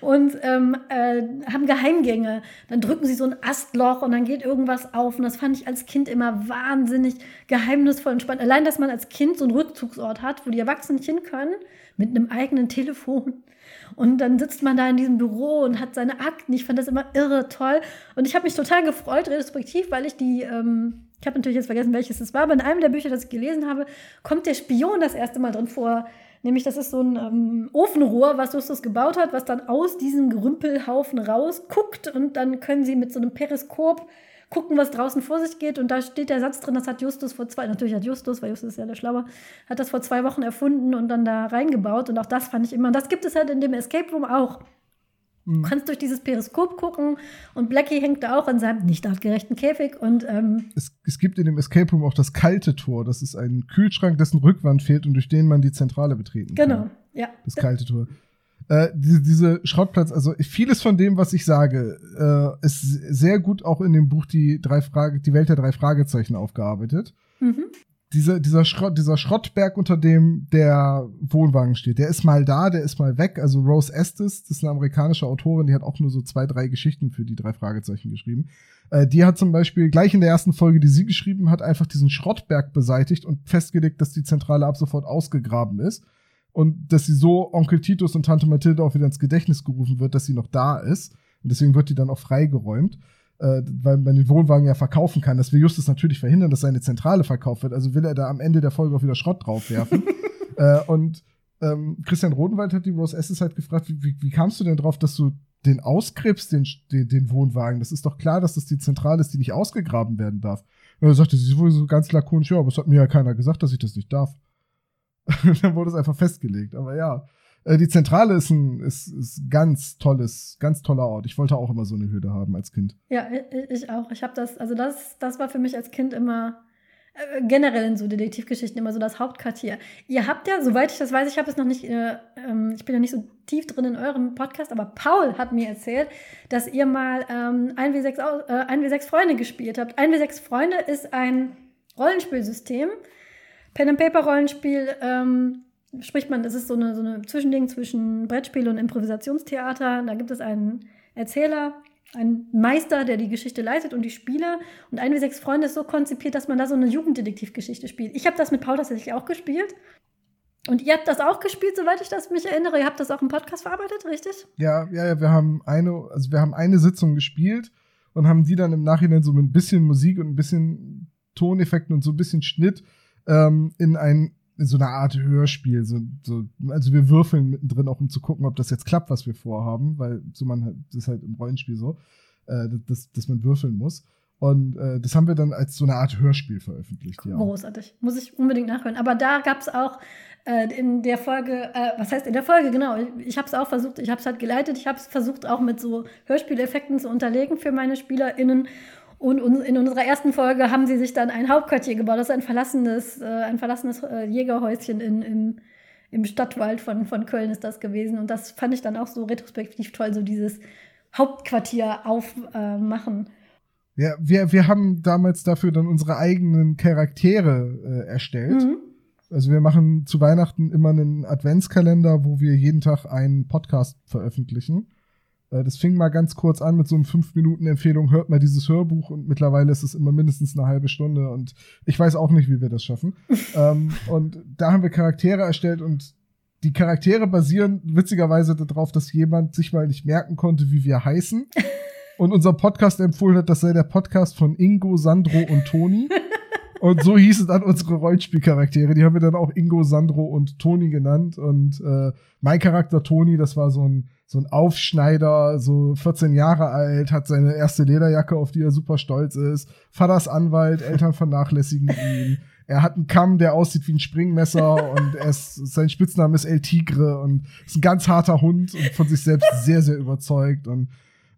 B: und ähm, äh, haben Geheimgänge. Dann drücken sie so ein Astloch und dann geht irgendwas auf. Und das fand ich als Kind immer wahnsinnig geheimnisvoll und spannend. Allein, dass man als Kind so einen Rückzugsort hat, wo die Erwachsenen hin können, mit einem eigenen Telefon. Und dann sitzt man da in diesem Büro und hat seine Akten. Ich fand das immer irre toll. Und ich habe mich total gefreut, retrospektiv, weil ich die ähm, ich habe natürlich jetzt vergessen, welches es war, aber in einem der Bücher, das ich gelesen habe, kommt der Spion das erste Mal drin vor. Nämlich, das ist so ein ähm, Ofenrohr, was Justus gebaut hat, was dann aus diesem Gerümpelhaufen rausguckt und dann können sie mit so einem Periskop gucken, was draußen vor sich geht. Und da steht der Satz drin, das hat Justus vor zwei, natürlich hat Justus, weil Justus ist ja der Schlauer, hat das vor zwei Wochen erfunden und dann da reingebaut. Und auch das fand ich immer, das gibt es halt in dem Escape Room auch. Du mhm. kannst durch dieses Periskop gucken und Blackie hängt da auch in seinem nicht artgerechten Käfig. Und, ähm
C: es, es gibt in dem Escape Room auch das kalte Tor. Das ist ein Kühlschrank, dessen Rückwand fehlt und durch den man die Zentrale betreten
B: kann. Genau, ja.
C: Das kalte Tor. Äh, diese, diese Schrottplatz, also vieles von dem, was ich sage, äh, ist sehr gut auch in dem Buch die drei Frage, die Welt der drei Fragezeichen aufgearbeitet. Mhm dieser, dieser, Schrott, dieser Schrottberg, unter dem der Wohnwagen steht, der ist mal da, der ist mal weg. Also Rose Estes, das ist eine amerikanische Autorin, die hat auch nur so zwei, drei Geschichten für die drei Fragezeichen geschrieben. Äh, die hat zum Beispiel gleich in der ersten Folge, die sie geschrieben hat, einfach diesen Schrottberg beseitigt und festgelegt, dass die Zentrale ab sofort ausgegraben ist. Und dass sie so Onkel Titus und Tante Mathilde auch wieder ins Gedächtnis gerufen wird, dass sie noch da ist. Und deswegen wird die dann auch freigeräumt äh, weil man den Wohnwagen ja verkaufen kann. Das will Justus natürlich verhindern, dass seine Zentrale verkauft wird. Also will er da am Ende der Folge auch wieder Schrott draufwerfen. äh, und ähm, Christian Rodenwald hat die Rose Esses halt gefragt, wie, wie, wie kamst du denn drauf, dass du den ausgräbst, den, den, den Wohnwagen? Das ist doch klar, dass das die Zentrale ist, die nicht ausgegraben werden darf. Und er sagte sie wohl so ganz lakonisch, ja, aber es hat mir ja keiner gesagt, dass ich das nicht darf. dann wurde es einfach festgelegt. Aber ja, äh, die Zentrale ist ein ist, ist ganz tolles, ganz toller Ort. Ich wollte auch immer so eine Höhle haben als Kind.
B: Ja, ich auch. Ich habe das, also das, das war für mich als Kind immer äh, generell in so Detektivgeschichten immer so das Hauptquartier. Ihr habt ja, soweit ich das weiß, ich habe es noch nicht, äh, ähm, ich bin ja nicht so tief drin in eurem Podcast, aber Paul hat mir erzählt, dass ihr mal ähm, 1W6, äh, 1W6 Freunde gespielt habt. 1W6 Freunde ist ein Rollenspielsystem, Pen-and-Paper-Rollenspiel, ähm, spricht man, das ist so eine, so eine Zwischending zwischen Brettspiel und Improvisationstheater. Da gibt es einen Erzähler, ein Meister, der die Geschichte leitet und die Spieler. Und ein wie sechs Freunde ist so konzipiert, dass man da so eine Jugenddetektivgeschichte spielt. Ich habe das mit Paul tatsächlich auch gespielt. Und ihr habt das auch gespielt, soweit ich das mich erinnere. Ihr habt das auch im Podcast verarbeitet, richtig?
C: Ja, ja, ja, wir haben eine, also wir haben eine Sitzung gespielt und haben die dann im Nachhinein so mit ein bisschen Musik und ein bisschen Toneffekten und so ein bisschen Schnitt ähm, in ein so eine Art Hörspiel. So, so, also wir würfeln mittendrin auch, um zu gucken, ob das jetzt klappt, was wir vorhaben, weil so man halt, das ist halt im Rollenspiel so, äh, dass, dass man würfeln muss. Und äh, das haben wir dann als so eine Art Hörspiel veröffentlicht. Ja.
B: Großartig. Muss ich unbedingt nachhören. Aber da gab es auch äh, in der Folge, äh, was heißt in der Folge, genau, ich, ich habe es auch versucht, ich habe es halt geleitet, ich habe es versucht auch mit so Hörspieleffekten zu unterlegen für meine SpielerInnen. Und in unserer ersten Folge haben sie sich dann ein Hauptquartier gebaut. Das ist ein verlassenes, äh, ein verlassenes äh, Jägerhäuschen in, im, im Stadtwald von, von Köln ist das gewesen. Und das fand ich dann auch so retrospektiv toll, so dieses Hauptquartier aufmachen.
C: Äh, ja, wir, wir haben damals dafür dann unsere eigenen Charaktere äh, erstellt. Mhm. Also wir machen zu Weihnachten immer einen Adventskalender, wo wir jeden Tag einen Podcast veröffentlichen. Äh, das fing mal ganz kurz an mit so einem 5-Minuten-Empfehlung, hört mal dieses Hörbuch und mittlerweile ist es immer mindestens eine halbe Stunde und ich weiß auch nicht, wie wir das schaffen. ähm, und da haben wir Charaktere erstellt und die Charaktere basieren witzigerweise darauf, dass jemand sich mal nicht merken konnte, wie wir heißen. Und unser Podcast empfohlen hat, das sei der Podcast von Ingo, Sandro und Toni. Und so hießen dann unsere Rollenspielcharaktere. Die haben wir dann auch Ingo, Sandro und Toni genannt. Und äh, mein Charakter Toni, das war so ein so ein Aufschneider, so 14 Jahre alt, hat seine erste Lederjacke, auf die er super stolz ist. Vaters Anwalt, Eltern vernachlässigen ihn. Er hat einen Kamm, der aussieht wie ein Springmesser und er ist, sein Spitzname ist El Tigre und ist ein ganz harter Hund und von sich selbst sehr, sehr überzeugt. Und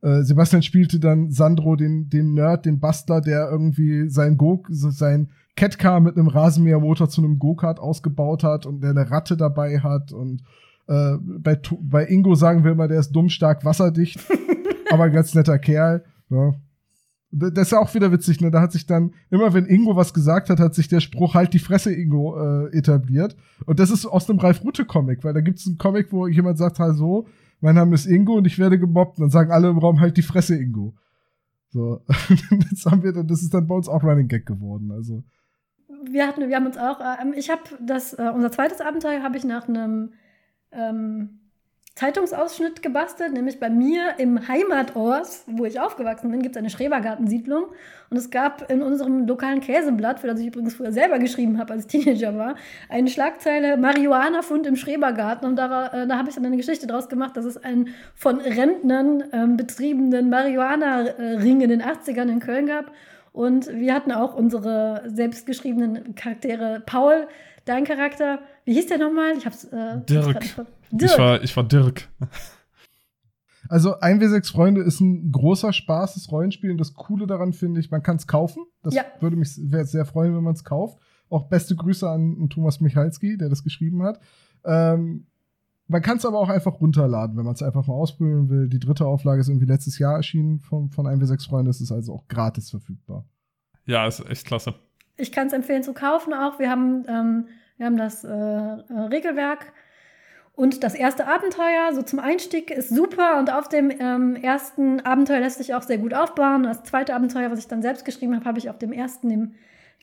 C: äh, Sebastian spielte dann Sandro, den, den Nerd, den Bastler, der irgendwie sein Go, sein Catcar mit einem Rasenmähermotor zu einem Go-Kart ausgebaut hat und der eine Ratte dabei hat und äh, bei, bei Ingo sagen wir immer, der ist dumm, stark, wasserdicht, aber ein ganz netter Kerl. Ja. Das ist ja auch wieder witzig, ne? Da hat sich dann, immer wenn Ingo was gesagt hat, hat sich der Spruch halt die Fresse Ingo äh, etabliert. Und das ist aus dem Ralf Rute Comic, weil da gibt es einen Comic, wo jemand sagt halt so, mein Name ist Ingo und ich werde gemobbt. Und dann sagen alle im Raum halt die Fresse Ingo. So, jetzt haben wir das ist dann bei uns auch Running Gag geworden. Also
B: wir hatten, wir haben uns auch, äh, ich habe das, äh, unser zweites Abenteuer habe ich nach einem ähm, Zeitungsausschnitt gebastelt, nämlich bei mir im Heimatort, wo ich aufgewachsen bin, gibt es eine Schrebergartensiedlung. Und es gab in unserem lokalen Käseblatt, für das ich übrigens früher selber geschrieben habe, als ich Teenager war, eine Schlagzeile Marihuana-Fund im Schrebergarten. Und da, äh, da habe ich dann eine Geschichte draus gemacht, dass es einen von Rentnern ähm, betriebenen Marihuana-Ring in den 80ern in Köln gab. Und wir hatten auch unsere selbstgeschriebenen Charaktere. Paul, dein Charakter, wie hieß der nochmal? Ich hab's. Äh,
A: Dirk. Dirk. Ich war, ich war Dirk.
C: Also 1W6 Freunde ist ein großer Spaß, das Rollenspiel. Und das Coole daran finde ich, man kann es kaufen. Das ja. würde mich sehr freuen, wenn man es kauft. Auch beste Grüße an Thomas Michalski, der das geschrieben hat. Ähm, man kann es aber auch einfach runterladen, wenn man es einfach mal ausprobieren will. Die dritte Auflage ist irgendwie letztes Jahr erschienen von, von 1W6 Freunde. Es ist also auch gratis verfügbar.
A: Ja, ist echt klasse.
B: Ich kann es empfehlen zu kaufen auch. Wir haben ähm, wir haben das äh, äh, Regelwerk und das erste Abenteuer, so zum Einstieg, ist super und auf dem ähm, ersten Abenteuer lässt sich auch sehr gut aufbauen. Das zweite Abenteuer, was ich dann selbst geschrieben habe, habe ich auf dem ersten, dem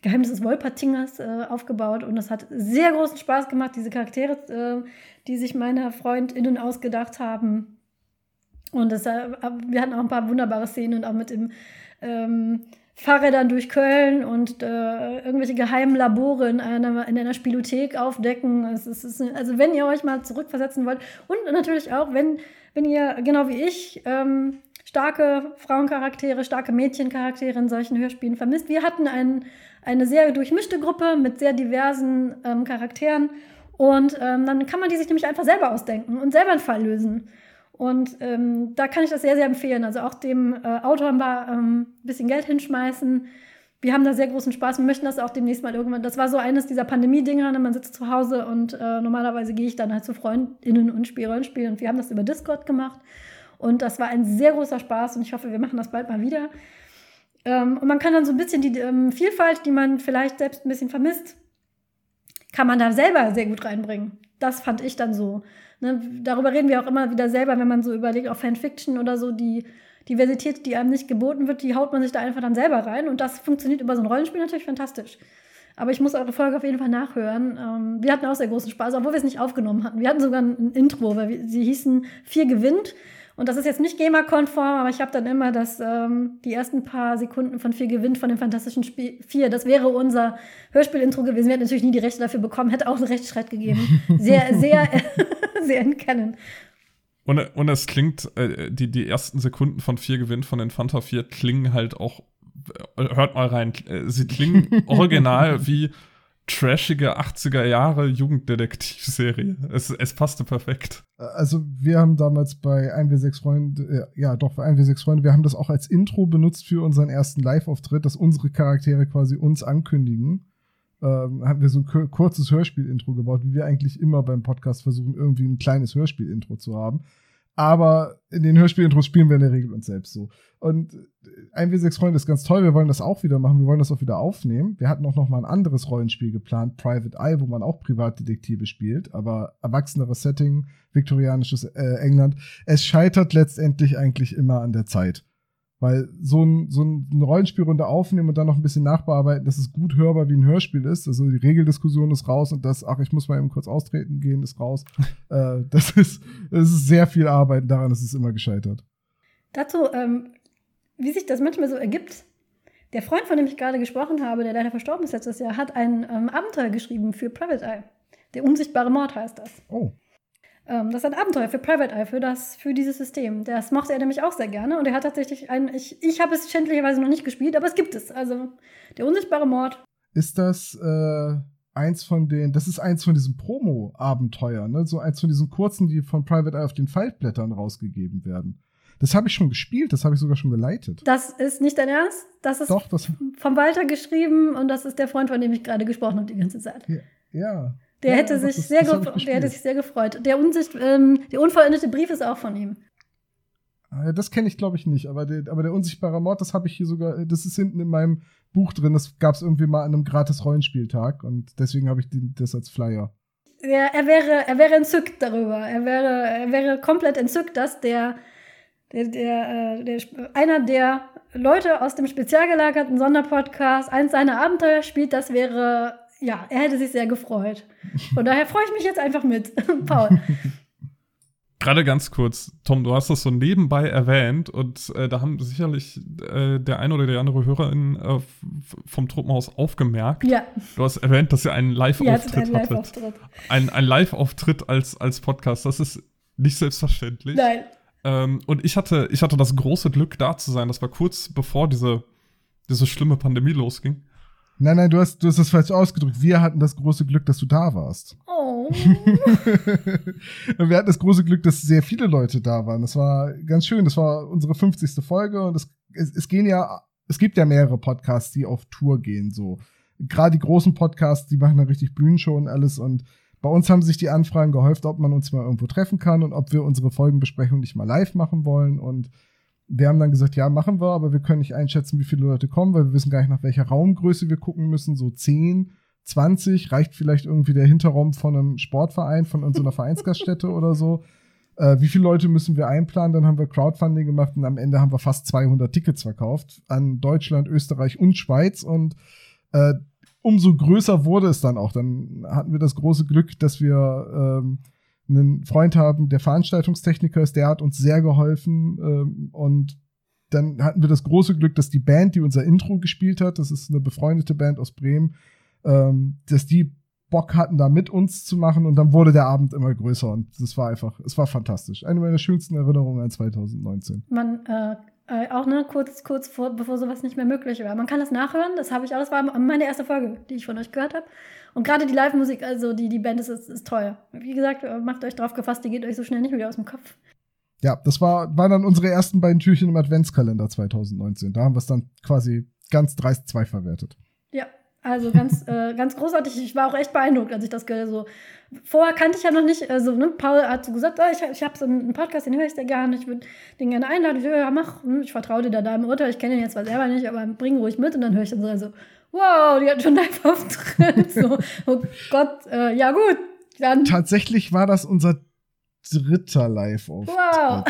B: Geheimnis des Wolpertingers, äh, aufgebaut und das hat sehr großen Spaß gemacht, diese Charaktere, äh, die sich meine FreundInnen ausgedacht haben. Und das, äh, wir hatten auch ein paar wunderbare Szenen und auch mit dem ähm, Fahrrädern durch Köln und äh, irgendwelche geheimen Labore in einer, in einer Spielothek aufdecken. Es ist, es ist, also wenn ihr euch mal zurückversetzen wollt und natürlich auch, wenn, wenn ihr, genau wie ich, ähm, starke Frauencharaktere, starke Mädchencharaktere in solchen Hörspielen vermisst. Wir hatten ein, eine sehr durchmischte Gruppe mit sehr diversen ähm, Charakteren und ähm, dann kann man die sich nämlich einfach selber ausdenken und selber einen Fall lösen. Und ähm, da kann ich das sehr, sehr empfehlen. Also auch dem äh, Autor ein ähm, bisschen Geld hinschmeißen. wir haben da sehr großen Spaß. Wir möchten das auch demnächst mal irgendwann. Das war so eines dieser Pandemie-Dinger. Ne? Man sitzt zu Hause und äh, normalerweise gehe ich dann halt zu FreundInnen und spiele Rollenspiele. Und wir haben das über Discord gemacht. Und das war ein sehr großer Spaß. Und ich hoffe, wir machen das bald mal wieder. Ähm, und man kann dann so ein bisschen die ähm, Vielfalt, die man vielleicht selbst ein bisschen vermisst, kann man da selber sehr gut reinbringen. Das fand ich dann so. Ne? Darüber reden wir auch immer wieder selber, wenn man so überlegt, auch Fanfiction oder so, die Diversität, die einem nicht geboten wird, die haut man sich da einfach dann selber rein. Und das funktioniert über so ein Rollenspiel natürlich fantastisch. Aber ich muss eure Folge auf jeden Fall nachhören. Ähm, wir hatten auch sehr großen Spaß, obwohl wir es nicht aufgenommen hatten. Wir hatten sogar ein Intro, weil sie hießen Vier gewinnt. Und das ist jetzt nicht GEMA-konform, aber ich habe dann immer das, ähm, die ersten paar Sekunden von Vier gewinnt von dem Fantastischen Spiel 4. Das wäre unser Hörspiel-Intro gewesen. Wir hätten natürlich nie die Rechte dafür bekommen, hätte auch einen Rechtsstreit gegeben. Sehr, sehr, sehr in Kennen.
A: Und, und es klingt, äh, die, die ersten Sekunden von 4 gewinnt von den Fanta 4 klingen halt auch, äh, hört mal rein, äh, sie klingen original wie trashige 80er Jahre Jugenddetektivserie. Es, es passte perfekt.
C: Also wir haben damals bei 1W6 Freunde, äh, ja doch, bei 1W6 Freunde, wir haben das auch als Intro benutzt für unseren ersten Live-Auftritt, dass unsere Charaktere quasi uns ankündigen ähm, haben wir so ein kurzes Hörspiel-Intro gebaut, wie wir eigentlich immer beim Podcast versuchen, irgendwie ein kleines Hörspiel-Intro zu haben. Aber in den Hörspiel-Intros spielen wir in der Regel uns selbst so. Und 1W6 Freunde ist ganz toll, wir wollen das auch wieder machen, wir wollen das auch wieder aufnehmen. Wir hatten auch noch mal ein anderes Rollenspiel geplant, Private Eye, wo man auch Privatdetektive spielt, aber erwachseneres Setting, viktorianisches äh, England. Es scheitert letztendlich eigentlich immer an der Zeit. Weil so, ein, so eine Rollenspielrunde aufnehmen und dann noch ein bisschen nachbearbeiten, dass es gut hörbar wie ein Hörspiel ist. Also die Regeldiskussion ist raus und das, ach, ich muss mal eben kurz austreten gehen, ist raus. äh, das, ist, das ist sehr viel Arbeit, daran ist es immer gescheitert.
B: Dazu, ähm, wie sich das manchmal so ergibt, der Freund, von dem ich gerade gesprochen habe, der leider verstorben ist letztes Jahr, hat ein ähm, Abenteuer geschrieben für Private Eye. Der unsichtbare Mord heißt das.
C: Oh.
B: Ähm, das ist ein Abenteuer für Private Eye, für, das, für dieses System. Das mochte er nämlich auch sehr gerne. Und er hat tatsächlich ein, ich, ich habe es schändlicherweise noch nicht gespielt, aber es gibt es. Also der unsichtbare Mord.
C: Ist das äh, eins von den, das ist eins von diesen Promo-Abenteuern, ne? So eins von diesen kurzen, die von Private Eye auf den Faltblättern rausgegeben werden. Das habe ich schon gespielt, das habe ich sogar schon geleitet.
B: Das ist nicht dein Ernst? Das ist
C: Doch, das
B: von Walter geschrieben und das ist der Freund, von dem ich gerade gesprochen habe die ganze Zeit.
C: Ja. ja.
B: Der,
C: ja,
B: hätte sich sehr der hätte sich sehr gefreut. Der, Unsicht, ähm, der unvollendete Brief ist auch von ihm.
C: Ah, das kenne ich, glaube ich, nicht. Aber der, aber der unsichtbare Mord, das habe ich hier sogar, das ist hinten in meinem Buch drin. Das gab es irgendwie mal an einem gratis Rollenspieltag und deswegen habe ich den, das als Flyer.
B: Ja, er wäre, er wäre entzückt darüber. Er wäre, er wäre komplett entzückt, dass der, der, der, äh, der, einer der Leute aus dem spezial gelagerten Sonderpodcast eins seiner Abenteuer spielt. Das wäre ja, er hätte sich sehr gefreut. Von daher freue ich mich jetzt einfach mit. Paul.
A: Gerade ganz kurz, Tom, du hast das so nebenbei erwähnt und äh, da haben sicherlich äh, der eine oder die andere Hörerin äh, vom Truppenhaus aufgemerkt.
B: Ja.
A: Du hast erwähnt, dass ihr einen Live-Auftritt
B: ja,
A: hattet. Live ein, ein Live-Auftritt als, als Podcast, das ist nicht selbstverständlich.
B: Nein.
A: Ähm, und ich hatte, ich hatte das große Glück, da zu sein. Das war kurz bevor diese, diese schlimme Pandemie losging.
C: Nein, nein, du hast, du hast das falsch ausgedrückt. Wir hatten das große Glück, dass du da warst.
B: Oh.
C: wir hatten das große Glück, dass sehr viele Leute da waren. Das war ganz schön. Das war unsere 50. Folge und es, es, es gehen ja, es gibt ja mehrere Podcasts, die auf Tour gehen, so. Gerade die großen Podcasts, die machen dann richtig Bühnenshow und alles und bei uns haben sich die Anfragen gehäuft, ob man uns mal irgendwo treffen kann und ob wir unsere Folgenbesprechung nicht mal live machen wollen und wir haben dann gesagt, ja, machen wir, aber wir können nicht einschätzen, wie viele Leute kommen, weil wir wissen gar nicht, nach welcher Raumgröße wir gucken müssen. So 10, 20, reicht vielleicht irgendwie der Hinterraum von einem Sportverein, von unserer Vereinsgaststätte oder so. Äh, wie viele Leute müssen wir einplanen? Dann haben wir Crowdfunding gemacht und am Ende haben wir fast 200 Tickets verkauft an Deutschland, Österreich und Schweiz und äh, umso größer wurde es dann auch. Dann hatten wir das große Glück, dass wir ähm, einen Freund haben, der Veranstaltungstechniker ist, der hat uns sehr geholfen ähm, und dann hatten wir das große Glück, dass die Band, die unser Intro gespielt hat, das ist eine befreundete Band aus Bremen, ähm, dass die Bock hatten, da mit uns zu machen und dann wurde der Abend immer größer und das war einfach, es war fantastisch. Eine meiner schönsten Erinnerungen an 2019.
B: Man, äh, äh, auch ne, kurz, kurz vor, bevor sowas nicht mehr möglich war. Man kann das nachhören, das habe ich auch, das war meine erste Folge, die ich von euch gehört habe. Und gerade die Live-Musik, also die, die Band ist, ist, ist teuer. Wie gesagt, macht euch drauf gefasst, die geht euch so schnell nicht wieder aus dem Kopf.
C: Ja, das war, waren dann unsere ersten beiden Türchen im Adventskalender 2019. Da haben wir es dann quasi ganz dreist zwei verwertet.
B: Ja, also ganz, äh, ganz großartig. Ich war auch echt beeindruckt, als ich das gehört so. Vorher kannte ich ja noch nicht, also ne, Paul hat so gesagt, oh, ich, ich habe so einen Podcast, den höre ich sehr gerne, ich würde den gerne einladen. Ich so, ja, mach, hm, ich vertraue dir da deinem Urteil, ich kenne den jetzt zwar selber nicht, aber bring ruhig mit. Und dann höre ich dann so, also, wow, die hat schon Live-Auftritt. so, oh Gott, äh, ja gut. Dann.
C: Tatsächlich war das unser dritter Live-Auftritt. Wow.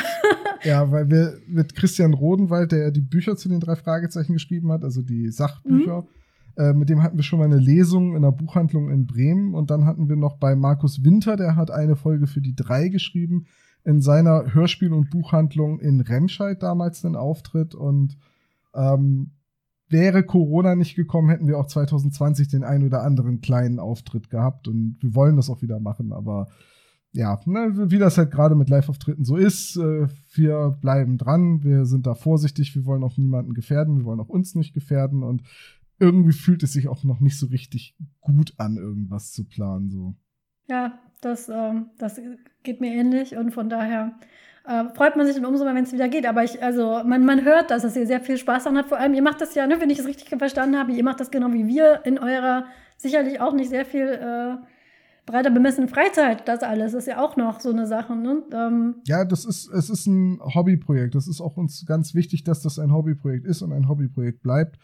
C: ja, weil wir mit Christian Rodenwald, der ja die Bücher zu den drei Fragezeichen geschrieben hat, also die Sachbücher, mhm äh, mit dem hatten wir schon mal eine Lesung in einer Buchhandlung in Bremen. Und dann hatten wir noch bei Markus Winter, der hat eine Folge für die drei geschrieben, in seiner Hörspiel- und Buchhandlung in Remscheid damals einen Auftritt. Und ähm, wäre Corona nicht gekommen, hätten wir auch 2020 den ein oder anderen kleinen Auftritt gehabt. Und wir wollen das auch wieder machen, aber ja, ne, wie das halt gerade mit Live-Auftritten so ist, äh, wir bleiben dran, wir sind da vorsichtig, wir wollen auch niemanden gefährden, wir wollen auch uns nicht gefährden und irgendwie fühlt es sich auch noch nicht so richtig gut an, irgendwas zu planen. So.
B: Ja, das, ähm, das geht mir ähnlich und von daher äh, freut man sich dann umso mehr, wenn es wieder geht. Aber ich, also man, man hört das, dass ihr sehr viel Spaß daran habt. Vor allem, ihr macht das ja, ne, wenn ich es richtig verstanden habe, ihr macht das genau wie wir in eurer sicherlich auch nicht sehr viel äh, breiter bemessenen Freizeit. Das alles ist ja auch noch so eine Sache. Ne? Ähm,
C: ja, das ist, es ist ein Hobbyprojekt. Das ist auch uns ganz wichtig, dass das ein Hobbyprojekt ist und ein Hobbyprojekt bleibt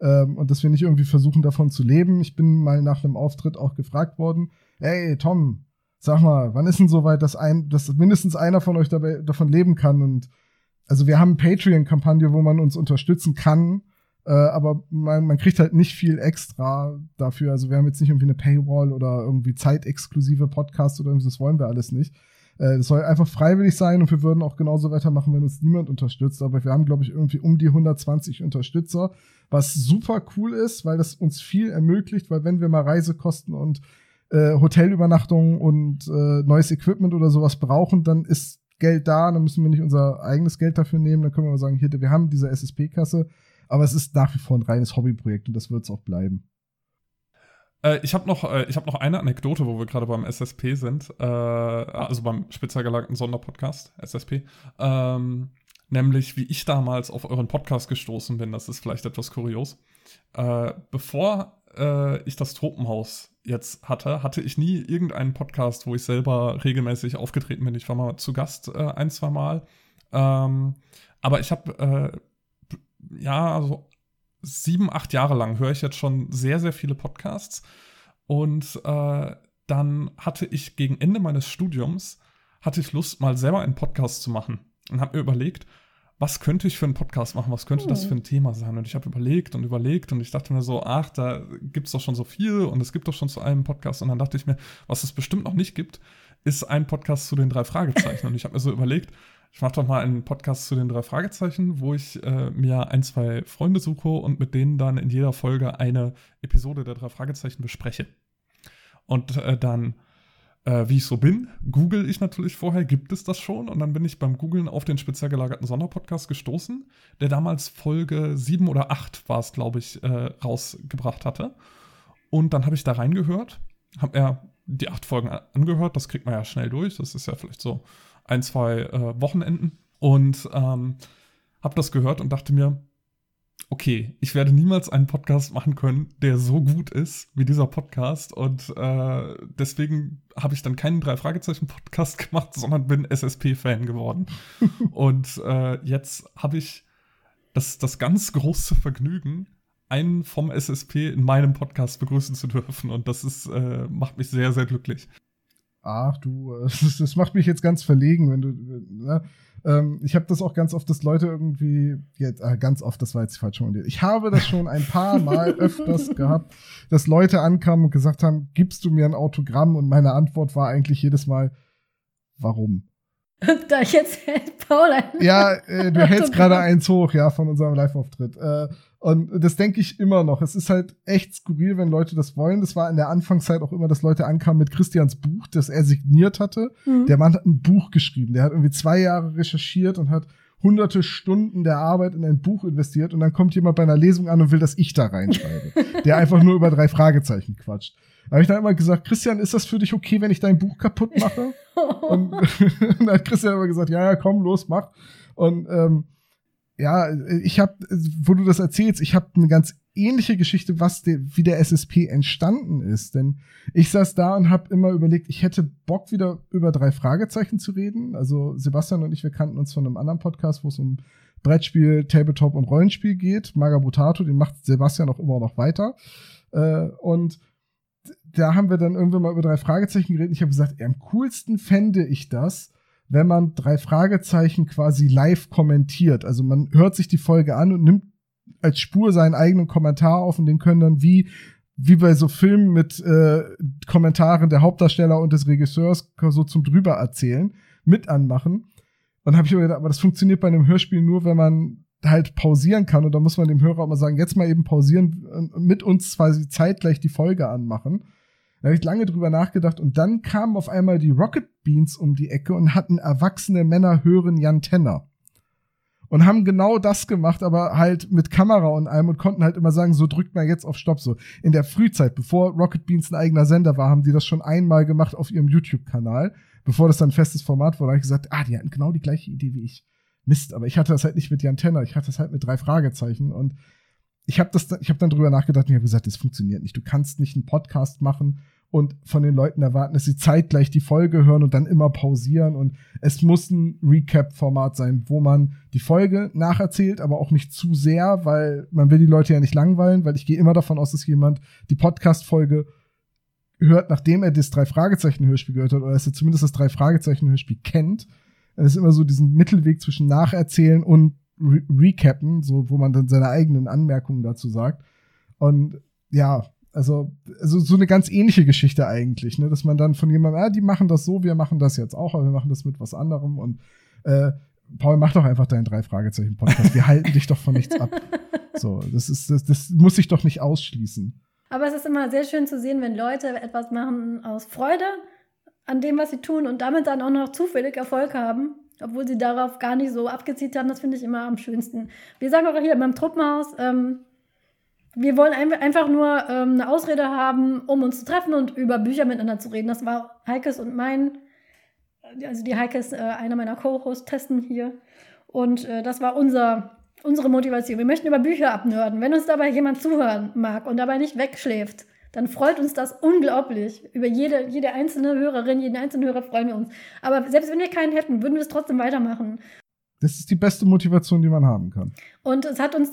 C: ähm, und dass wir nicht irgendwie versuchen, davon zu leben. Ich bin mal nach einem Auftritt auch gefragt worden, hey Tom, sag mal, wann ist denn soweit, dass, ein, dass mindestens einer von euch dabei, davon leben kann? Und also wir haben eine Patreon-Kampagne, wo man uns unterstützen kann, äh, aber man, man kriegt halt nicht viel extra dafür. Also wir haben jetzt nicht irgendwie eine Paywall oder irgendwie zeitexklusive Podcasts oder irgendwas, das wollen wir alles nicht. Äh, das soll einfach freiwillig sein und wir würden auch genauso weitermachen, wenn uns niemand unterstützt. Aber wir haben, glaube ich, irgendwie um die 120 Unterstützer, was super cool ist, weil das uns viel ermöglicht, weil wenn wir mal Reisekosten und äh, Hotelübernachtungen und äh, neues Equipment oder sowas brauchen, dann ist Geld da, dann müssen wir nicht unser eigenes Geld dafür nehmen, dann können wir sagen, hier, wir haben diese SSP-Kasse, aber es ist nach wie vor ein reines Hobbyprojekt und das wird es auch bleiben.
A: Äh, ich habe noch, äh, hab noch eine Anekdote, wo wir gerade beim SSP sind, äh, also beim speziell gelagerten Sonderpodcast, SSP. Ähm, nämlich, wie ich damals auf euren Podcast gestoßen bin. Das ist vielleicht etwas kurios. Äh, bevor äh, ich das Tropenhaus jetzt hatte, hatte ich nie irgendeinen Podcast, wo ich selber regelmäßig aufgetreten bin. Ich war mal zu Gast äh, ein, zwei Mal. Ähm, aber ich habe ja, also sieben, acht Jahre lang höre ich jetzt schon sehr, sehr viele Podcasts. Und äh, dann hatte ich gegen Ende meines Studiums, hatte ich Lust, mal selber einen Podcast zu machen. Und habe mir überlegt, was könnte ich für einen Podcast machen? Was könnte das hm. für ein Thema sein? Und ich habe überlegt und überlegt und ich dachte mir so, ach, da gibt es doch schon so viel und es gibt doch schon zu einem Podcast. Und dann dachte ich mir, was es bestimmt noch nicht gibt, ist ein Podcast zu den drei Fragezeichen. und ich habe mir so überlegt, ich mache doch mal einen Podcast zu den drei Fragezeichen, wo ich äh, mir ein, zwei Freunde suche und mit denen dann in jeder Folge eine Episode der drei Fragezeichen bespreche. Und äh, dann, äh, wie ich so bin, google ich natürlich vorher, gibt es das schon? Und dann bin ich beim Googlen auf den speziell gelagerten Sonderpodcast gestoßen, der damals Folge 7 oder 8 war es, glaube ich, äh, rausgebracht hatte. Und dann habe ich da reingehört, habe er die acht Folgen angehört, das kriegt man ja schnell durch, das ist ja vielleicht so ein, zwei äh, Wochenenden und ähm, habe das gehört und dachte mir, okay, ich werde niemals einen Podcast machen können, der so gut ist wie dieser Podcast. Und äh, deswegen habe ich dann keinen Drei-Fragezeichen-Podcast gemacht, sondern bin SSP-Fan geworden. und äh, jetzt habe ich das, das ganz große Vergnügen, einen vom SSP in meinem Podcast begrüßen zu dürfen. Und das ist, äh, macht mich sehr, sehr glücklich
C: ach du, das, das, macht mich jetzt ganz verlegen, wenn du, ne? Ähm, ich habe das auch ganz oft, dass Leute irgendwie, jetzt, äh, ganz oft, das war jetzt falsch formuliert, ich habe das schon ein paar Mal öfters gehabt, dass Leute ankamen und gesagt haben, gibst du mir ein Autogramm? Und meine Antwort war eigentlich jedes Mal, warum?
B: Da ich jetzt hält Paul ein
C: Ja, äh, du hältst gerade eins hoch, ja, von unserem Live-Auftritt. Äh, und das denke ich immer noch. Es ist halt echt skurril, wenn Leute das wollen. Das war in der Anfangszeit auch immer, dass Leute ankamen mit Christians Buch, das er signiert hatte. Mhm. Der Mann hat ein Buch geschrieben. Der hat irgendwie zwei Jahre recherchiert und hat hunderte Stunden der Arbeit in ein Buch investiert. Und dann kommt jemand bei einer Lesung an und will, dass ich da reinschreibe. der einfach nur über drei Fragezeichen quatscht. Da habe ich dann immer gesagt, Christian, ist das für dich okay, wenn ich dein Buch kaputt mache? und dann hat Christian immer gesagt, ja, ja, komm, los, mach. Und ähm, ja, ich habe, wo du das erzählst, ich habe eine ganz ähnliche Geschichte, was de, wie der SSP entstanden ist. Denn ich saß da und habe immer überlegt, ich hätte Bock wieder über drei Fragezeichen zu reden. Also Sebastian und ich, wir kannten uns von einem anderen Podcast, wo es um Brettspiel, Tabletop und Rollenspiel geht. Magabotato, den macht Sebastian auch immer noch weiter. Äh, und da haben wir dann irgendwann mal über drei Fragezeichen geredet. Ich habe gesagt, am coolsten fände ich das, wenn man drei Fragezeichen quasi live kommentiert. Also man hört sich die Folge an und nimmt als Spur seinen eigenen Kommentar auf und den können dann wie wie bei so Filmen mit äh, Kommentaren der Hauptdarsteller und des Regisseurs so zum drüber erzählen, mit anmachen. Und habe ich mir gedacht, aber das funktioniert bei einem Hörspiel nur, wenn man halt pausieren kann. Und da muss man dem Hörer auch mal sagen, jetzt mal eben pausieren und mit uns quasi zeitgleich die Folge anmachen. Da habe ich lange drüber nachgedacht und dann kamen auf einmal die Rocket Beans um die Ecke und hatten erwachsene Männer hören Jan Tenner. Und haben genau das gemacht, aber halt mit Kamera und allem und konnten halt immer sagen, so drückt man jetzt auf Stopp. So in der Frühzeit, bevor Rocket Beans ein eigener Sender war, haben die das schon einmal gemacht auf ihrem YouTube-Kanal, bevor das dann ein festes Format wurde. Da habe ich gesagt, ah, die hatten genau die gleiche Idee wie ich. Mist, aber ich hatte das halt nicht mit Jan Tenner, ich hatte das halt mit drei Fragezeichen und ich habe das, ich habe dann drüber nachgedacht und ich habe gesagt, das funktioniert nicht. Du kannst nicht einen Podcast machen und von den Leuten erwarten, dass sie zeitgleich die Folge hören und dann immer pausieren. Und es muss ein Recap-Format sein, wo man die Folge nacherzählt, aber auch nicht zu sehr, weil man will die Leute ja nicht langweilen, weil ich gehe immer davon aus, dass jemand die Podcast-Folge hört, nachdem er das Drei-Fragezeichen-Hörspiel gehört hat, oder dass er zumindest das Drei-Fragezeichen-Hörspiel kennt. Es ist immer so diesen Mittelweg zwischen Nacherzählen und Re Recappen, so, wo man dann seine eigenen Anmerkungen dazu sagt. Und ja, also, also so eine ganz ähnliche Geschichte eigentlich, ne? dass man dann von jemandem, ah, die machen das so, wir machen das jetzt auch, aber wir machen das mit was anderem und äh, Paul, mach doch einfach deinen drei Fragezeichen Podcast. Wir halten dich doch von nichts ab. So, das ist, das, das muss sich doch nicht ausschließen.
B: Aber es ist immer sehr schön zu sehen, wenn Leute etwas machen aus Freude an dem, was sie tun und damit dann auch noch zufällig Erfolg haben, obwohl sie darauf gar nicht so abgezielt haben. Das finde ich immer am schönsten. Wir sagen auch hier beim Truppenhaus, ähm, wir wollen einfach nur ähm, eine Ausrede haben, um uns zu treffen und über Bücher miteinander zu reden. Das war Heikes und mein, also die Heike ist äh, einer meiner Co-Host-Testen hier. Und äh, das war unser, unsere Motivation. Wir möchten über Bücher abnörden. Wenn uns dabei jemand zuhören mag und dabei nicht wegschläft, dann freut uns das unglaublich. Über jede, jede einzelne Hörerin, jeden einzelnen Hörer freuen wir uns. Aber selbst wenn wir keinen hätten, würden wir es trotzdem weitermachen.
C: Das ist die beste Motivation, die man haben kann.
B: Und es hat uns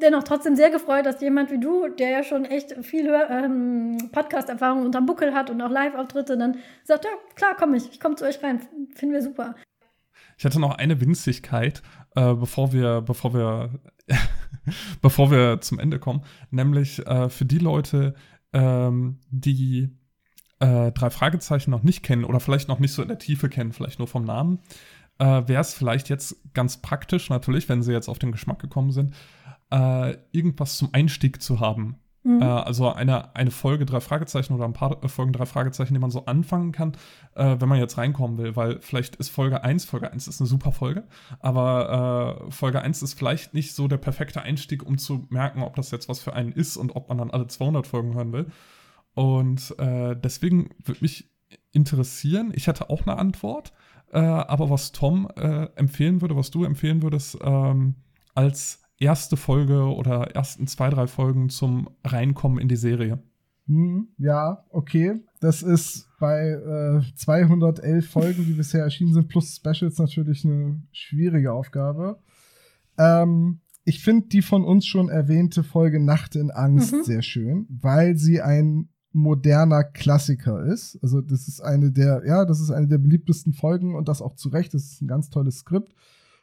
B: dennoch trotzdem sehr gefreut, dass jemand wie du, der ja schon echt viel ähm, Podcast-Erfahrung unterm Buckel hat und auch Live-Auftritte, dann sagt, ja, klar, komm ich, ich komme zu euch rein. Finden wir super.
A: Ich hatte noch eine Winzigkeit, äh, bevor wir, bevor wir, bevor wir zum Ende kommen, nämlich äh, für die Leute, ähm, die äh, drei Fragezeichen noch nicht kennen oder vielleicht noch nicht so in der Tiefe kennen, vielleicht nur vom Namen, äh, wäre es vielleicht jetzt ganz praktisch, natürlich, wenn sie jetzt auf den Geschmack gekommen sind, äh, irgendwas zum Einstieg zu haben. Mhm. Äh, also eine, eine Folge drei Fragezeichen oder ein paar Folgen drei Fragezeichen, die man so anfangen kann, äh, wenn man jetzt reinkommen will, weil vielleicht ist Folge 1, Folge 1 ist eine super Folge, aber äh, Folge 1 ist vielleicht nicht so der perfekte Einstieg, um zu merken, ob das jetzt was für einen ist und ob man dann alle 200 Folgen hören will. Und äh, deswegen würde mich interessieren, ich hätte auch eine Antwort, äh, aber was Tom äh, empfehlen würde, was du empfehlen würdest, ähm, als erste Folge oder ersten zwei, drei Folgen zum Reinkommen in die Serie.
C: Hm, ja, okay. Das ist bei äh, 211 Folgen, die bisher erschienen sind, plus Specials natürlich eine schwierige Aufgabe. Ähm, ich finde die von uns schon erwähnte Folge Nacht in Angst mhm. sehr schön, weil sie ein moderner Klassiker ist. Also das ist eine der, ja, das ist eine der beliebtesten Folgen und das auch zu Recht. Das ist ein ganz tolles Skript.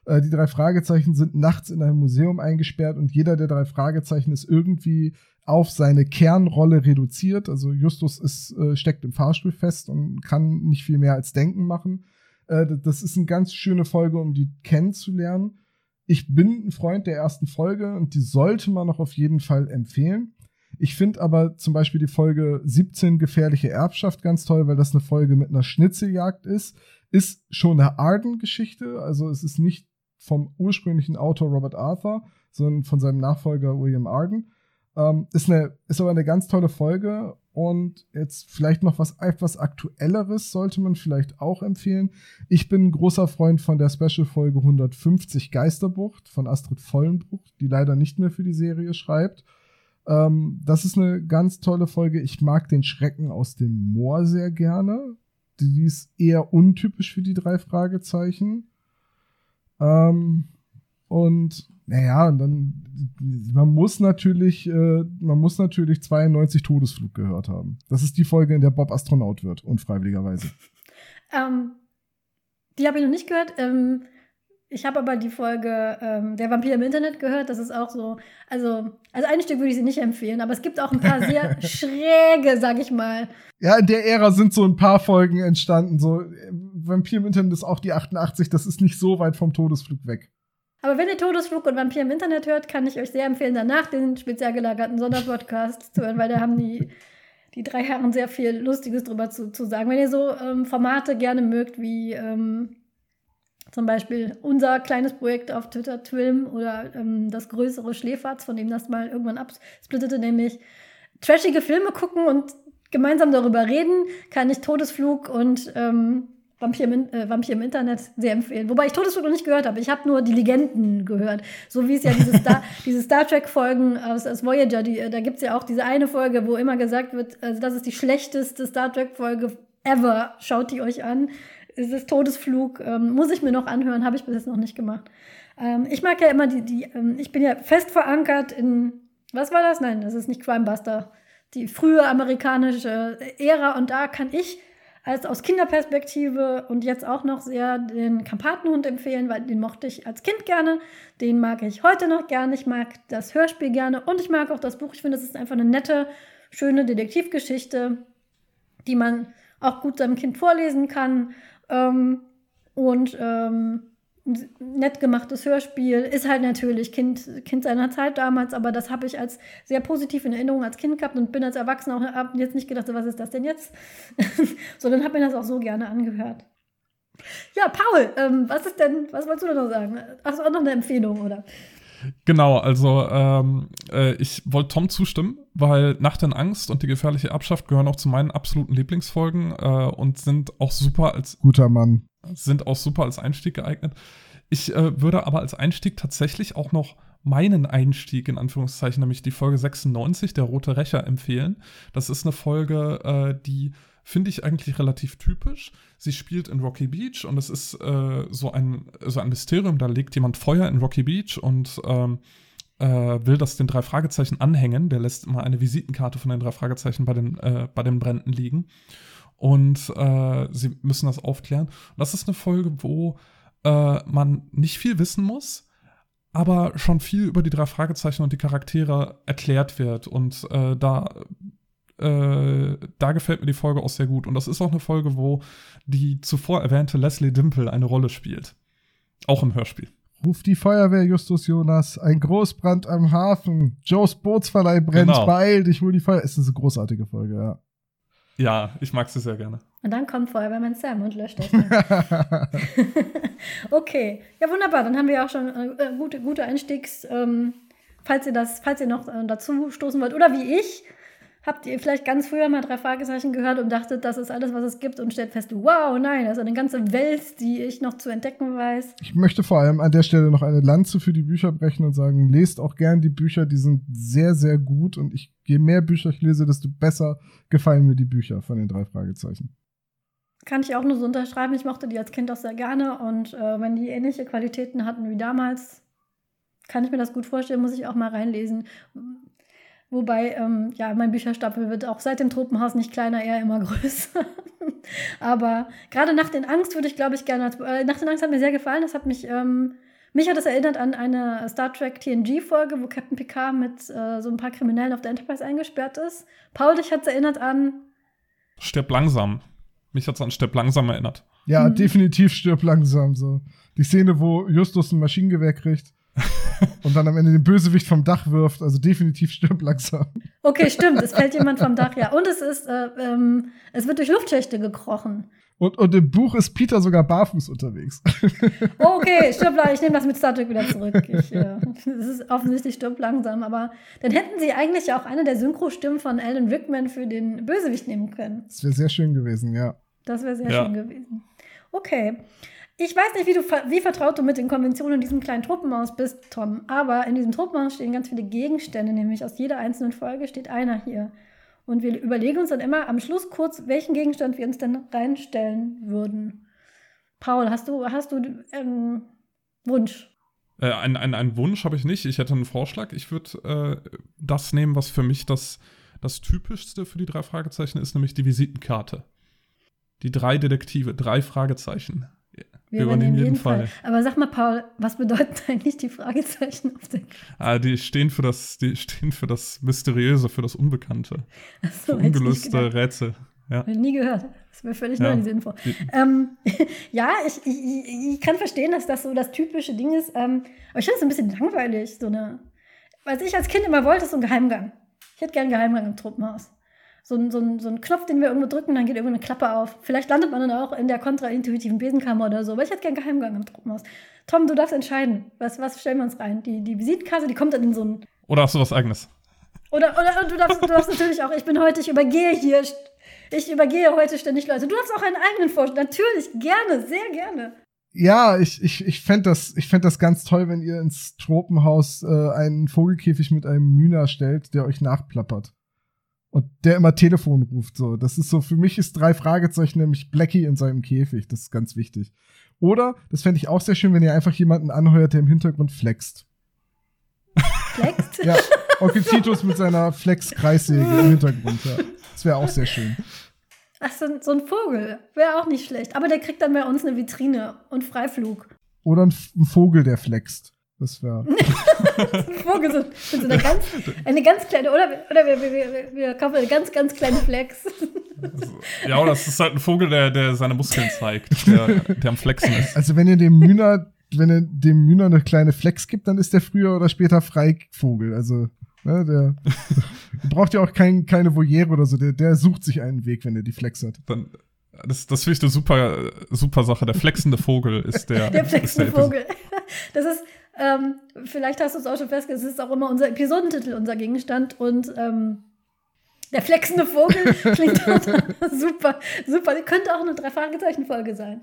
C: Äh, die drei Fragezeichen sind nachts in einem Museum eingesperrt und jeder der drei Fragezeichen ist irgendwie auf seine Kernrolle reduziert. Also Justus ist, äh, steckt im Fahrstuhl fest und kann nicht viel mehr als denken machen. Äh, das ist eine ganz schöne Folge, um die kennenzulernen. Ich bin ein Freund der ersten Folge und die sollte man noch auf jeden Fall empfehlen. Ich finde aber zum Beispiel die Folge 17 Gefährliche Erbschaft ganz toll, weil das eine Folge mit einer Schnitzeljagd ist. Ist schon eine Arden-Geschichte, also es ist nicht vom ursprünglichen Autor Robert Arthur, sondern von seinem Nachfolger William Arden. Ähm, ist, eine, ist aber eine ganz tolle Folge Und jetzt vielleicht noch was etwas Aktuelleres sollte man vielleicht auch empfehlen. Ich bin ein großer Freund von der Special-Folge 150 Geisterbucht von Astrid Vollenbruch, die leider nicht mehr für die Serie schreibt. Ähm, das ist eine ganz tolle Folge. Ich mag den Schrecken aus dem Moor sehr gerne. Die ist eher untypisch für die drei Fragezeichen. Ähm, und naja, und dann, man muss natürlich, äh, man muss natürlich 92 Todesflug gehört haben. Das ist die Folge, in der Bob Astronaut wird, unfreiwilligerweise.
B: Ähm, die habe ich noch nicht gehört. Ähm, ich habe aber die Folge ähm, Der Vampir im Internet gehört. Das ist auch so, also als Einstieg würde ich sie nicht empfehlen, aber es gibt auch ein paar sehr schräge, sag ich mal.
C: Ja, in der Ära sind so ein paar Folgen entstanden. So Vampir im Internet ist auch die 88, das ist nicht so weit vom Todesflug weg.
B: Aber wenn ihr Todesflug und Vampir im Internet hört, kann ich euch sehr empfehlen, danach den speziell gelagerten Sonderpodcast zu hören, weil da haben die, die drei Herren sehr viel Lustiges drüber zu, zu sagen. Wenn ihr so ähm, Formate gerne mögt, wie ähm, zum Beispiel unser kleines Projekt auf Twitter, Twilm, oder ähm, das größere Schläferz, von dem das mal irgendwann absplittete, nämlich trashige Filme gucken und gemeinsam darüber reden, kann ich Todesflug und ähm, Vampir im, äh, Vampir im Internet sehr empfehlen. Wobei ich Todesflug noch nicht gehört habe. Ich habe nur die Legenden gehört. So wie es ja diese Star, diese Star Trek-Folgen aus, aus Voyager, die, äh, da gibt es ja auch diese eine Folge, wo immer gesagt wird, also das ist die schlechteste Star Trek-Folge ever. Schaut die euch an. Es ist Todesflug. Ähm, muss ich mir noch anhören, habe ich bis jetzt noch nicht gemacht. Ähm, ich mag ja immer die, die ähm, ich bin ja fest verankert in, was war das? Nein, das ist nicht Crimebuster. Die frühe amerikanische Ära und da kann ich als aus Kinderperspektive und jetzt auch noch sehr den Karpatenhund empfehlen, weil den mochte ich als Kind gerne. Den mag ich heute noch gerne. Ich mag das Hörspiel gerne und ich mag auch das Buch. Ich finde, es ist einfach eine nette, schöne Detektivgeschichte, die man auch gut seinem Kind vorlesen kann. Ähm, und ähm, nett gemachtes Hörspiel. Ist halt natürlich kind, kind seiner Zeit damals, aber das habe ich als sehr positiv in Erinnerung als Kind gehabt und bin als Erwachsener auch hab jetzt nicht gedacht, was ist das denn jetzt? Sondern habe mir das auch so gerne angehört. Ja, Paul, ähm, was ist denn, was wolltest du denn noch sagen? Hast du auch noch eine Empfehlung, oder?
A: Genau, also ähm, äh, ich wollte Tom zustimmen, weil Nacht in Angst und die gefährliche Erbschaft gehören auch zu meinen absoluten Lieblingsfolgen äh, und sind auch super als
C: guter Mann
A: sind auch super als Einstieg geeignet. Ich äh, würde aber als Einstieg tatsächlich auch noch meinen Einstieg in Anführungszeichen, nämlich die Folge 96, der Rote Rächer, empfehlen. Das ist eine Folge, äh, die finde ich eigentlich relativ typisch. Sie spielt in Rocky Beach und es ist äh, so, ein, so ein Mysterium. Da legt jemand Feuer in Rocky Beach und ähm, äh, will das den drei Fragezeichen anhängen. Der lässt immer eine Visitenkarte von den drei Fragezeichen bei den, äh, bei den Bränden liegen und äh, sie müssen das aufklären. Und das ist eine Folge, wo äh, man nicht viel wissen muss, aber schon viel über die drei Fragezeichen und die Charaktere erklärt wird. Und äh, da, äh, da gefällt mir die Folge auch sehr gut. Und das ist auch eine Folge, wo die zuvor erwähnte Leslie Dimple eine Rolle spielt. Auch im Hörspiel.
C: Ruf die Feuerwehr, Justus Jonas. Ein Großbrand am Hafen. Joes Bootsverleih brennt. Genau. Beeil dich, hol die Feuerwehr. Ist eine großartige Folge, ja.
A: Ja, ich mag sie sehr gerne.
B: Und dann kommt Feuerwehrmann Sam und löscht das. okay, ja wunderbar. Dann haben wir auch schon äh, gute, gute Einstiegs. Ähm, falls ihr das, falls ihr noch äh, dazu stoßen wollt oder wie ich, habt ihr vielleicht ganz früher mal drei Fragezeichen gehört und dachtet, das ist alles, was es gibt und stellt fest, wow, nein, das ist eine ganze Welt, die ich noch zu entdecken weiß.
C: Ich möchte vor allem an der Stelle noch eine Lanze für die Bücher brechen und sagen, lest auch gern die Bücher, die sind sehr, sehr gut und ich, je mehr Bücher ich lese, desto besser gefallen mir die Bücher von den drei Fragezeichen.
B: Kann ich auch nur so unterschreiben. Ich mochte die als Kind auch sehr gerne und äh, wenn die ähnliche Qualitäten hatten wie damals, kann ich mir das gut vorstellen, muss ich auch mal reinlesen. Wobei, ähm, ja, mein Bücherstapel wird auch seit dem Tropenhaus nicht kleiner, eher immer größer. Aber gerade Nacht in Angst würde ich, glaube ich, gerne. Äh, Nacht in Angst hat mir sehr gefallen. Das hat mich, ähm, mich hat das erinnert an eine Star Trek TNG-Folge, wo Captain Picard mit äh, so ein paar Kriminellen auf der Enterprise eingesperrt ist. Paul, dich hat es erinnert an.
A: Stirb langsam. Mich hat es an Stirb langsam erinnert.
C: Ja, mhm. definitiv stirb langsam. So. Die Szene, wo Justus ein Maschinengewehr kriegt und dann am Ende den Bösewicht vom Dach wirft. Also definitiv stirbt langsam.
B: Okay, stimmt. Es fällt jemand vom Dach, ja. Und es ist, äh, ähm, es wird durch Luftschächte gekrochen.
C: Und, und im Buch ist Peter sogar barfuß unterwegs.
B: Okay, stirb langsam. Ich nehme das mit Star Trek wieder zurück. Ich, äh, das ist offensichtlich stirb langsam. Aber dann hätten sie eigentlich auch eine der Synchrostimmen von Alan Rickman für den Bösewicht nehmen können.
C: Das wäre sehr schön gewesen, ja.
B: Das wäre sehr
A: Ja.
B: schön gewesen. Okay. Ich weiß nicht, wie, du, wie vertraut du mit den Konventionen in diesem kleinen Truppenhaus bist, Tom. Aber in diesem Truppenhaus stehen ganz viele Gegenstände, nämlich aus jeder einzelnen Folge steht einer hier. Und wir überlegen uns dann immer am Schluss kurz, welchen Gegenstand wir uns denn reinstellen würden. Paul, hast du, hast du ähm, Wunsch?
A: Äh, ein, ein, einen Wunsch habe ich nicht. Ich hätte einen Vorschlag. Ich würde äh, das nehmen, was für mich das, das Typischste für die drei Fragezeichen ist, nämlich die Visitenkarte. Die drei Detektive, drei Fragezeichen. Wir übernehmen jeden Fall.
B: Aber sag mal, Paul, was bedeuten eigentlich die Fragezeichen auf der
A: Ah, die stehen für das, die stehen für das Mysteriöse, für das Unbekannte, für
B: hätte ich nicht
A: ungelöste. Rätsel. Ja.
B: Nie gehört. Das wäre völlig
A: Ja.
B: neu, diese Info.
A: Die-
B: Ähm, ja, ich, ich, ich- ich kann verstehen, dass das so das typische Ding ist. Ähm, aber ich finde es ein bisschen langweilig. So eine, was ich als Kind immer wollte, ist so ein Geheimgang. Ich hätte gerne einen Geheimgang im Truppenhaus. So ein, so, ein, so ein Knopf, den wir irgendwo drücken, dann geht irgendwo eine Klappe auf. Vielleicht landet man dann auch in der kontraintuitiven Besenkammer oder so. Aber ich hätte gerne einen Geheimgang im Truppenhaus. Tom, du darfst entscheiden. Was, was stellen wir uns rein? Die, die Visitenkarte, die kommt dann in so ein
A: Oder hast du was eigenes?
B: oder, oder du, darfst, du darfst natürlich auch, ich bin heute, ich übergehe hier, ich übergehe heute ständig Leute. Du darfst auch einen eigenen vorstellen. Natürlich, gerne, sehr gerne.
C: Ja, ich, ich, ich fände das, ich fänd das ganz toll, wenn ihr ins Tropenhaus äh, einen Vogelkäfig mit einem Mühner stellt, der euch nachplappert. Und der immer Telefon ruft. So, das ist so, für mich ist drei Fragezeichen nämlich Blackie in seinem Käfig. Das ist ganz wichtig. Oder, das fände ich auch sehr schön, wenn ihr einfach jemanden anheuert, der im Hintergrund flext.
B: Flext.
C: Ja, Onkel Titus mit seiner Flex-Kreissäge im Hintergrund. Ja. Das wäre auch sehr schön.
B: Ach, so, ein- so ein Vogel. Wäre auch nicht schlecht. Aber der kriegt dann bei uns eine Vitrine und Freiflug.
C: Oder ein, ein Vogel, der flext. Das wäre.
B: Ein Vogel so, einer ganz, eine ganz kleine, oder, oder wir, wir, wir, kaufen eine ganz, ganz kleine Flex.
A: Ja, oder es ist halt ein Vogel, der, der seine Muskeln zeigt, der, der am Flexen ist.
C: Also wenn ihr dem Mühner, wenn ihr dem Mühner eine kleine Flex gibt, dann ist der früher oder später Freivogel. Also, ne, der, der braucht ja auch kein, keine Voliere oder so. Der, der sucht sich einen Weg, wenn er die Flex hat.
A: Dann, das, das finde ich eine super, super Sache. Der flexende Vogel ist der.
B: Der
A: ist
B: flexende
A: Episode-
B: Vogel. Das ist, ähm, vielleicht hast du es auch schon festgestellt, es ist auch immer unser Episodentitel, unser Gegenstand. Und ähm, der flexende Vogel klingt total super, super. Könnte auch eine Drei-Fragezeichen-Folge sein.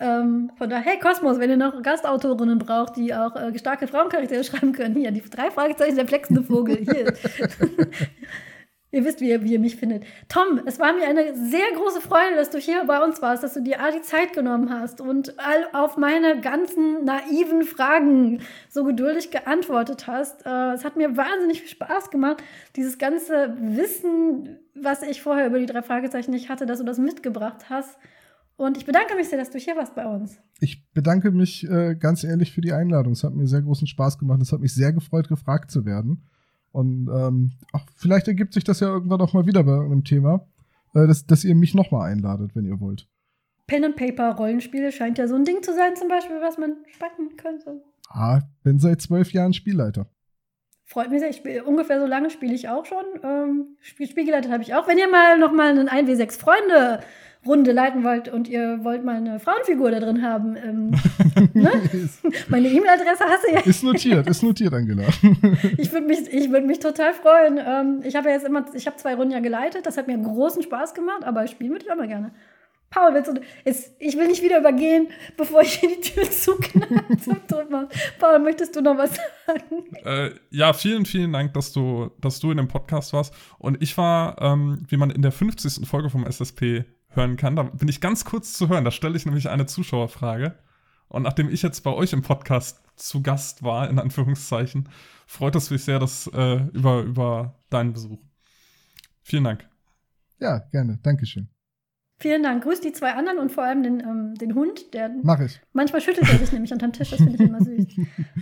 B: Ähm, von daher, hey Kosmos, wenn ihr noch Gastautorinnen braucht, die auch äh, starke Frauencharaktere schreiben können, hier, die drei Fragezeichen, der flexende Vogel, hier. Ihr wisst, wie ihr, wie ihr mich findet. Tom, es war mir eine sehr große Freude, dass du hier bei uns warst, dass du dir all die Zeit genommen hast und all auf meine ganzen naiven Fragen so geduldig geantwortet hast. Äh, es hat mir wahnsinnig viel Spaß gemacht, dieses ganze Wissen, was ich vorher über die drei Fragezeichen nicht hatte, dass du das mitgebracht hast. Und ich bedanke mich sehr, dass du hier warst bei uns.
C: Ich bedanke mich äh, ganz ehrlich für die Einladung. Es hat mir sehr großen Spaß gemacht. Es hat mich sehr gefreut, gefragt zu werden. Und ähm, ach, vielleicht ergibt sich das ja irgendwann auch mal wieder bei irgendeinem Thema, äh, dass, dass ihr mich noch mal einladet, wenn ihr wollt.
B: Pen and Paper Rollenspiele scheint ja so ein Ding zu sein, zum Beispiel, was man spannen könnte.
C: Ah, bin seit zwölf Jahren Spielleiter.
B: Freut mich sehr. Ich spiel, ungefähr so lange spiele ich auch schon. Ähm, Spiel, Spielgeleitet habe ich auch. Wenn ihr mal noch mal einen 1W6 Freunde Runde leiten wollt und ihr wollt mal eine Frauenfigur da drin haben, ähm, ne? meine E-Mail-Adresse hast du ja.
C: ist notiert, ist notiert, Angela.
B: Ich würde mich, ich würd mich total freuen. Ähm, ich habe ja jetzt immer, ich habe zwei Runden ja geleitet. Das hat mir großen Spaß gemacht, aber spielen würde ich auch mal gerne. Paul, willst du, ist, ich will nicht wieder übergehen, bevor ich hier die Tür zuknall zum Tod Paul, möchtest du noch was sagen?
A: Äh, ja, vielen, vielen Dank, dass du, dass du in dem Podcast warst. Und ich war, ähm, wie man in der 50. Folge vom SSP hören kann, da bin ich ganz kurz zu hören. Da stelle ich nämlich eine Zuschauerfrage. Und nachdem ich jetzt bei euch im Podcast zu Gast war, in Anführungszeichen, freut es mich sehr, dass äh, über, über deinen Besuch. Vielen Dank.
C: Ja, gerne. Dankeschön.
B: Vielen Dank. Grüß die zwei anderen und vor allem den, ähm, den Hund, der
C: Mach ich.
B: manchmal schüttelt er sich nämlich unterm Tisch. Das finde ich immer süß.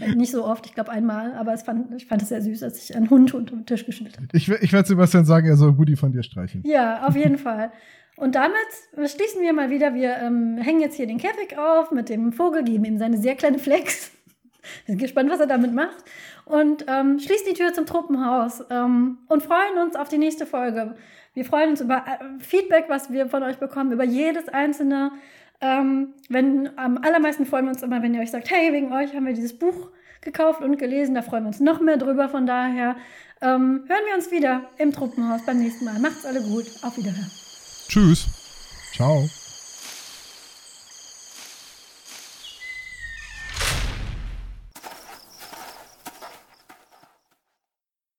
B: Äh, Nicht so oft, ich glaube einmal, aber es fand, ich fand es sehr süß, als sich ein Hund unterm Tisch geschüttelt hat.
C: Ich, ich werde Sebastian sagen, er soll Woody von dir streichen.
B: Ja, auf jeden Fall. Und damit schließen wir mal wieder. Wir ähm, hängen jetzt hier den Käfig auf mit dem Vogel, geben ihm seine sehr kleine Flex. Sind gespannt, was er damit macht. Und ähm, schließen die Tür zum Truppenhaus ähm, und freuen uns auf die nächste Folge. Wir freuen uns über äh, Feedback, was wir von euch bekommen, über jedes einzelne. Ähm, wenn, am allermeisten freuen wir uns immer, wenn ihr euch sagt, hey, wegen euch haben wir dieses Buch gekauft und gelesen. Da freuen wir uns noch mehr drüber. Von daher ähm, hören wir uns wieder im Truppenhaus beim nächsten Mal. Macht's alle gut. Auf Wiederhören.
A: Tschüss.
C: Ciao.